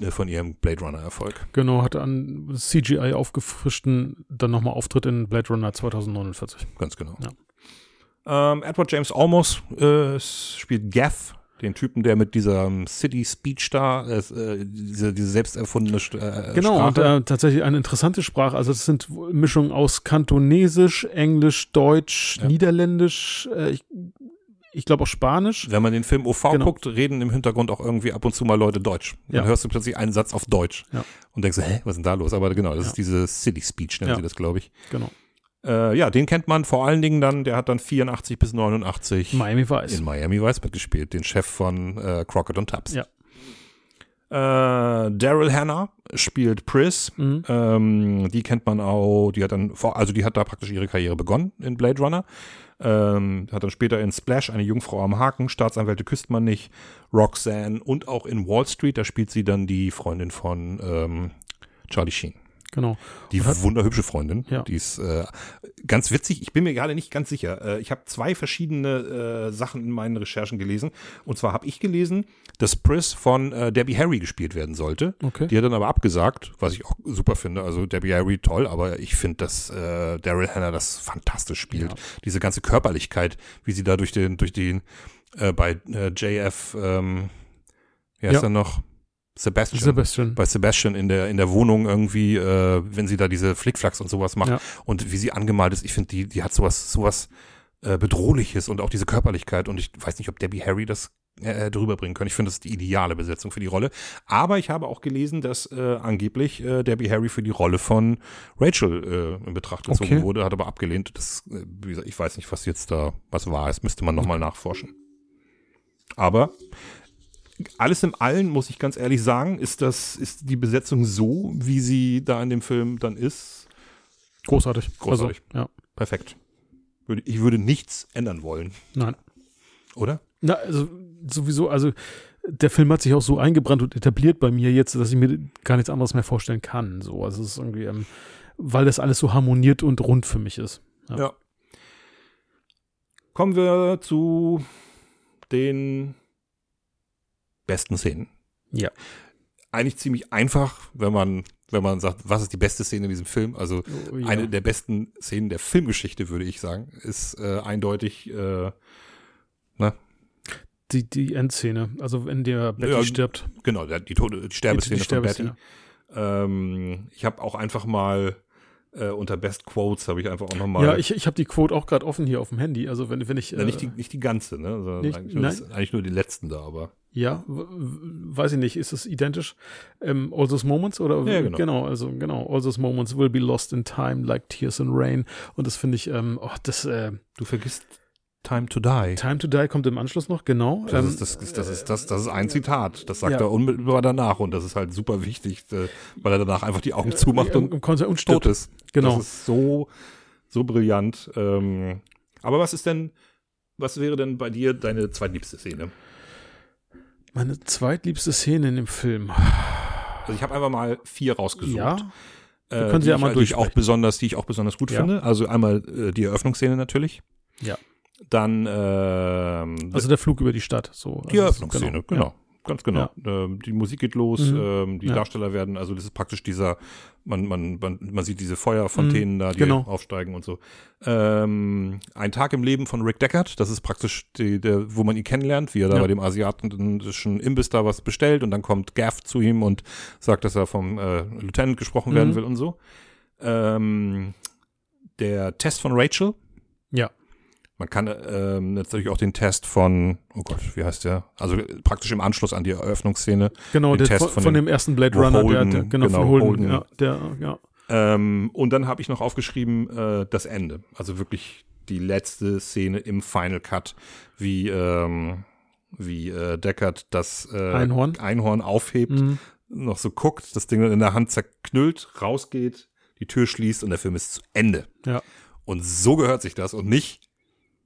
äh, von ihrem Blade Runner Erfolg. Genau, hatte an CGI aufgefrischten dann nochmal Auftritt in Blade Runner 2049. Ganz genau. Ähm, Edward James Olmos äh, spielt Gaff, den Typen, der mit dieser ähm, City Speech da, äh, diese, diese selbst erfundene äh, Genau, und Sprache. äh, tatsächlich eine interessante Sprache. Also es sind Mischungen aus Kantonesisch, Englisch, Deutsch, Ja. Niederländisch, äh, ich, ich glaube auch Spanisch. Wenn man den Film OV Genau. guckt, reden im Hintergrund auch irgendwie ab und zu mal Leute Deutsch. Dann Ja. hörst du plötzlich einen Satz auf Deutsch Ja. und denkst, hä, was ist denn da los? Aber genau, das ist diese City Speech, nennen sie das, glaube ich. Genau. Äh, ja, den kennt man vor allen Dingen dann, der hat dann 84 bis 89 Miami Vice. in Miami Vice mitgespielt, den Chef von äh, Crockett und Tubbs. Ja. Äh, Daryl Hannah spielt Pris. Mhm. Ähm, die kennt man auch, die hat dann, vor, also die hat da praktisch ihre Karriere begonnen in Blade Runner. Ähm, hat dann später in Splash eine Jungfrau am Haken, Staatsanwälte küsst man nicht, Roxanne und auch in Wall Street, da spielt sie dann die Freundin von ähm, Charlie Sheen. Genau. Die hat- wunderhübsche Freundin. Ja. Die ist äh, ganz witzig. Ich bin mir gerade nicht ganz sicher. Äh, ich habe zwei verschiedene äh, Sachen in meinen Recherchen gelesen. Und zwar habe ich gelesen, dass Pris von äh, Debbie Harry gespielt werden sollte. Okay. Die hat dann aber abgesagt, was ich auch super finde. Also Debbie Harry toll, aber ich finde, dass äh, Daryl Hannah das fantastisch spielt. Ja. Diese ganze Körperlichkeit, wie sie da durch den, durch den, äh, bei JF, ähm, wie heißt Ja. er noch? Sebastian Sebastian. bei Sebastian in der in der Wohnung irgendwie, äh, wenn sie da diese Flickflacks und sowas macht Ja. und wie sie angemalt ist, ich finde, die die hat sowas sowas äh, bedrohliches und auch diese Körperlichkeit und ich weiß nicht, ob Debbie Harry das äh, drüber bringen können. Ich finde, das ist die ideale Besetzung für die Rolle. Aber ich habe auch gelesen, dass äh, angeblich äh, Debbie Harry für die Rolle von Rachel äh, in Betracht gezogen Okay. wurde, hat aber abgelehnt. Das, äh, wie gesagt, ich weiß nicht, was jetzt da was war. Das müsste man nochmal nachforschen. Aber alles im Allen, muss ich ganz ehrlich sagen, ist das, ist die Besetzung so, wie sie da in dem Film dann ist, Großartig. Großartig. Also, ja. perfekt. Ich würde nichts ändern wollen, Nein. oder? Na, also sowieso, also der Film hat sich auch so eingebrannt und etabliert bei mir jetzt, dass ich mir gar nichts anderes mehr vorstellen kann. So, also es ist irgendwie, ähm, weil das alles so harmoniert und rund für mich ist. Ja. Ja. Kommen wir zu den besten Szenen. Ja. Eigentlich ziemlich einfach, wenn man, wenn man sagt, was ist die beste Szene in diesem Film? Also Oh, ja. eine der besten Szenen der Filmgeschichte, würde ich sagen, ist äh, eindeutig äh, die, die Endszene, also wenn der Becky Ja, stirbt. genau die, Tode, die Sterbeszene Die von Betty. Sterbeszene. Ähm, ich habe auch einfach mal äh, unter Best Quotes habe ich einfach auch nochmal. Ja, ich, ich habe die Quote auch gerade offen hier auf dem Handy. Also wenn, wenn ich. Na, nicht, die, äh, nicht die ganze, ne? Sondern nicht- eigentlich, nur das, eigentlich nur die letzten da, aber. Ja, weiß ich nicht, ist es identisch? Ähm, all those moments oder? Ja, genau. also genau, all those moments will be lost in time like tears in rain. Und das finde ich, ähm, oh, das äh, Du vergisst Time to Die. Time to Die kommt im Anschluss noch, genau. Das, ähm, ist, das, ist, das, ist, das, das ist ein Zitat. Das sagt Ja. er unmittelbar danach und das ist halt super wichtig, äh, weil er danach einfach die Augen zumacht äh, und Konzert und tot ist. Genau. Das ist so, so brillant. Ähm, aber was ist denn, was wäre denn bei dir deine zweitliebste Szene? Meine zweitliebste Szene in dem Film. Also ich habe einfach mal vier rausgesucht. Ja, äh, können Sie die ja ich, mal die ich auch besonders, die ich auch besonders gut Ja. finde. Also einmal äh, die Eröffnungsszene natürlich. Ja. Dann ähm, also der Flug über die Stadt. So. die Also, Eröffnungsszene, genau. Ganz genau. Ähm, die Musik geht los, Mhm. ähm, die Ja. Darsteller werden, also das ist praktisch dieser, man, man, man, man sieht diese Feuerfontänen da, die genau. aufsteigen und so. Ähm, ein Tag im Leben von Rick Deckard, das ist praktisch die, der, wo man ihn kennenlernt, wie er da Ja. bei dem asiatischen Imbiss da was bestellt und dann kommt Gaff zu ihm und sagt, dass er vom äh, Lieutenant gesprochen werden Mhm. will und so. Ähm, der Test von Rachel. Man kann ähm, natürlich auch den Test von, oh Gott, wie heißt der? Also praktisch im Anschluss an die Eröffnungsszene. Genau, den der, Test von, von dem- dem ersten Blade Runner, der, Holden- der genau, genau, von Holden, Holden- ja, der, ja. Ähm, und dann habe ich noch aufgeschrieben, äh, das Ende. Also wirklich die letzte Szene im Final Cut, wie, ähm, wie äh, Deckard das äh, Einhorn. Einhorn aufhebt, Mhm. noch so guckt, das Ding in der Hand zerknüllt, rausgeht, die Tür schließt und der Film ist zu Ende. Ja. Und so gehört sich das und nicht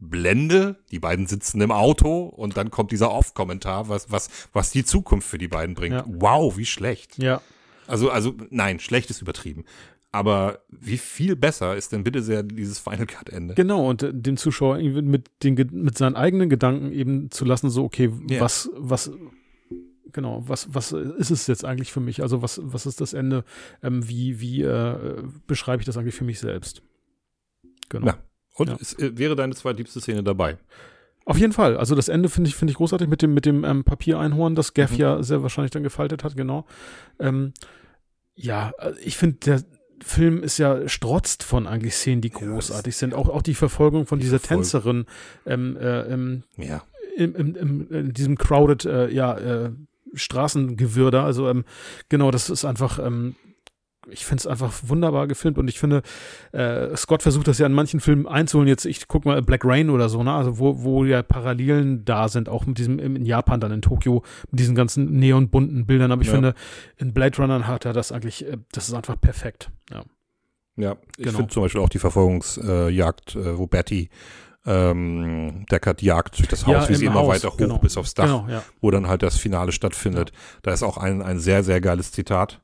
Blende, die beiden sitzen im Auto und dann kommt dieser Off-Kommentar, was, was, was die Zukunft für die beiden bringt. Ja. Wow, wie schlecht. Ja, Also, also, nein, schlecht ist übertrieben. Aber wie viel besser ist denn bitte sehr dieses Final Cut Ende? genau. Und äh, dem Zuschauer irgendwie mit, den, mit seinen eigenen Gedanken eben zu lassen, so, okay, Ja. was, was, genau, was, was ist es jetzt eigentlich für mich? Also, was, was ist das Ende? Ähm, wie, wie äh, beschreibe ich das eigentlich für mich selbst? Genau. Ja. Und Ja. es äh, wäre deine zweitliebste Szene dabei. Auf jeden Fall. Also das Ende finde ich, finde ich großartig mit dem, mit dem ähm, Papiereinhorn, das Gaff Mhm. ja sehr wahrscheinlich dann gefaltet hat, genau. Ähm, ja, äh, ich finde, der Film ist ja strotzt von eigentlich Szenen, die Ja, großartig das- sind. Auch, auch die Verfolgung von Die dieser Verfolgung. Tänzerin ähm, äh, im, Ja. im, im, im, in diesem crowded, äh, ja, äh, Straßengewirr da. Also ähm, genau, das ist einfach ähm, ich finde es einfach wunderbar gefilmt und ich finde, äh, Scott versucht das ja in manchen Filmen einzuholen. Jetzt, ich guck mal Black Rain oder so, ne? Also wo, wo ja Parallelen da sind, auch mit diesem in Japan dann in Tokio, mit diesen ganzen neonbunten Bildern. Aber ich ja. finde, in Blade Runner hat er das eigentlich, äh, das ist einfach perfekt. Ja. Ja, ich genau. finde zum Beispiel auch die Verfolgungsjagd, äh, wo Betty ähm, Deckard jagt durch das Haus, ja, wie sie immer Haus, weiter hoch genau. bis aufs Dach, genau, ja. wo dann halt das Finale stattfindet. Ja. Da ist auch ein, ein sehr, sehr geiles Zitat.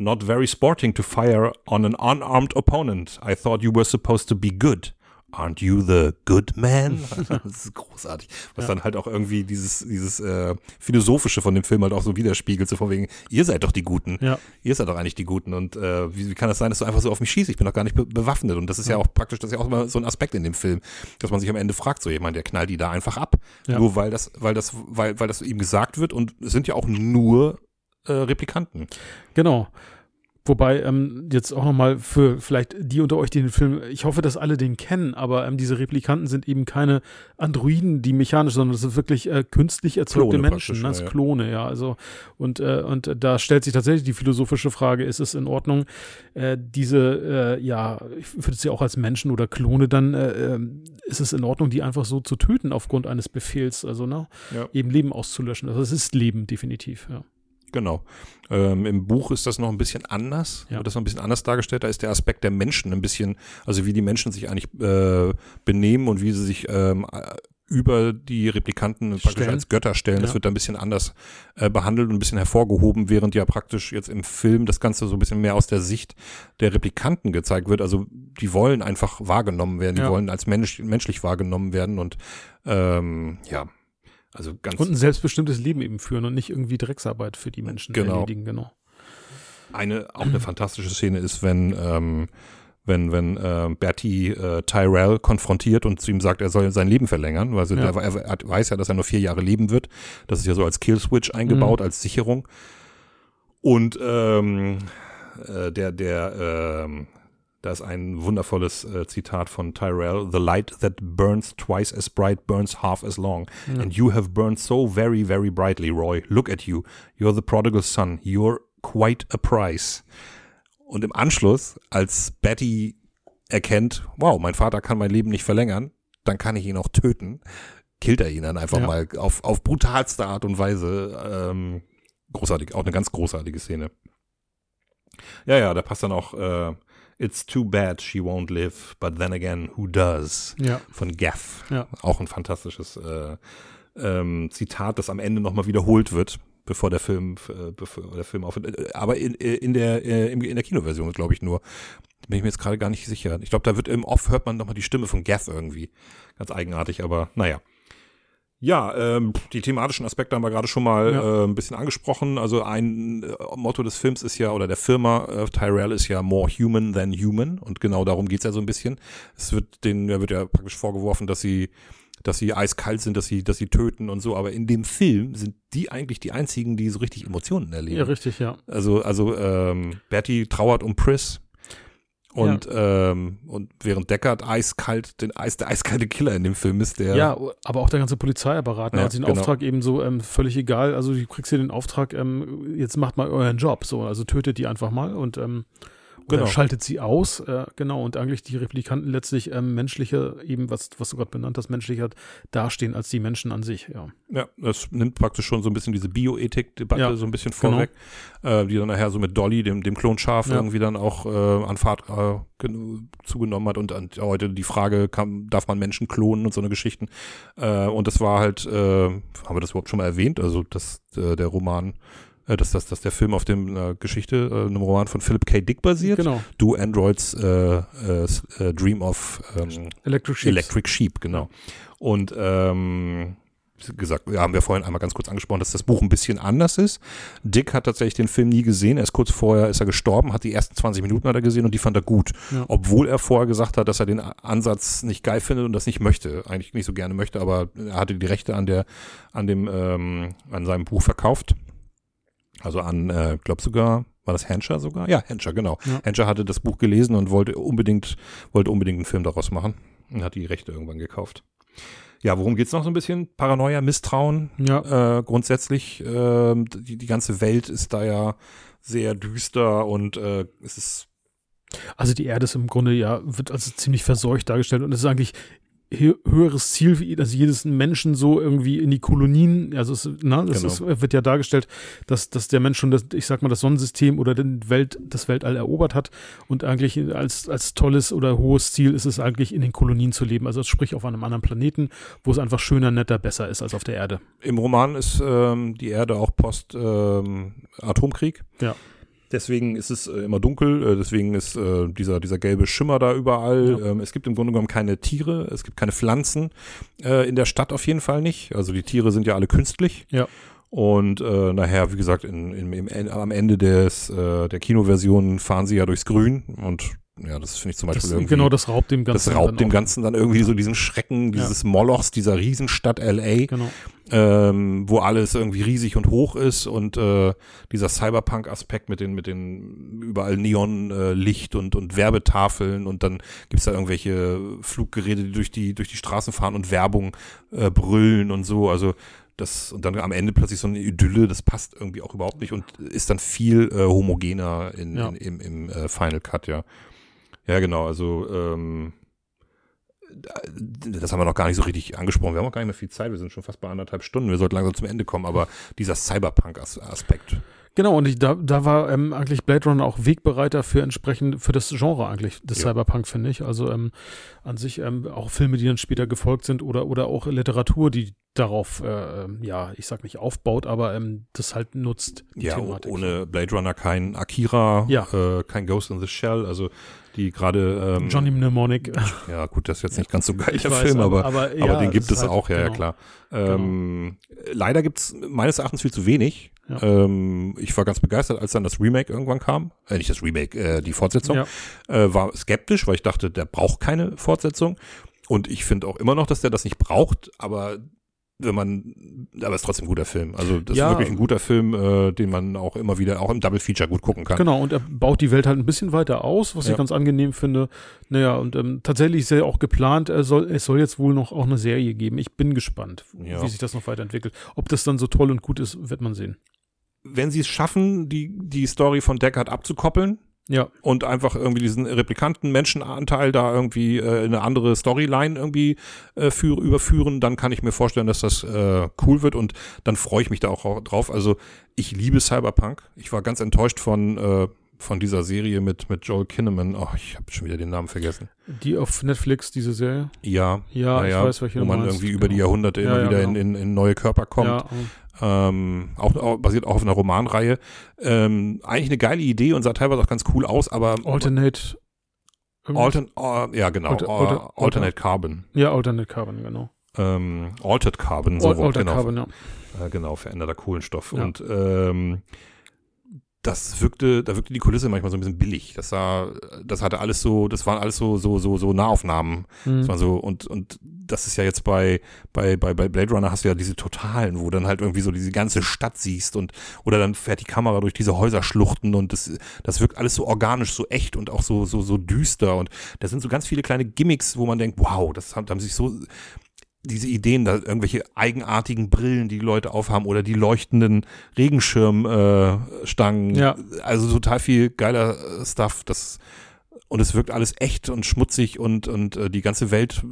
Not very sporting to fire on an unarmed opponent. I thought you were supposed to be good. Aren't you the good man? das ist großartig. Was ja. dann halt auch irgendwie dieses, dieses äh, Philosophische von dem Film halt auch so widerspiegelt, so von wegen, ihr seid doch die Guten. Ja. Ihr seid doch eigentlich die Guten. Und äh, wie, wie kann das sein, dass du einfach so auf mich schießt? Ich bin doch gar nicht be bewaffnet. Und das ist ja. ja auch praktisch, das ist ja auch immer so ein Aspekt in dem Film, dass man sich am Ende fragt, so jemand, der knallt die da einfach ab. Ja. Nur weil das, weil das, weil, weil das ihm gesagt wird und es sind ja auch nur äh, Replikanten. Genau. Wobei, ähm, jetzt auch nochmal für vielleicht die unter euch, die den Film, ich hoffe, dass alle den kennen, aber ähm, diese Replikanten sind eben keine Androiden, die mechanisch, sondern das sind wirklich äh, künstlich erzeugte Klone Menschen, ne? ja, Klone, ja. Also, und, äh, und da stellt sich tatsächlich die philosophische Frage, ist es in Ordnung, äh, diese, äh, ja, ich würde es ja auch als Menschen oder Klone dann, äh, ähm, ist es in Ordnung, die einfach so zu töten aufgrund eines Befehls, also, ne, ja. eben Leben auszulöschen. Also, es ist Leben, definitiv, ja. Genau. Ähm, Im Buch ist das noch ein bisschen anders, ja. wird das noch ein bisschen anders dargestellt. Da ist der Aspekt der Menschen ein bisschen, also wie die Menschen sich eigentlich äh, benehmen und wie sie sich ähm, über die Replikanten stellen. praktisch als Götter stellen. Ja. Das wird da ein bisschen anders äh, behandelt und ein bisschen hervorgehoben, während ja praktisch jetzt im Film das Ganze so ein bisschen mehr aus der Sicht der Replikanten gezeigt wird. Also die wollen einfach wahrgenommen werden, die ja. wollen als Mensch, menschlich wahrgenommen werden und ähm, ja, also ganz und ein selbstbestimmtes Leben eben führen und nicht irgendwie Drecksarbeit für die Menschen genau. erledigen, genau. Eine, auch eine fantastische Szene ist, wenn, ähm, wenn, wenn äh, Bertie äh, Tyrell konfrontiert und zu ihm sagt, er soll sein Leben verlängern, weil ja. er, er, weiß ja, dass er nur vier Jahre leben wird. Das ist ja so als Killswitch eingebaut, mhm. als Sicherung. Und ähm, äh, der, der ähm, da ist ein wundervolles äh, Zitat von Tyrell. The light that burns twice as bright burns half as long. Ja. And you have burned so very, very brightly, Roy. Look at you. You're the prodigal son. You're quite a prize. Und im Anschluss, als Betty erkennt, wow, mein Vater kann mein Leben nicht verlängern, dann kann ich ihn auch töten, killt er ihn dann einfach ja. mal auf, auf brutalste Art und Weise. Ähm, großartig, auch eine ganz großartige Szene. Ja, ja, da passt dann auch äh, It's too bad she won't live, but then again, who does? Ja. Von Gaff. Ja. Auch ein fantastisches äh, ähm, Zitat, das am Ende nochmal wiederholt wird, bevor der Film, äh, bevor der Film aufhört. Äh, aber in, äh, in, der, äh, in der Kinoversion, glaube ich, nur. Bin ich mir jetzt gerade gar nicht sicher. Ich glaube, da wird im Off hört man nochmal die Stimme von Gaff irgendwie. Ganz eigenartig, aber naja. Ja, ähm, die thematischen Aspekte haben wir gerade schon mal ja. äh, ein bisschen angesprochen. Also ein äh, Motto des Films ist ja, oder der Firma äh, Tyrell ist ja more human than human. Und genau darum geht's ja so ein bisschen. Es wird denen, da wird ja praktisch vorgeworfen, dass sie dass sie eiskalt sind, dass sie, dass sie töten und so, aber in dem Film sind die eigentlich die einzigen, die so richtig Emotionen erleben. Ja, richtig, ja. Also, also ähm, Bertie trauert um Pris, und, ja. ähm, und während Deckard eiskalt, den Eis, der eiskalte Killer in dem Film ist, der. Ja, aber auch der ganze Polizeiapparat, ne? ja, also den genau. Auftrag eben so ähm, völlig egal. Also du kriegst hier den Auftrag, ähm, jetzt macht mal euren Job, so, also tötet die einfach mal und ähm, Genau. schaltet sie aus, äh, genau, und eigentlich die Replikanten letztlich ähm, menschlicher, eben was, was du gerade benannt hast, menschlicher dastehen als die Menschen an sich, ja. Ja, das nimmt praktisch schon so ein bisschen diese Bioethik-Debatte ja, so ein bisschen genau. vorweg, genau. äh, die dann nachher so mit Dolly, dem, dem Klonschaf, ja. irgendwie dann auch äh, an Fahrt äh, zugenommen hat und an, heute die Frage, kann, darf man Menschen klonen und so eine Geschichten. Äh, und das war halt, äh, haben wir das überhaupt schon mal erwähnt, also das, der Roman äh, dass, dass, dass der Film auf dem äh, Geschichte, äh, einem Roman von Philip K. Dick basiert. Genau. Do Androids äh, äh, äh, Dream of ähm, Electric, Sheep. Electric Sheep, genau. Und ähm, gesagt, haben wir vorhin einmal ganz kurz angesprochen, dass das Buch ein bisschen anders ist. Dick hat tatsächlich den Film nie gesehen. Erst kurz vorher ist er gestorben, hat die ersten 20 Minuten hat er gesehen und die fand er gut. Ja. Obwohl er vorher gesagt hat, dass er den Ansatz nicht geil findet und das nicht möchte. Eigentlich nicht so gerne möchte, aber er hatte die Rechte an der, an dem, ähm, an seinem Buch verkauft. Also an, äh, glaub sogar, war das Henscher sogar? Ja, Henscher, genau. Ja. Henscher hatte das Buch gelesen und wollte unbedingt, wollte unbedingt einen Film daraus machen und hat die Rechte irgendwann gekauft. Ja, worum geht's noch so ein bisschen? Paranoia, Misstrauen. Ja. Äh, grundsätzlich, äh, die, die ganze Welt ist da ja sehr düster und äh, es ist Also die Erde ist im Grunde ja, wird also ziemlich verseucht dargestellt und es ist eigentlich höheres Ziel, wie dass jedes Menschen so irgendwie in die Kolonien, also es, na, das Genau. ist, wird ja dargestellt, dass, dass der Mensch schon das, ich sag mal, das Sonnensystem oder den Welt, das Weltall erobert hat und eigentlich als, als tolles oder hohes Ziel ist es eigentlich in den Kolonien zu leben, also sprich auf einem anderen Planeten, wo es einfach schöner, netter, besser ist als auf der Erde. Im Roman ist ähm, die Erde auch post ähm, Atomkrieg. Ja. Deswegen ist es äh, immer dunkel, äh, deswegen ist äh, dieser, dieser gelbe Schimmer da überall. Ja. Ähm, es gibt im Grunde genommen keine Tiere, es gibt keine Pflanzen, äh, in der Stadt auf jeden Fall nicht. Also die Tiere sind ja alle künstlich. Ja. Und äh, nachher, wie gesagt, in, in, im, am Ende des, äh, der Kinoversion fahren sie ja durchs Grün und ja, das finde ich zum Beispiel Das, irgendwie. genau, das raubt dem Ganzen. das raubt dann dem auch. Ganzen dann irgendwie so diesen Schrecken, dieses Molochs, dieser Riesenstadt LA Genau. ähm, wo alles irgendwie riesig und hoch ist und äh, dieser Cyberpunk-Aspekt mit den, mit den überall Neonlicht äh, und, und Werbetafeln und dann gibt's da irgendwelche Fluggeräte, die durch die, durch die Straßen fahren und Werbung äh, brüllen und so. Also das, und dann am Ende plötzlich so eine Idylle, das passt irgendwie auch überhaupt nicht und ist dann viel äh, homogener in, Ja. in, im, im äh, Final Cut, ja. Ja, genau, also ähm, das haben wir noch gar nicht so richtig angesprochen. Wir haben auch gar nicht mehr viel Zeit. Wir sind schon fast bei anderthalb Stunden. Wir sollten langsam zum Ende kommen. Aber dieser Cyberpunk-Aspekt. Genau, und ich, da, da war ähm, eigentlich Blade Runner auch Wegbereiter für entsprechend, für das Genre eigentlich, des Ja. Cyberpunk, finde ich. Also ähm, an sich ähm, auch Filme, die dann später gefolgt sind oder, oder auch Literatur, die darauf, äh, ähm, ja, ich sag nicht aufbaut, aber ähm, das halt nutzt. Ja, Thematik. ohne Blade Runner kein Akira, Ja. äh, kein Ghost in the Shell. Also die gerade. Ähm, Johnny Mnemonic. Ja, gut, das ist jetzt nicht ganz so geil, der weiß, Film, aber, aber, ja, aber den gibt es halt- auch, ja, ja genau. klar. Ähm, Leider gibt's meines Erachtens viel zu wenig. Ja. Ähm, ich war ganz begeistert, als dann das Remake irgendwann kam. Äh, nicht das Remake, äh, die Fortsetzung. Ja. Äh, war skeptisch, weil ich dachte, der braucht keine Fortsetzung. Und ich finde auch immer noch, dass der das nicht braucht, aber wenn man, aber es ist trotzdem ein guter Film. Also das Ja. ist wirklich ein guter Film, äh, den man auch immer wieder, auch im Double Feature gut gucken kann. Genau, und er baut die Welt halt ein bisschen weiter aus, was Ja. ich ganz angenehm finde. Naja, und ähm, tatsächlich ist ja auch geplant, er soll, es soll jetzt wohl noch auch eine Serie geben. Ich bin gespannt, Ja. wie sich das noch weiterentwickelt. Ob das dann so toll und gut ist, wird man sehen. Wenn sie es schaffen, die, die Story von Deckard abzukoppeln, Ja, und einfach irgendwie diesen Replikanten Menschenanteil da irgendwie äh, in eine andere Storyline irgendwie äh, für, überführen, dann kann ich mir vorstellen, dass das äh, cool wird und dann freue ich mich da auch drauf. Also ich liebe Cyberpunk. Ich war ganz enttäuscht von äh, von dieser Serie mit mit Joel Kinnaman. Oh, ich habe schon wieder den Namen vergessen. die auf Netflix, diese Serie. Ja, Ja, ich naja, weiß, welche wo man meinst, irgendwie über die genau. Jahrhunderte Ja, immer ja, wieder genau. in, in, in neue Körper kommt. Ja, Ähm, auch, auch basiert auch auf einer Romanreihe. Ähm, eigentlich eine geile Idee und sah teilweise auch ganz cool aus, aber Alternate. Altern, oh, ja, genau. Alter- uh, Alter- Alternate Carbon. Ja, Alternate Carbon, genau. Ähm, Altered Carbon, so Al- Altered genau. Carbon, ja. Äh, genau, veränderter Kohlenstoff. Ja. Und ähm, das wirkte, da wirkte die Kulisse manchmal so ein bisschen billig. Das sah, das hatte alles so, das waren alles so, so, so, so Nahaufnahmen. Mhm. Das war so, und, und das ist ja jetzt bei, bei, bei, bei Blade Runner hast du ja diese Totalen, wo dann halt irgendwie so diese ganze Stadt siehst und, oder dann fährt die Kamera durch diese Häuserschluchten und das, das wirkt alles so organisch, so echt und auch so, so, so düster und da sind so ganz viele kleine Gimmicks, wo man denkt, wow, das haben, da haben sich so, diese Ideen, da irgendwelche eigenartigen Brillen, die die Leute aufhaben oder die leuchtenden Regenschirmstangen, äh, Stangen. Ja. also total viel geiler äh, Stuff. Das und es wirkt alles echt und schmutzig und und äh, die ganze Welt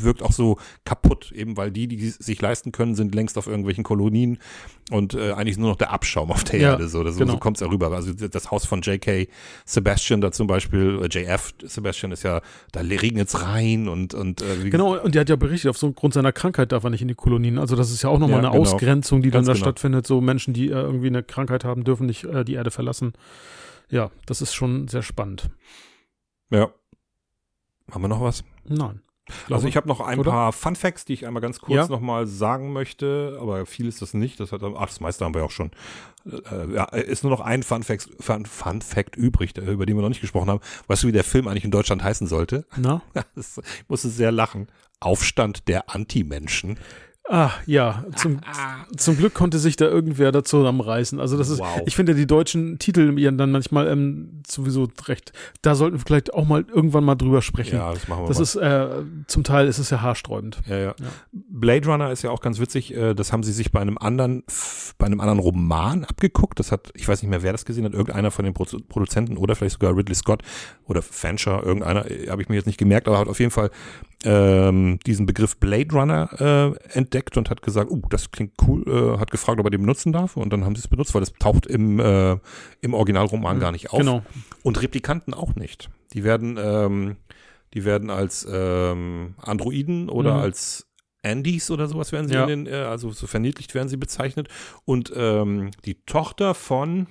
wirkt auch so kaputt, eben weil die, die es sich leisten können, sind längst auf irgendwelchen Kolonien und äh, eigentlich nur noch der Abschaum auf der Ja, Erde. So, das, genau. so kommt es ja rüber. Also das Haus von J.K. Sebastian da zum Beispiel, äh, JF Sebastian ist ja, da regnet's rein und und äh, Genau, und der hat ja berichtet, aufgrund seiner Krankheit darf er nicht in die Kolonien. Also das ist ja auch nochmal Ja, eine genau. Ausgrenzung, die Ganz dann da genau. stattfindet. So Menschen, die äh, irgendwie eine Krankheit haben, dürfen nicht äh, die Erde verlassen. Ja, das ist schon sehr spannend. Ja. Haben wir noch was? Nein. Also ich habe noch ein oder? paar Fun Facts, die ich einmal ganz kurz Ja. nochmal sagen möchte, aber viel ist das nicht. Das hat, ach, das meiste haben wir auch schon. Äh, ja, ist nur noch ein Fun Fact, Fun, Fun Fact übrig, über den wir noch nicht gesprochen haben. Weißt du, wie der Film eigentlich in Deutschland heißen sollte? Na? Das- ich musste sehr lachen. Aufstand der Antimenschen. Ah, ja, zum, zum Glück konnte sich da irgendwer da zusammenreißen. Also das ist, Wow. ich finde die deutschen Titel ihren dann manchmal ähm, sowieso recht. Da sollten wir vielleicht auch mal irgendwann mal drüber sprechen. Ja, das machen wir das mal. ist, äh, zum Teil ist es ja haarsträubend. Ja, ja. Blade Runner ist ja auch ganz witzig. äh, Das haben sie sich bei einem anderen, bei einem anderen Roman abgeguckt. Das hat, ich weiß nicht mehr, wer das gesehen hat, irgendeiner von den Produ- Produzenten oder vielleicht sogar Ridley Scott oder Fancher, irgendeiner, äh, habe ich mir jetzt nicht gemerkt, aber hat auf jeden Fall ähm, diesen Begriff Blade Runner äh, entdeckt und hat gesagt, uh, das klingt cool, äh, hat gefragt, ob er den benutzen darf und dann haben sie es benutzt, weil das taucht im, äh, im Originalroman gar nicht auf. Genau. Und Replikanten auch nicht. Die werden, ähm, die werden als ähm, Androiden oder Mhm. als Andys oder sowas werden sie Ja. in den, äh, also so verniedlicht werden sie bezeichnet. Und ähm, die Tochter von,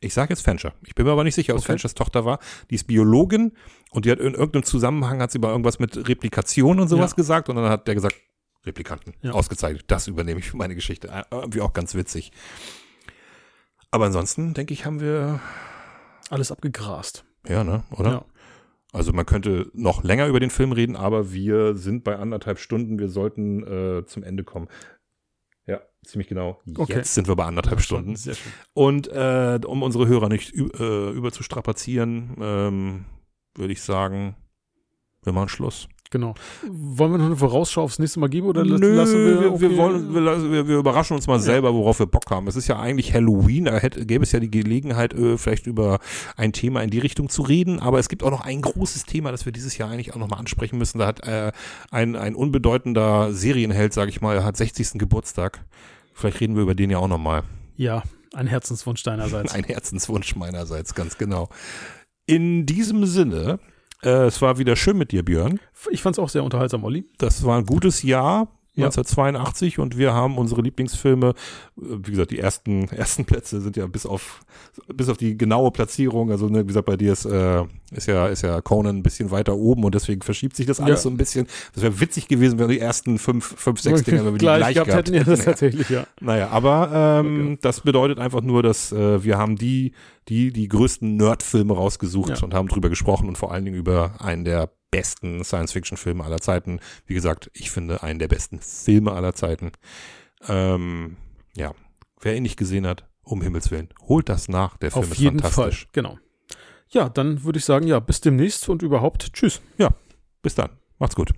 ich sage jetzt Fancher, ich bin mir aber nicht sicher, ob es Okay. Fanchers Tochter war, die ist Biologin und die hat in irgendeinem Zusammenhang, hat sie bei irgendwas mit Replikation und sowas Ja. gesagt und dann hat der gesagt, Replikanten, Ja. ausgezeichnet, das übernehme ich für meine Geschichte. Äh, Irgendwie auch ganz witzig. Aber ansonsten, denke ich, haben wir, Alles abgegrast. ja, ne, oder? Ja. Also man könnte noch länger über den Film reden, aber wir sind bei anderthalb Stunden. Wir sollten äh, zum Ende kommen. Ja, ziemlich genau. Okay. Jetzt sind wir bei anderthalb Stunden. Sehr schön. Und äh, um unsere Hörer nicht äh, überzustrapazieren, ähm, würde ich sagen, wir machen Schluss. Genau. Wollen wir noch eine Vorausschau aufs nächste Mal geben oder Nö, lassen wir, okay. wir, wollen, wir, wir, überraschen uns mal selber, worauf wir Bock haben. Es ist ja eigentlich Halloween, da hätte, gäbe es ja die Gelegenheit, äh, vielleicht über ein Thema in die Richtung zu reden. Aber es gibt auch noch ein großes Thema, das wir dieses Jahr eigentlich auch nochmal ansprechen müssen. Da hat äh, ein, ein unbedeutender Serienheld, sage ich mal, hat 60. Geburtstag. Vielleicht reden wir über den ja auch nochmal. Ja, ein Herzenswunsch deinerseits. Ein Herzenswunsch meinerseits, ganz genau. In diesem Sinne, äh, es war wieder schön mit dir, Björn. Ich fand es auch sehr unterhaltsam, Olli. Das war ein gutes Jahr. Ja. 1982 und wir haben unsere Lieblingsfilme, äh, wie gesagt, die ersten, ersten Plätze sind ja bis auf, bis auf die genaue Platzierung, also ne, wie gesagt, bei dir ist, äh, ist ja, ist ja Conan ein bisschen weiter oben und deswegen verschiebt sich das alles Ja. so ein bisschen. Das wäre witzig gewesen, wenn die ersten fünf, fünf, sechs Dinger, wenn wir die gleich gehabt, hätten. Ja, das hätten. tatsächlich, ja. Naja, aber ähm, das bedeutet einfach nur, dass äh, wir haben die, die, die größten Nerdfilme rausgesucht Ja. und haben drüber gesprochen und vor allen Dingen über einen der besten Science-Fiction-Filme aller Zeiten. Wie gesagt, ich finde einen der besten Filme aller Zeiten. Ähm, ja, wer ihn nicht gesehen hat, um Himmels Willen, holt das nach. Der Film Auf ist jeden Fall. fantastisch. Genau. Ja, dann würde ich sagen, ja, bis demnächst und überhaupt tschüss. Bis dann. Macht's gut.